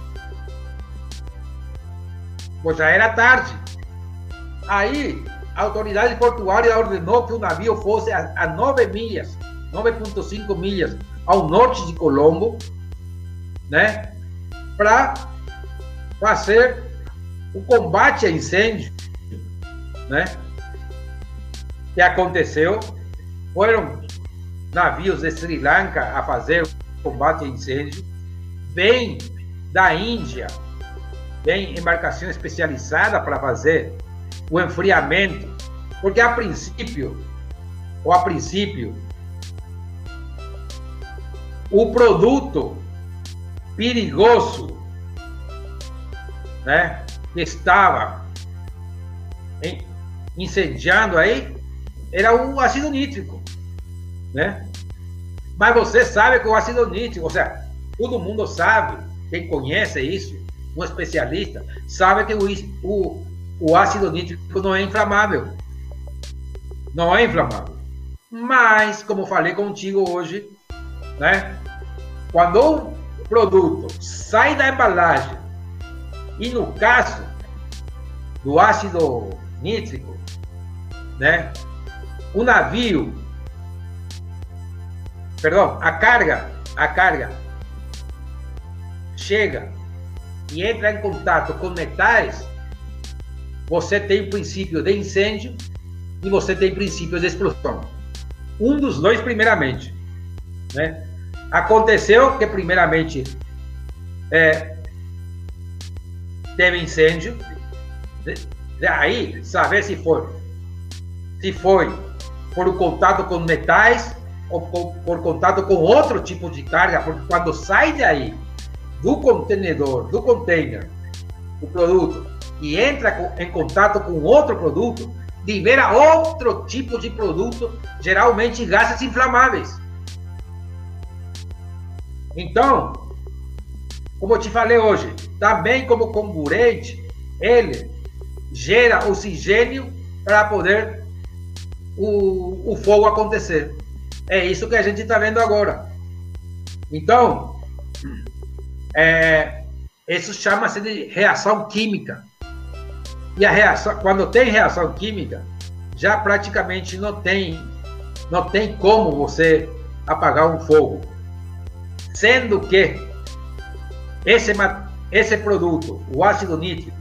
[SPEAKER 2] Pois já era tarde. Aí a autoridade portuária ordenou que o navio fosse a, a 9 milhas, 9,5 milhas ao norte de Colombo, né? Para fazer o combate a incêndio né? Que aconteceu foram navios de Sri Lanka a fazer o combate a incêndio, vem da Índia, vem embarcação especializada para fazer o enfriamento, porque a princípio, ou a princípio, o produto perigoso, né, que estava incendiando aí era o ácido nítrico, né? Mas você sabe que o ácido nítrico, ou seja, todo mundo sabe, quem conhece isso, um especialista, sabe que o, o, o ácido nítrico não é inflamável. Não é inflamável. Mas, como falei contigo hoje, né? Quando o produto sai da embalagem, e no caso do ácido nítrico, né? O navio, perdão, a carga, a carga chega e entra em contato com metais, você tem o princípio de incêndio e você tem princípio de explosão. Um dos dois, primeiramente. Né? Aconteceu que, primeiramente, é, teve incêndio, Aí, saber se foi, se foi por contato com metais ou por, por contato com outro tipo de carga, porque quando sai daí do contenedor, do container, o produto, e entra em contato com outro produto, libera outro tipo de produto, geralmente gases inflamáveis. Então, como eu te falei hoje, também como comburente, ele gera oxigênio para poder o, o fogo acontecer. É isso que a gente está vendo agora. Então, é, isso chama-se de reação química. E a reação, quando tem reação química, já praticamente não tem, não tem como você apagar um fogo. Sendo que esse, esse produto, o ácido nítrico,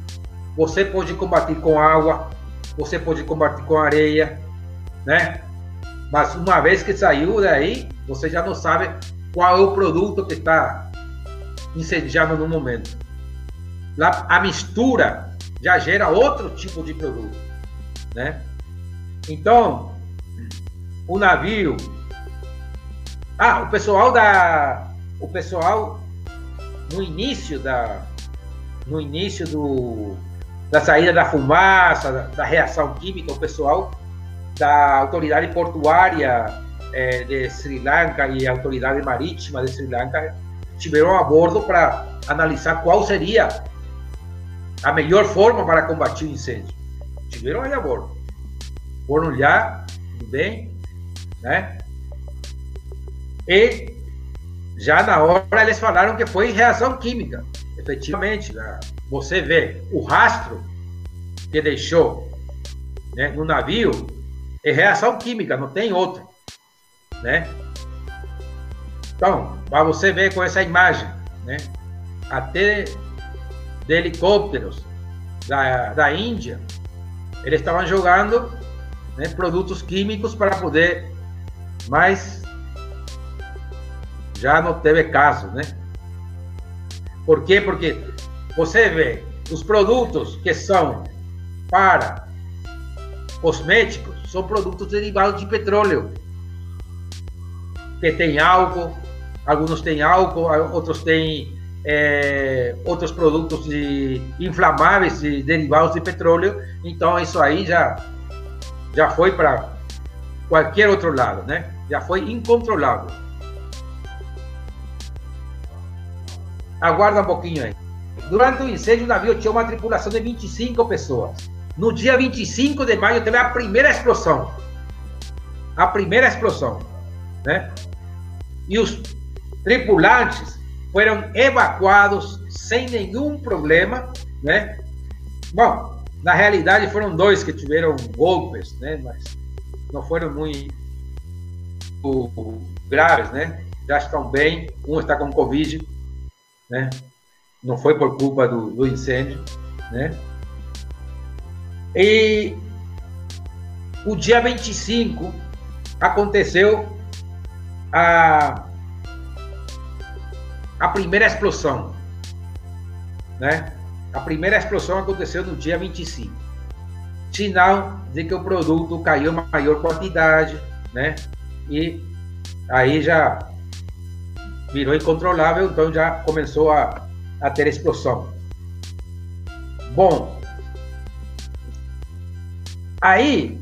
[SPEAKER 2] você pode combater com água, você pode combater com areia, né? Mas uma vez que saiu daí, você já não sabe qual é o produto que está incendiado no momento. A mistura já gera outro tipo de produto, né? Então, o navio, ah, o pessoal da, o pessoal no início da, no início do, da saída da fumaça, da, da reação química, o pessoal da autoridade portuária é, de Sri Lanka e a autoridade marítima de Sri Lanka estiveram a bordo para analisar qual seria a melhor forma para combater incêndio. Estiveram aí a bordo. Foram olhar, tudo bem, né? E já na hora eles falaram que foi reação química. Efetivamente, né? você vê o rastro que deixou né, no navio é reação química, não tem outro, né? Então, para você ver com essa imagem, né? Até de helicópteros da, da Índia, eles estavam jogando né, produtos químicos para poder, mas já não teve caso, né? Por quê? Porque você vê os produtos que são para cosméticos são produtos derivados de petróleo, que tem álcool, alguns têm álcool, outros têm é, outros produtos de inflamáveis de, derivados de petróleo. Então isso aí já já foi para qualquer outro lado, né? Já foi incontrolável. Aguarda um pouquinho aí. Durante o incêndio, o navio tinha uma tripulação de 25 pessoas. No dia 25 de maio, teve a primeira explosão. A primeira explosão, né? E os tripulantes foram evacuados sem nenhum problema, né? Bom, na realidade foram dois que tiveram golpes, né? Mas não foram muito graves, né? Já estão bem. Um está com Covid, né? Não foi por culpa do incêndio, né? E o dia 25 aconteceu a, a primeira explosão, né? A primeira explosão aconteceu no dia 25. Sinal de que o produto caiu em maior quantidade, né? E aí já virou incontrolável, então já começou a, a ter explosão. Bom, aí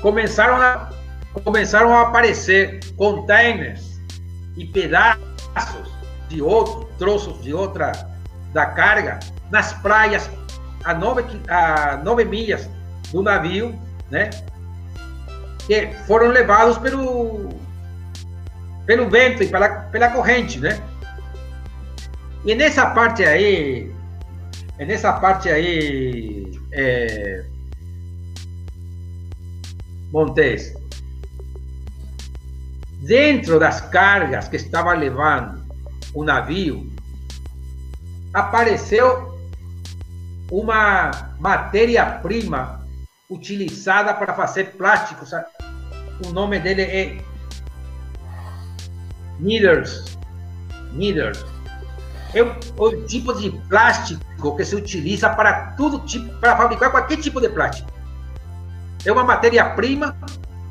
[SPEAKER 2] começaram a, começaram a aparecer containers e pedaços de outro, troços de outra da carga nas praias a nove, a nove milhas do navio, né? Que foram levados pelo, pelo vento e pela, pela corrente, né? E nessa parte aí, nessa parte aí, é, Montes, dentro das cargas que estava levando o navio, apareceu uma matéria-prima utilizada para fazer plásticos. O nome dele é Needers. Needers. É o, o, tipo de plástico que se utiliza para tudo tipo, para fabricar qualquer tipo de plástico. É uma matéria-prima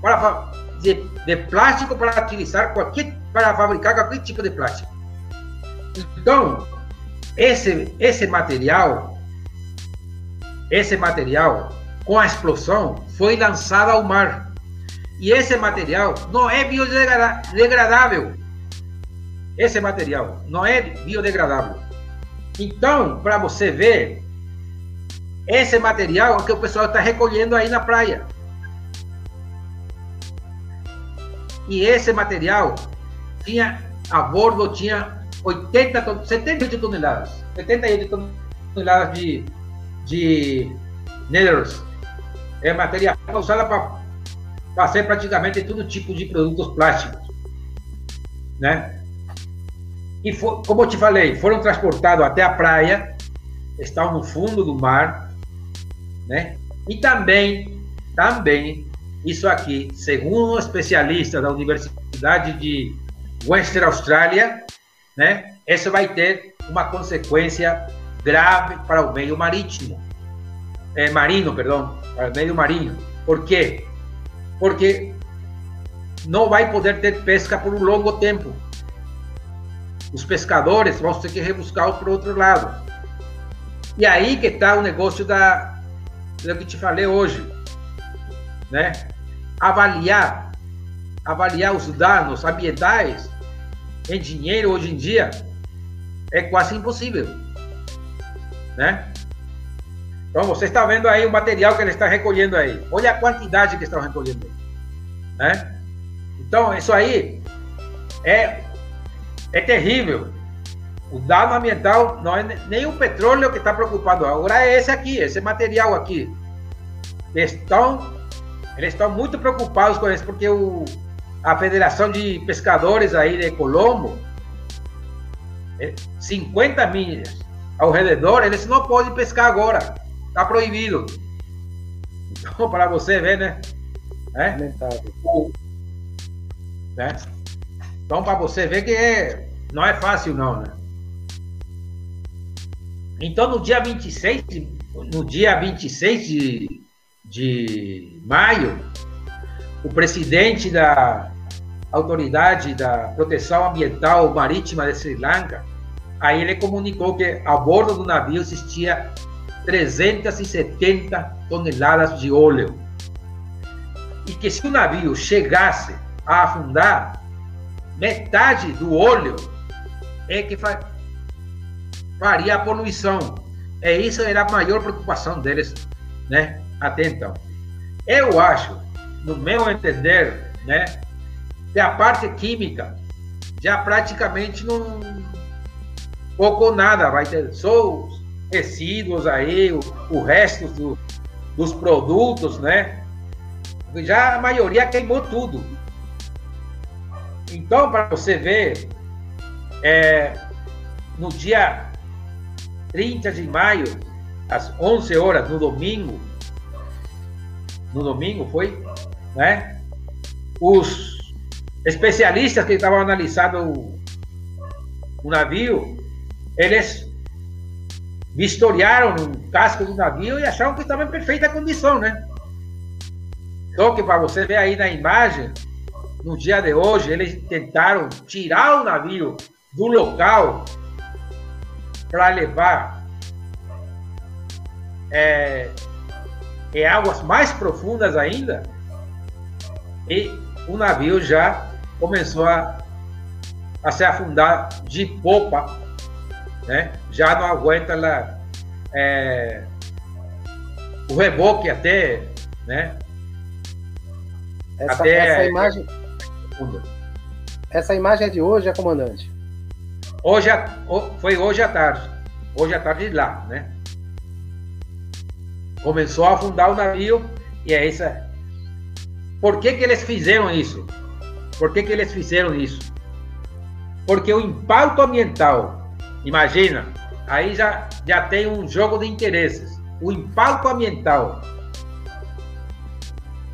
[SPEAKER 2] para de, de plástico para utilizar qualquer para fabricar qualquer tipo de plástico. Então, esse, esse material, esse material, com a explosão, foi lançado ao mar. E esse material não é biodegradável. Esse material não é biodegradável. Então, para você ver, esse material é que o pessoal está recolhendo aí na praia. E esse material tinha a bordo tinha 80, 78 toneladas, 78 toneladas de, de neutros. É matéria usada para fazer praticamente todo tipo de produtos plásticos, né? E for, como eu te falei, foram transportados até a praia, estão no fundo do mar, né? E também, também, isso aqui, segundo um especialista da Universidade de Western Austrália, né? Isso vai ter uma consequência grave para o meio marítimo, é, marino, perdão, para o meio marinho. Por quê? Porque não vai poder ter pesca por um longo tempo. Os pescadores vão ter que rebuscar para o outro lado. E aí que está o negócio da, do que te falei hoje, né? Avaliar avaliar os danos ambientais em dinheiro hoje em dia é quase impossível, né? Então você está vendo aí o material que ele está recolhendo aí. Olha a quantidade que estão recolhendo, né? Então isso aí é é terrível. O dano ambiental não é nem o petróleo que está preocupado. Agora é esse aqui, esse material aqui. Estão, eles estão muito preocupados com isso porque o a Federação de Pescadores aí de Colombo, 50 é, milhas ao redor, eles não podem pescar agora. Está proibido. Então, [laughs] para você ver, né? É? né? Então, para você ver que é, não é fácil, não, né? Então, no dia 26, no dia 26 de, de maio, o presidente da Autoridade da Proteção Ambiental Marítima de Sri Lanka, aí ele comunicou que a bordo do navio existia 370 toneladas de óleo. E que se o navio chegasse a afundar, metade do óleo é que faria a poluição. É isso era a maior preocupação deles, né? Até então. Eu acho no meu entender, né, que a parte química já praticamente não pouco ou nada, vai ter só os resíduos aí, o, o resto do, dos produtos, né? Já a maioria queimou tudo. Então, para você ver, é, no dia 30 de maio, às 11 horas, no domingo, no domingo foi, né? Os especialistas que estavam analisando o, o navio, eles vistoriaram o casco do navio e acharam que estava em perfeita condição, né? Só que para você ver aí na imagem, no dia de hoje, eles tentaram tirar o navio do local para levar é, em águas mais profundas ainda, e o navio já começou a, a se afundar de popa, né? já não aguenta lá, é, o reboque até, né?
[SPEAKER 1] Essa, até, essa imagem. Essa imagem é de hoje, é comandante?
[SPEAKER 2] Hoje, foi hoje à tarde. Hoje à tarde lá, né? Começou a afundar o navio e é isso. Por que, que eles fizeram isso? Por que, que eles fizeram isso? Porque o impacto ambiental, imagina, aí já, já tem um jogo de interesses. O impacto ambiental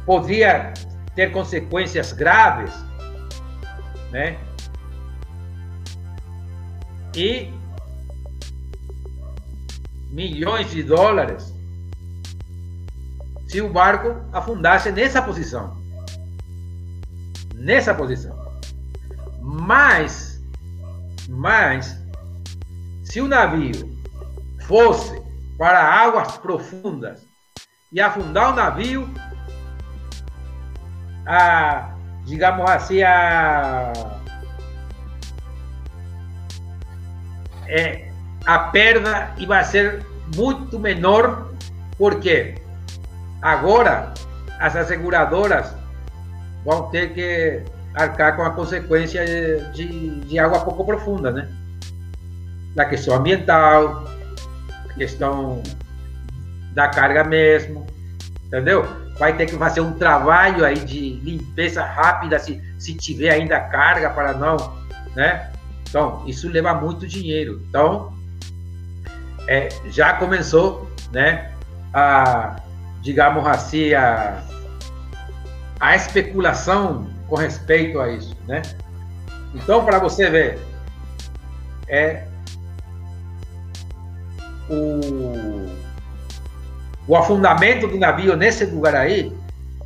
[SPEAKER 2] poderia ter consequências graves, né? E milhões de dólares se o barco afundasse nessa posição. Nessa posição. Mas, mas, se o navio fosse para águas profundas e afundar o navio, a, digamos assim, a, é, a perda vai ser muito menor, porque agora as asseguradoras vão ter que arcar com a consequência de, de água pouco profunda, né? Da questão ambiental, questão da carga mesmo, entendeu? Vai ter que fazer um trabalho aí de limpeza rápida se, se tiver ainda carga para não, né? Então, isso leva muito dinheiro. Então, é, já começou, né, a, digamos assim, a, a especulação com respeito a isso, né? Então, para você ver, é o, o afundamento do navio nesse lugar aí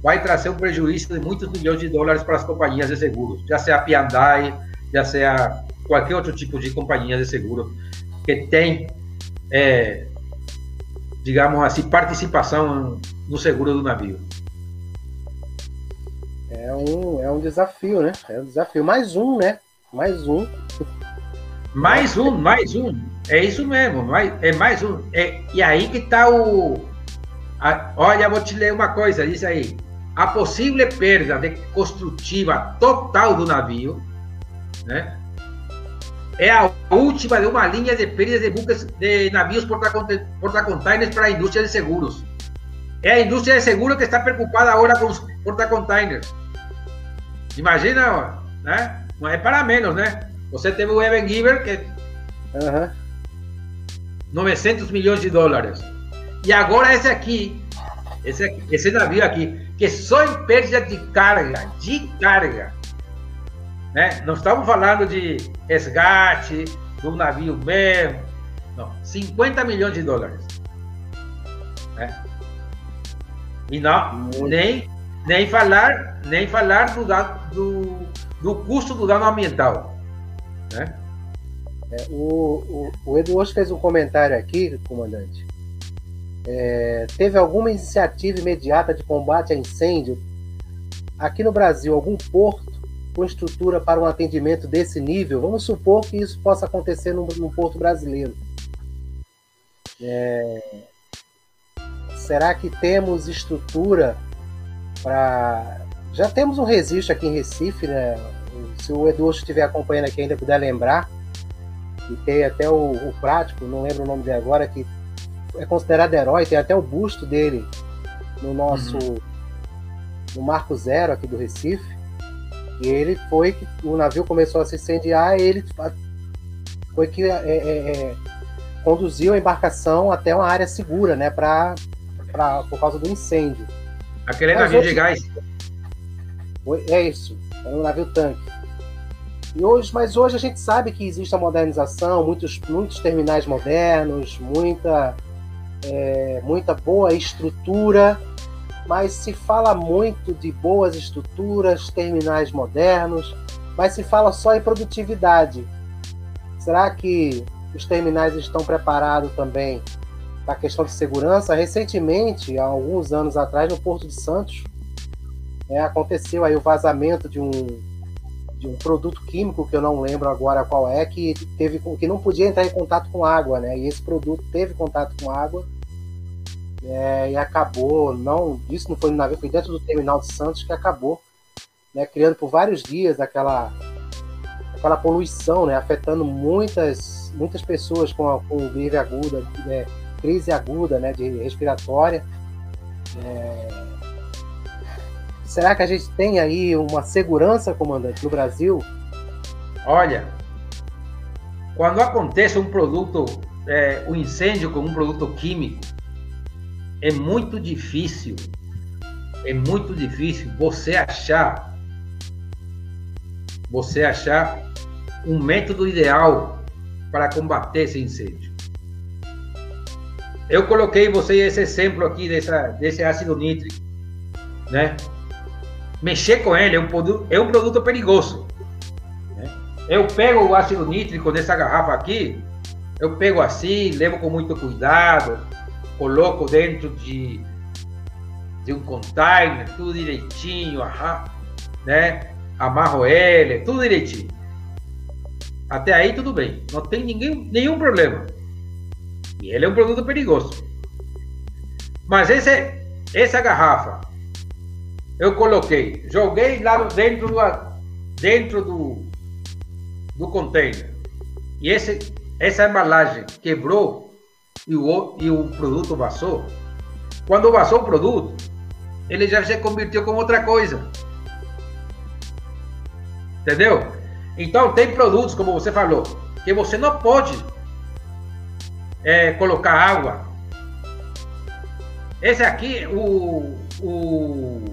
[SPEAKER 2] vai trazer um prejuízo de muitos milhões de dólares para as companhias de seguros, já seja a Piandai, já seja qualquer outro tipo de companhia de seguro que tem, é, digamos assim, participação no seguro do navio.
[SPEAKER 1] É um, é um desafio, né? É um desafio. Mais um, né? Mais um.
[SPEAKER 2] Mais um, mais um. É isso mesmo. Mais, é mais um. É, e aí que está o. A, olha, vou te ler uma coisa, diz aí. A possível perda de construtiva total do navio, né? É a última de uma linha de perdas de buques de navios porta-containers para a indústria de seguros. É a indústria de seguro que está preocupada agora com os porta-containers. Imagina, né? Não é para menos, né? Você teve o Evan Giver, que. Uhum. 900 milhões de dólares. E agora esse aqui, esse, esse navio aqui, que só em perda de carga, de carga. Né? Não estamos falando de resgate do navio mesmo. Não, 50 milhões de dólares. Né? E não, nem, nem falar, nem falar do, do, do custo do dano ambiental. Né?
[SPEAKER 1] É, o, o, o Eduardo fez um comentário aqui, comandante. É, teve alguma iniciativa imediata de combate a incêndio aqui no Brasil, algum porto com estrutura para um atendimento desse nível? Vamos supor que isso possa acontecer num, num porto brasileiro. É, será que temos estrutura para. Já temos um registro aqui em Recife, né? Se o Eduardo estiver acompanhando aqui ainda puder lembrar, e tem até o, o prático, não lembro o nome dele agora, que é considerado herói, tem até o busto dele no nosso. Uhum. no Marco Zero aqui do Recife. E ele foi que o navio começou a se incendiar, ele foi que é, é, é, conduziu a embarcação até uma área segura, né, pra, pra, por causa do incêndio.
[SPEAKER 2] Aquele Mas navio hoje, de gás?
[SPEAKER 1] É isso, é um navio tanque. E hoje, mas hoje a gente sabe que existe a modernização, muitos, muitos terminais modernos, muita, é, muita boa estrutura, mas se fala muito de boas estruturas, terminais modernos, mas se fala só em produtividade. Será que os terminais estão preparados também para a questão de segurança? Recentemente, há alguns anos atrás, no Porto de Santos, é, aconteceu aí o vazamento de um de um produto químico que eu não lembro agora qual é, que teve que não podia entrar em contato com água, né? E esse produto teve contato com água é, e acabou, não, isso não foi no navio, foi dentro do terminal de Santos que acabou, né? Criando por vários dias aquela aquela poluição, né? Afetando muitas muitas pessoas com, a, com gripe aguda, né? crise aguda, né? De respiratória. É, Será que a gente tem aí uma segurança, comandante, no Brasil?
[SPEAKER 2] Olha, quando acontece um produto, é, um incêndio com um produto químico, é muito difícil, é muito difícil você achar, você achar um método ideal para combater esse incêndio. Eu coloquei você esse exemplo aqui dessa, desse ácido nítrico, né? mexer com ele é um produto, é um produto perigoso. Né? Eu pego o ácido nítrico dessa garrafa aqui, Eu pego assim, levo com muito cuidado, coloco dentro de, de um container, tudo direitinho, né? Amarro ele, tudo direitinho. Até aí tudo bem, não tem ninguém, nenhum problema. E ele é um produto perigoso. Mas esse, essa garrafa, eu coloquei, joguei lá dentro do, dentro do, do container. E esse, essa embalagem quebrou e o, e o produto vazou. Quando vazou o produto, ele já se converteu com outra coisa. Entendeu? Então tem produtos, como você falou, que você não pode é, colocar água. Esse aqui, o, o,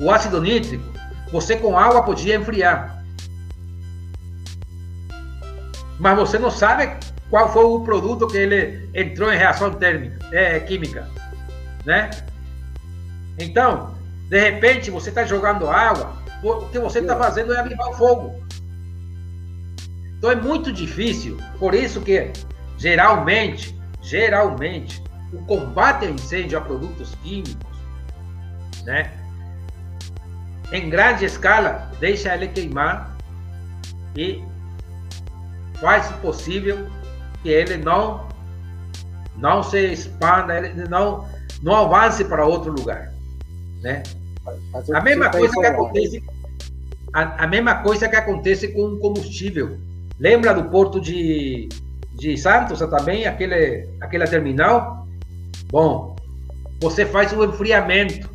[SPEAKER 2] o ácido nítrico, você com água podia enfriar. Mas você não sabe qual foi o produto que ele entrou em reação térmica, é, química, né? Então, de repente, você está jogando água, o que você está fazendo é avivar o fogo. Então é muito difícil, por isso que geralmente, geralmente, o combate a incêndio a produtos químicos, né? Em grande escala, deixa ele queimar e faz o possível que ele não não se expanda, ele não não avance para outro lugar, né? A mesma coisa que acontece a, a mesma coisa que acontece com o combustível. Lembra do porto de, de Santos também, aquele, aquela terminal? Bom, você faz o enfriamento.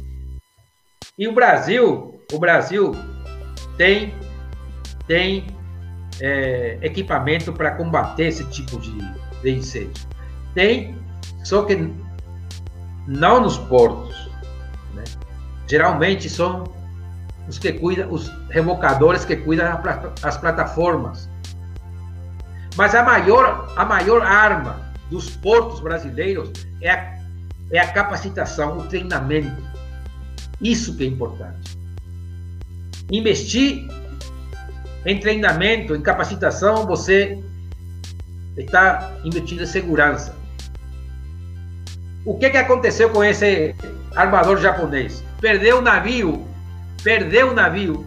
[SPEAKER 2] E o Brasil, o Brasil tem, tem é, equipamento para combater esse tipo de, de incêndio. Tem, só que não nos portos. Né? Geralmente são os que cuidam, os revocadores que cuidam das plataformas. Mas a maior, a maior arma dos portos brasileiros é a, é a capacitação, o treinamento. Isso que é importante. Investir em treinamento, em capacitação, você está investindo em segurança. O que, que aconteceu com esse armador japonês? Perdeu o navio, perdeu o navio,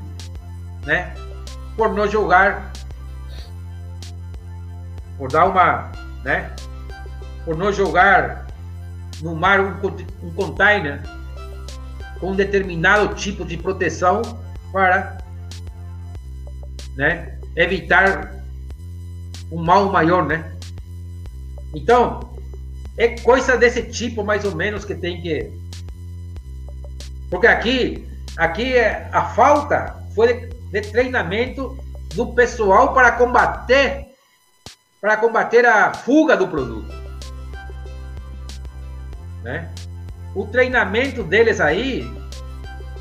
[SPEAKER 2] né? Por não jogar, por dar uma, né? Por não jogar no mar um, um container com um determinado tipo de proteção para né, evitar um mal maior, né? Então, é coisa desse tipo mais ou menos que tem que porque aqui aqui é a falta foi de treinamento do pessoal para combater para combater a fuga do produto, né? O treinamento deles aí,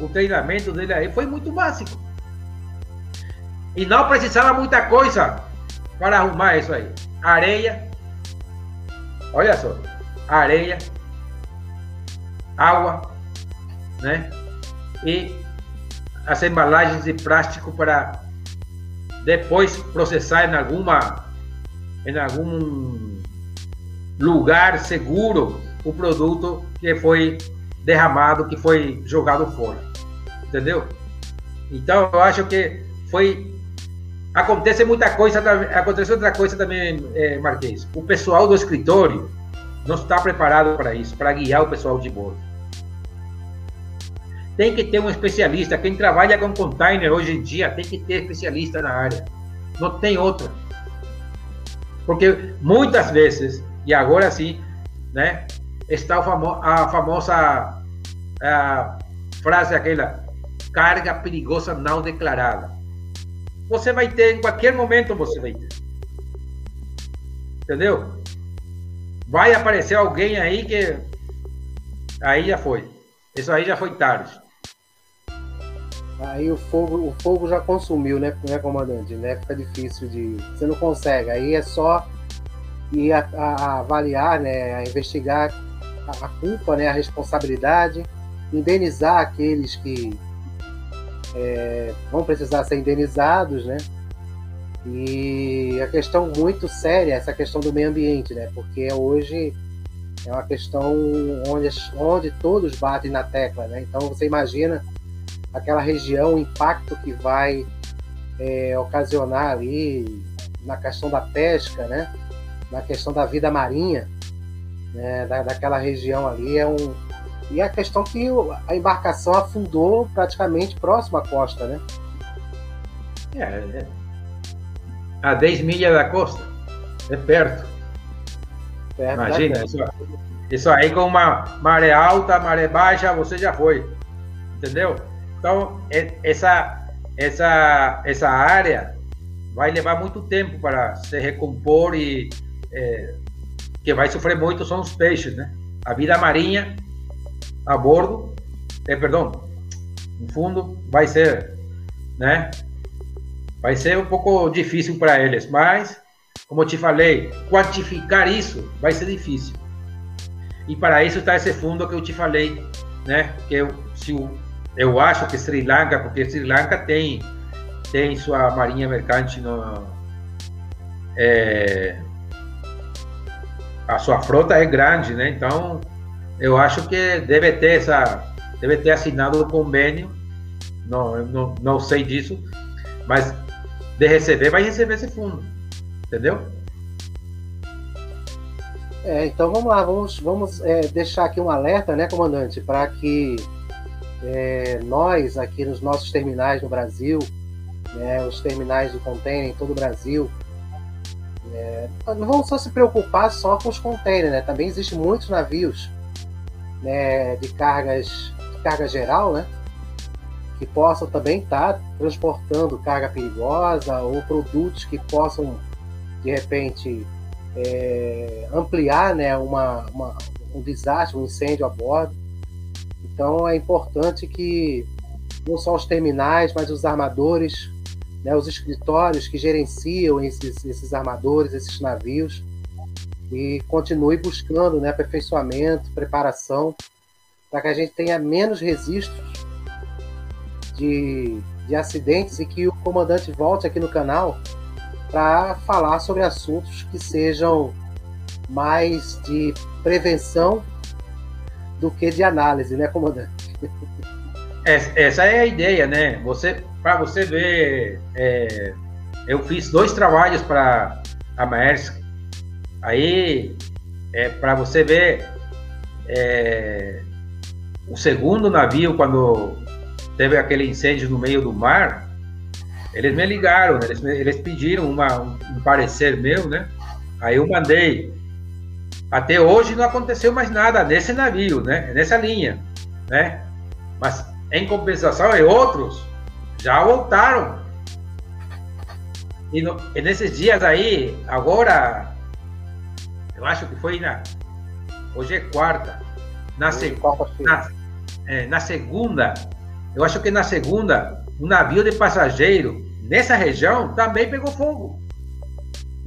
[SPEAKER 2] o treinamento dele aí foi muito básico. E não precisava muita coisa para arrumar isso aí. Areia, olha só, areia, água, né? E as embalagens de plástico para depois processar em alguma em algum lugar seguro o produto que foi derramado, que foi jogado fora. Entendeu? Então eu acho que foi acontece muita coisa, acontece outra coisa também, é, Marquês. O pessoal do escritório não está preparado para isso, para guiar o pessoal de bordo. Tem que ter um especialista. Quem trabalha com container hoje em dia tem que ter especialista na área. Não tem outra. Porque muitas vezes, e agora sim, né, está a famosa a frase aquela, carga perigosa não declarada você vai ter, em qualquer momento você vai ter. Entendeu? Vai aparecer alguém aí que. Aí já foi. Isso aí já foi tarde.
[SPEAKER 1] Aí o fogo, o fogo já consumiu, né, né, comandante? Né? Fica difícil de. Você não consegue. Aí é só ir a, a, a avaliar, né, a investigar a, a culpa, né, a responsabilidade, indenizar aqueles que é, vão precisar ser indenizados, né? E a questão muito séria, essa questão do meio ambiente, né? Porque hoje é uma questão onde, onde todos batem na tecla, né? Então você imagina aquela região, o impacto que vai é, ocasionar ali na questão da pesca, né? Na questão da vida marinha, né? Da, daquela região ali é um e a questão que a embarcação afundou praticamente próximo à costa, né?
[SPEAKER 2] É, é a 10 milhas da costa. É perto. perto Imagina, isso, isso aí com uma maré alta, maré baixa, você já foi. Entendeu? Então, essa, essa, essa área vai levar muito tempo para se recompor e é, que vai sofrer muito são os peixes, né? A vida marinha a bordo, é, perdão, no fundo vai ser, né? Vai ser um pouco difícil para eles, mas, como eu te falei, quantificar isso vai ser difícil. E para isso está esse fundo que eu te falei, né? Que eu, se o, eu acho que Sri Lanka, porque Sri Lanka tem tem sua marinha mercante no, é, a sua frota é grande, né? Então eu acho que deve ter essa deve ter assinado o convênio. Não, não, não sei disso, mas de receber, vai receber esse fundo. Entendeu?
[SPEAKER 1] É, então vamos lá, vamos, vamos é, deixar aqui um alerta, né, comandante, para que é, nós aqui nos nossos terminais no Brasil, né, os terminais de container em todo o Brasil, é, não vamos só se preocupar só com os containers, né? Também existem muitos navios né, de cargas de carga geral, né? que possam também estar tá transportando carga perigosa ou produtos que possam, de repente, é, ampliar né, uma, uma, um desastre, um incêndio a bordo. Então é importante que não só os terminais, mas os armadores, né, os escritórios que gerenciam esses, esses armadores, esses navios, e continue buscando né, aperfeiçoamento, preparação, para que a gente tenha menos registros de, de acidentes e que o comandante volte aqui no canal para falar sobre assuntos que sejam mais de prevenção do que de análise, né, comandante?
[SPEAKER 2] Essa é a ideia, né? Você, para você ver, é, eu fiz dois trabalhos para a Maersk. Aí, é, para você ver, é, o segundo navio, quando teve aquele incêndio no meio do mar, eles me ligaram, né? eles, eles pediram uma, um parecer meu, né? Aí eu mandei. Até hoje não aconteceu mais nada nesse navio, né? Nessa linha, né? Mas em compensação, e outros já voltaram. E, no, e nesses dias aí, agora, eu acho que foi na. Hoje é quarta. Na, seg na, é, na segunda, eu acho que na segunda, um navio de passageiro nessa região também pegou fogo.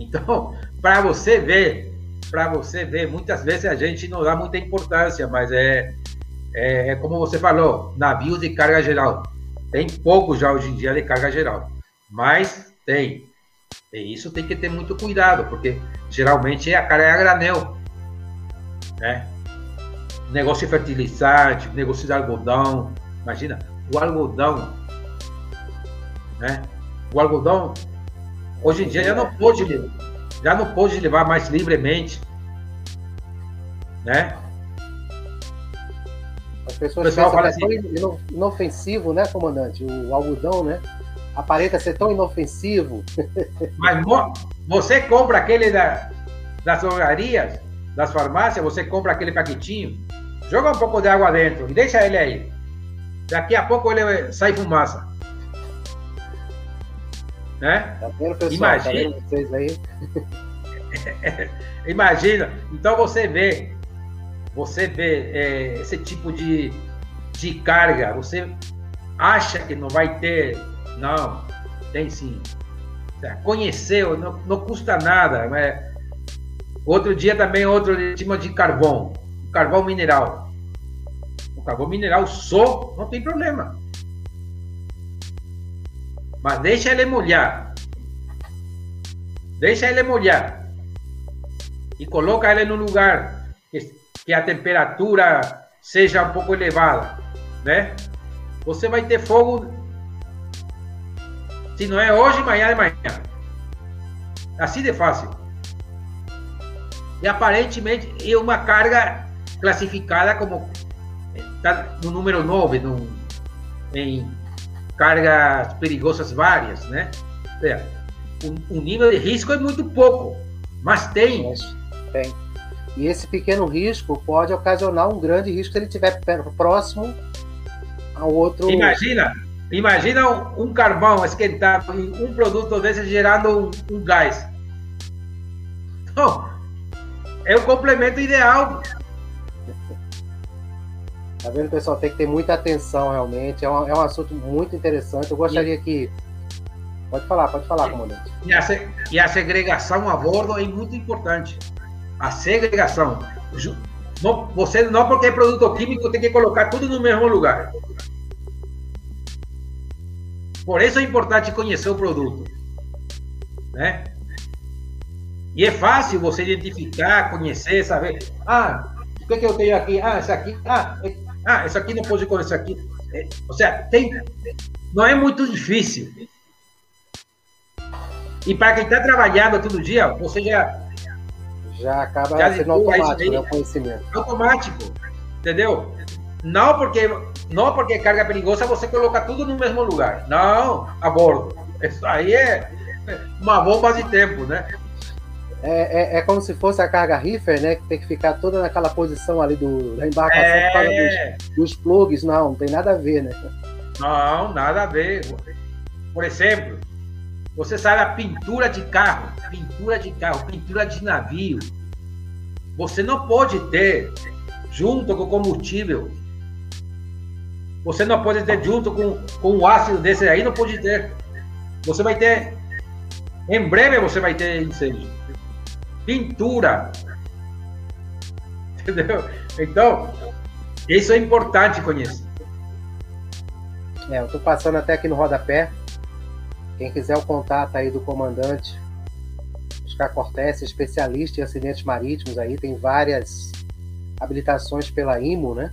[SPEAKER 2] Então, [laughs] para você ver, para você ver, muitas vezes a gente não dá muita importância, mas é, é, é como você falou, navios de carga geral. Tem pouco já hoje em dia de carga geral, mas tem. E isso tem que ter muito cuidado, porque geralmente a carga é a granel, né? Negócio de fertilizante, negócio de algodão, imagina, o algodão, né? O algodão hoje em dia já não pode já não pode levar mais livremente, né?
[SPEAKER 1] As pessoas pensam que é assim, inofensivo, né, comandante? O algodão, né? Aparenta ser tão inofensivo. [laughs]
[SPEAKER 2] Mas você compra aquele da, das drogarias, das farmácias, você compra aquele paquetinho, joga um pouco de água dentro e deixa ele aí. Daqui a pouco ele sai fumaça. Né? Tá vendo, pessoal? Imagina. Tá vocês aí? [laughs] Imagina. Então você vê, você vê é, esse tipo de, de carga, você acha que não vai ter. Não, tem sim. Conheceu, não, não custa nada. Outro dia também outro tipo de carvão, carvão mineral carvão mineral só, não tem problema. Mas deixa ele molhar. deixa ele molhar e coloca ele no lugar que, que a temperatura seja um pouco elevada, né? Você vai ter fogo, se não é hoje, amanhã é amanhã. Assim de fácil. E aparentemente é uma carga classificada como está no número 9, no, em cargas perigosas várias, né? O, o nível de risco é muito pouco, mas tem.
[SPEAKER 1] Tem. E esse pequeno risco pode ocasionar um grande risco se ele estiver próximo ao outro.
[SPEAKER 2] Imagina, imagina um, um carvão esquentado e um produto desse gerando um, um gás. Então, é o complemento ideal.
[SPEAKER 1] Tá vendo, pessoal? Tem que ter muita atenção, realmente. É um, é um assunto muito interessante. Eu gostaria que. Pode falar, pode falar, comandante.
[SPEAKER 2] E a, e a segregação a bordo é muito importante. A segregação. Não, você não porque é produto químico tem que colocar tudo no mesmo lugar. Por isso é importante conhecer o produto. Né? E é fácil você identificar, conhecer, saber. Ah, o que, é que eu tenho aqui? Ah, esse aqui. Ah, ah, isso aqui não pode com isso aqui. É, ou seja, tem, não é muito difícil. E para quem está trabalhando todo dia, você já.
[SPEAKER 1] Já acaba já sendo automático, né, o conhecimento.
[SPEAKER 2] Automático, entendeu? Não porque, não porque carga perigosa você coloca tudo no mesmo lugar. Não, a bordo. Isso aí é uma bomba de tempo, né?
[SPEAKER 1] É, é, é, como se fosse a carga reefer, né? Que tem que ficar toda naquela posição ali do, da embarcação é... dos, dos plugs. Não, não tem nada a ver, né?
[SPEAKER 2] Não, nada a ver. Por exemplo, você sabe a pintura de carro, pintura de carro, pintura de navio. Você não pode ter junto com o combustível. Você não pode ter junto com, com o ácido desse aí, não pode ter. Você vai ter. Em breve você vai ter incêndio pintura. [laughs] Entendeu? Então, isso é importante conhecer.
[SPEAKER 1] É, eu estou passando até aqui no rodapé. Quem quiser o contato aí do comandante Oscar Cortés, especialista em acidentes marítimos aí, tem várias habilitações pela IMO, né?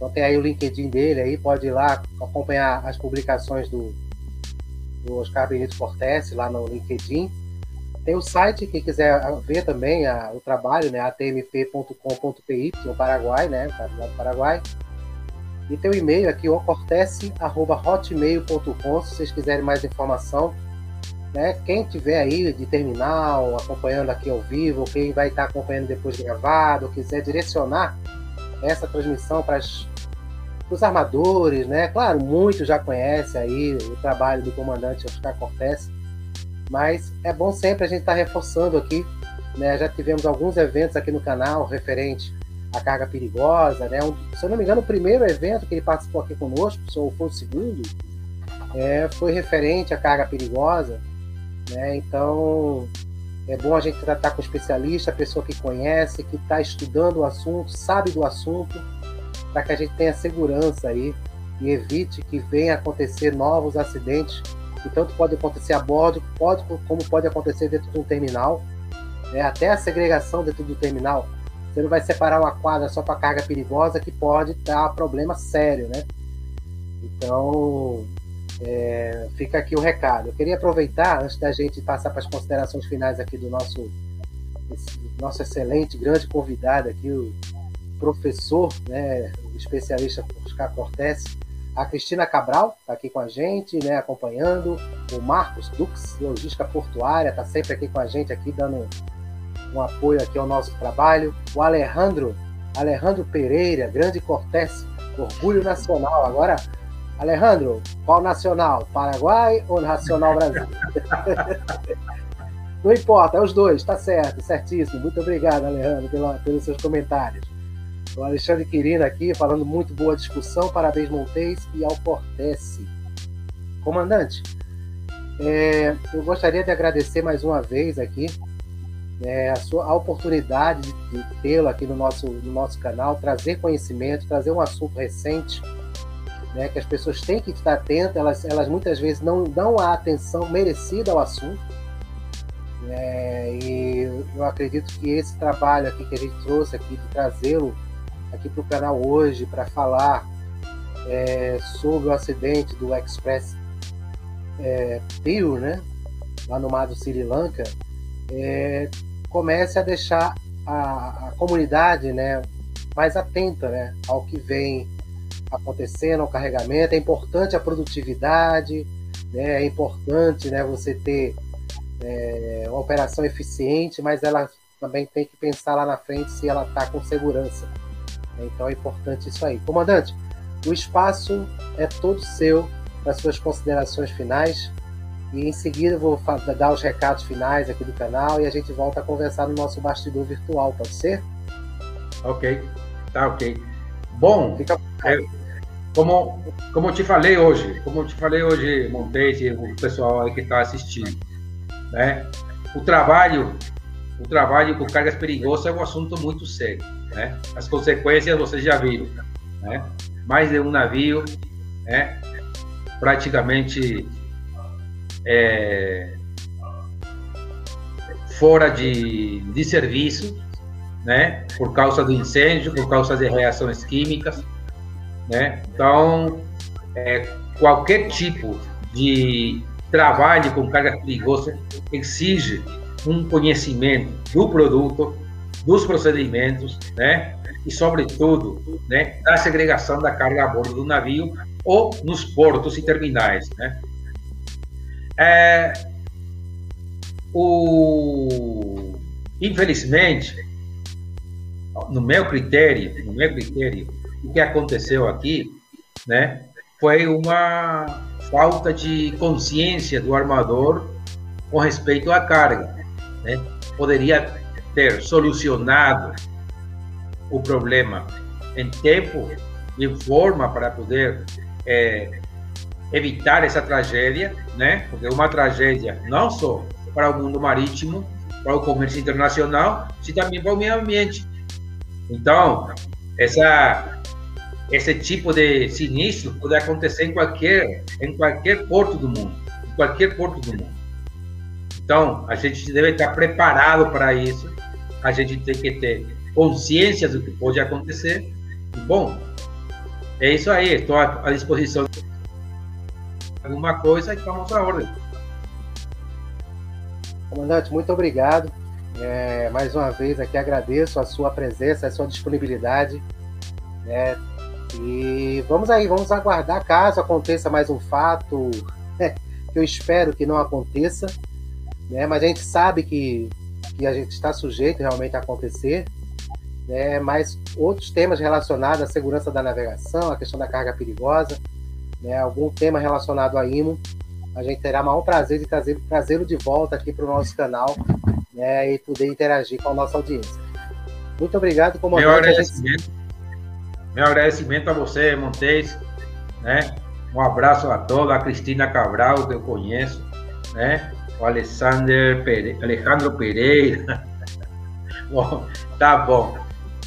[SPEAKER 1] Então tem aí o LinkedIn dele aí, pode ir lá acompanhar as publicações do, do Oscar Benito Cortés lá no LinkedIn. Tem o site, quem quiser ver também a, o trabalho, né? atmp.com.py, no Paraguai, né? Do Paraguai. E tem o e-mail aqui, ocortece.hotmail.com, se vocês quiserem mais informação. Né? Quem tiver aí de terminal, acompanhando aqui ao vivo, quem vai estar acompanhando depois gravado, quiser direcionar essa transmissão para os armadores, né? Claro, muitos já conhecem aí o trabalho do comandante Oscar Cortés, mas é bom sempre a gente estar tá reforçando aqui. Né? Já tivemos alguns eventos aqui no canal referente à carga perigosa. Né? Um, se eu não me engano, o primeiro evento que ele participou aqui conosco, ou foi o segundo, é, foi referente à carga perigosa. Né? Então, é bom a gente tratar com especialista, pessoa que conhece, que está estudando o assunto, sabe do assunto, para que a gente tenha segurança aí e evite que venha acontecer novos acidentes que tanto pode acontecer a bordo, pode, como pode acontecer dentro de um terminal. Né? Até a segregação dentro do terminal. Você não vai separar uma quadra só para carga perigosa que pode dar problema sério, né? Então, é, fica aqui o recado. Eu queria aproveitar, antes da gente passar para as considerações finais aqui do nosso, nosso excelente, grande convidado aqui, o professor, né, especialista Oscar Cortés, a Cristina Cabral está aqui com a gente, né, acompanhando. O Marcos Dux, logística portuária, está sempre aqui com a gente, aqui dando um apoio aqui ao nosso trabalho. O Alejandro, Alejandro Pereira, grande Cortés, orgulho nacional. Agora, Alejandro, qual nacional? Paraguai ou Nacional Brasil? [laughs] Não importa, é os dois, tá certo, certíssimo. Muito obrigado, Alejandro, pela, pelos seus comentários. O Alexandre Quirino aqui, falando muito boa discussão. Parabéns, Montes e ao Cortese. Comandante, é, eu gostaria de agradecer mais uma vez aqui é, a sua a oportunidade de, tê-lo aqui no nosso, no nosso canal, trazer conhecimento, trazer um assunto recente, né, que as pessoas têm que estar atentas, elas, elas muitas vezes não dão a atenção merecida ao assunto. É, e eu acredito que esse trabalho aqui que a gente trouxe aqui, de trazê-lo aqui para o canal hoje para falar é, sobre o acidente do Express é, né, lá no mar do Sri Lanka, é, comece a deixar a, a, comunidade né, mais atenta né, ao que vem acontecendo, ao carregamento. É importante a produtividade, né, é importante né, você ter é, uma operação eficiente, mas ela também tem que pensar lá na frente se ela está com segurança. Então é importante isso aí. Comandante, o espaço é todo seu para suas considerações finais. E em seguida eu vou dar os recados finais aqui do canal e a gente volta a conversar no nosso bastidor virtual, pode ser?
[SPEAKER 2] Ok, tá ok. Bom, é, como, como eu te falei hoje, como eu te falei hoje, Montes e o pessoal aí que está assistindo, né? O trabalho, o trabalho com cargas perigosas é um assunto muito sério, né? As consequências vocês já viram, né? Mais de um navio, né? praticamente é, fora de, de serviço, né? Por causa do incêndio, por causa de reações químicas, né? Então, é, qualquer tipo de trabalho com carga perigosa exige um conhecimento do produto, dos procedimentos, né? E, sobretudo, né, da segregação da carga a bordo do navio ou nos portos e terminais. Né? É, o, infelizmente, no meu critério, no meu critério, o que aconteceu aqui, né, foi uma falta de consciência do armador com respeito à carga. Né? Poderia ter solucionado o problema em tempo e forma para poder é, evitar essa tragédia, né? Porque é uma tragédia não só para o mundo marítimo, para o comércio internacional, mas também para o meio ambiente. Então, essa esse tipo de sinistro pode acontecer em qualquer em qualquer porto do mundo, em qualquer porto do mundo. Então, a gente deve estar preparado para isso. A gente tem que ter consciência do que pode acontecer. Bom, é isso aí, estou à disposição de alguma coisa e estamos à ordem.
[SPEAKER 1] Comandante, muito obrigado. É, mais uma vez aqui agradeço a sua presença, a sua disponibilidade. Né? E vamos aí, vamos aguardar caso aconteça mais um fato, [laughs] né? eu espero que não aconteça, né? mas a gente sabe que, que a gente está sujeito realmente a acontecer né, mas outros temas relacionados à segurança da navegação, a questão da carga perigosa, né, algum tema relacionado a IMO, a gente terá o maior prazer de trazer, trazê-lo de volta aqui para o nosso canal né, e poder interagir com a nossa audiência. Muito obrigado,
[SPEAKER 2] comandante. Meu agradecimento, gente... meu agradecimento a você, Montes. Né? Um abraço a todos, a Cristina Cabral, que eu conheço, né? O Alexander Pere... Alejandro Pereira. [laughs] bom, tá bom.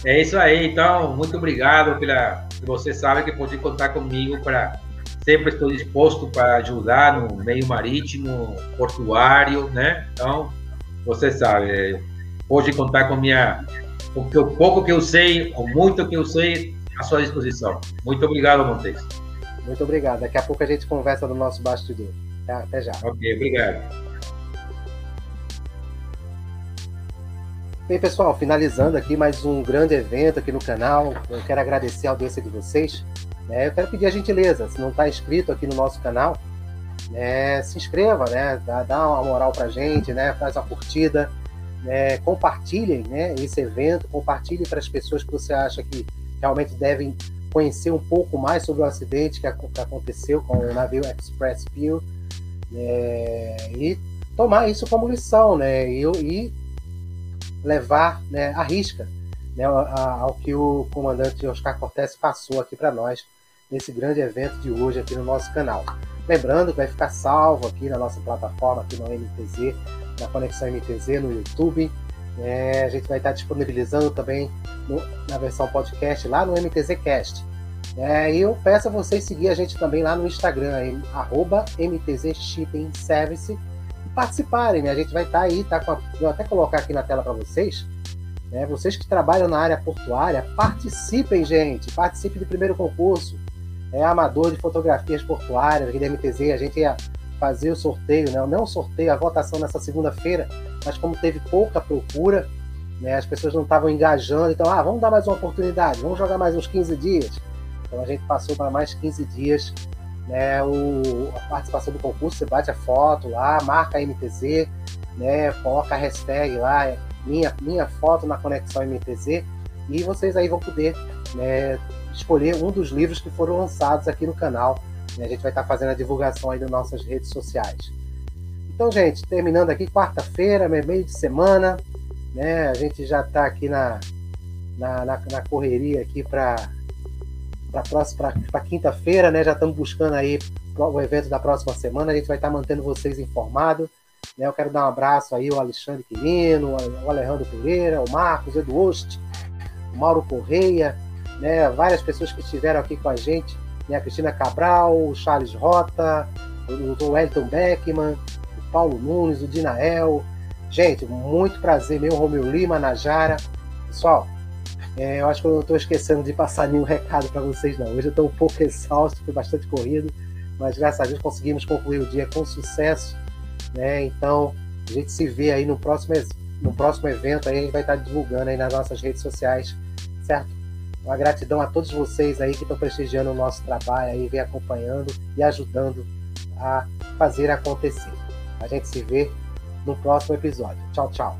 [SPEAKER 2] É isso aí, então, muito obrigado pela. Você sabe que pode contar comigo para. Sempre estou disposto para ajudar no meio marítimo, portuário, né? Então, você sabe, pode contar com minha. Com o pouco que eu sei, ou muito que eu sei, à sua disposição. Muito obrigado, Montes.
[SPEAKER 1] Muito obrigado. Daqui a pouco a gente conversa no nosso bastidor. Até já.
[SPEAKER 2] Ok, obrigado.
[SPEAKER 1] Bem, pessoal, finalizando aqui mais um grande evento aqui no canal. Eu quero agradecer a audiência de vocês. Né? Eu quero pedir a gentileza, se não está inscrito aqui no nosso canal, né, se inscreva, né? Dá, dá uma moral pra gente, né? Faz uma curtida, né? compartilhem né, esse evento, compartilhe para as pessoas que você acha que realmente devem conhecer um pouco mais sobre o acidente que, aconteceu com o navio Express Peel né, e tomar isso como lição, né? E, e levar né, a risca né, ao que o comandante Oscar Cortes passou aqui para nós nesse grande evento de hoje aqui no nosso canal. Lembrando que vai ficar salvo aqui na nossa plataforma, aqui no MTZ, na Conexão MTZ no YouTube. É, a gente vai estar disponibilizando também no, na versão podcast lá no MTZcast. É, e eu peço a vocês seguir a gente também lá no Instagram, arroba MTZ Shipping Service participarem, né? A gente vai estar tá aí, tá a, vou até colocar aqui na tela para vocês. Né? Vocês que trabalham na área portuária, participem, gente. Participem do primeiro concurso. É amador de fotografias portuárias aqui da MTZ. A gente ia fazer o sorteio, né? Não o sorteio, a votação nessa segunda-feira, mas como teve pouca procura, né? As pessoas não estavam engajando, então, ah, vamos dar mais uma oportunidade, vamos jogar mais uns 15 dias. Então a gente passou para mais 15 dias né, o, a participação do concurso, você bate a foto lá, marca a MTZ, né, coloca a hashtag lá, é minha, minha foto na Conexão MTZ, e vocês aí vão poder né, escolher um dos livros que foram lançados aqui no canal. Né, a gente vai estar fazendo a divulgação aí nas nossas redes sociais. Então, gente, terminando aqui, quarta-feira, meio de semana, né? A gente já está aqui na, na, na, na, correria aqui para para quinta-feira, né? Já estamos buscando aí o evento da próxima semana. A gente vai estar tá mantendo vocês informados. Né? Eu quero dar um abraço aí ao Alexandre Quirino, ao Alejandro Pereira, ao Marcos, Edu Ost, o Mauro Correia, né? Várias pessoas que estiveram aqui com a gente, né? A Cristina Cabral, o Charles Rota, o, o Wellington Beckman, o Paulo Nunes, o Dinael, Gente, muito prazer, meu Romeu Lima, Najara. Pessoal, é, eu acho que eu não estou esquecendo de passar nenhum recado para vocês, não. Hoje eu estou um pouco exausto, foi bastante corrido, mas graças a Deus conseguimos concluir o dia com sucesso. Né? Então, a gente se vê aí no próximo, no próximo evento, aí a gente vai estar divulgando aí nas nossas redes sociais, certo? Uma gratidão a todos vocês aí que estão prestigiando o nosso trabalho aí, vem acompanhando e ajudando a fazer acontecer. A gente se vê no próximo episódio. Tchau, tchau.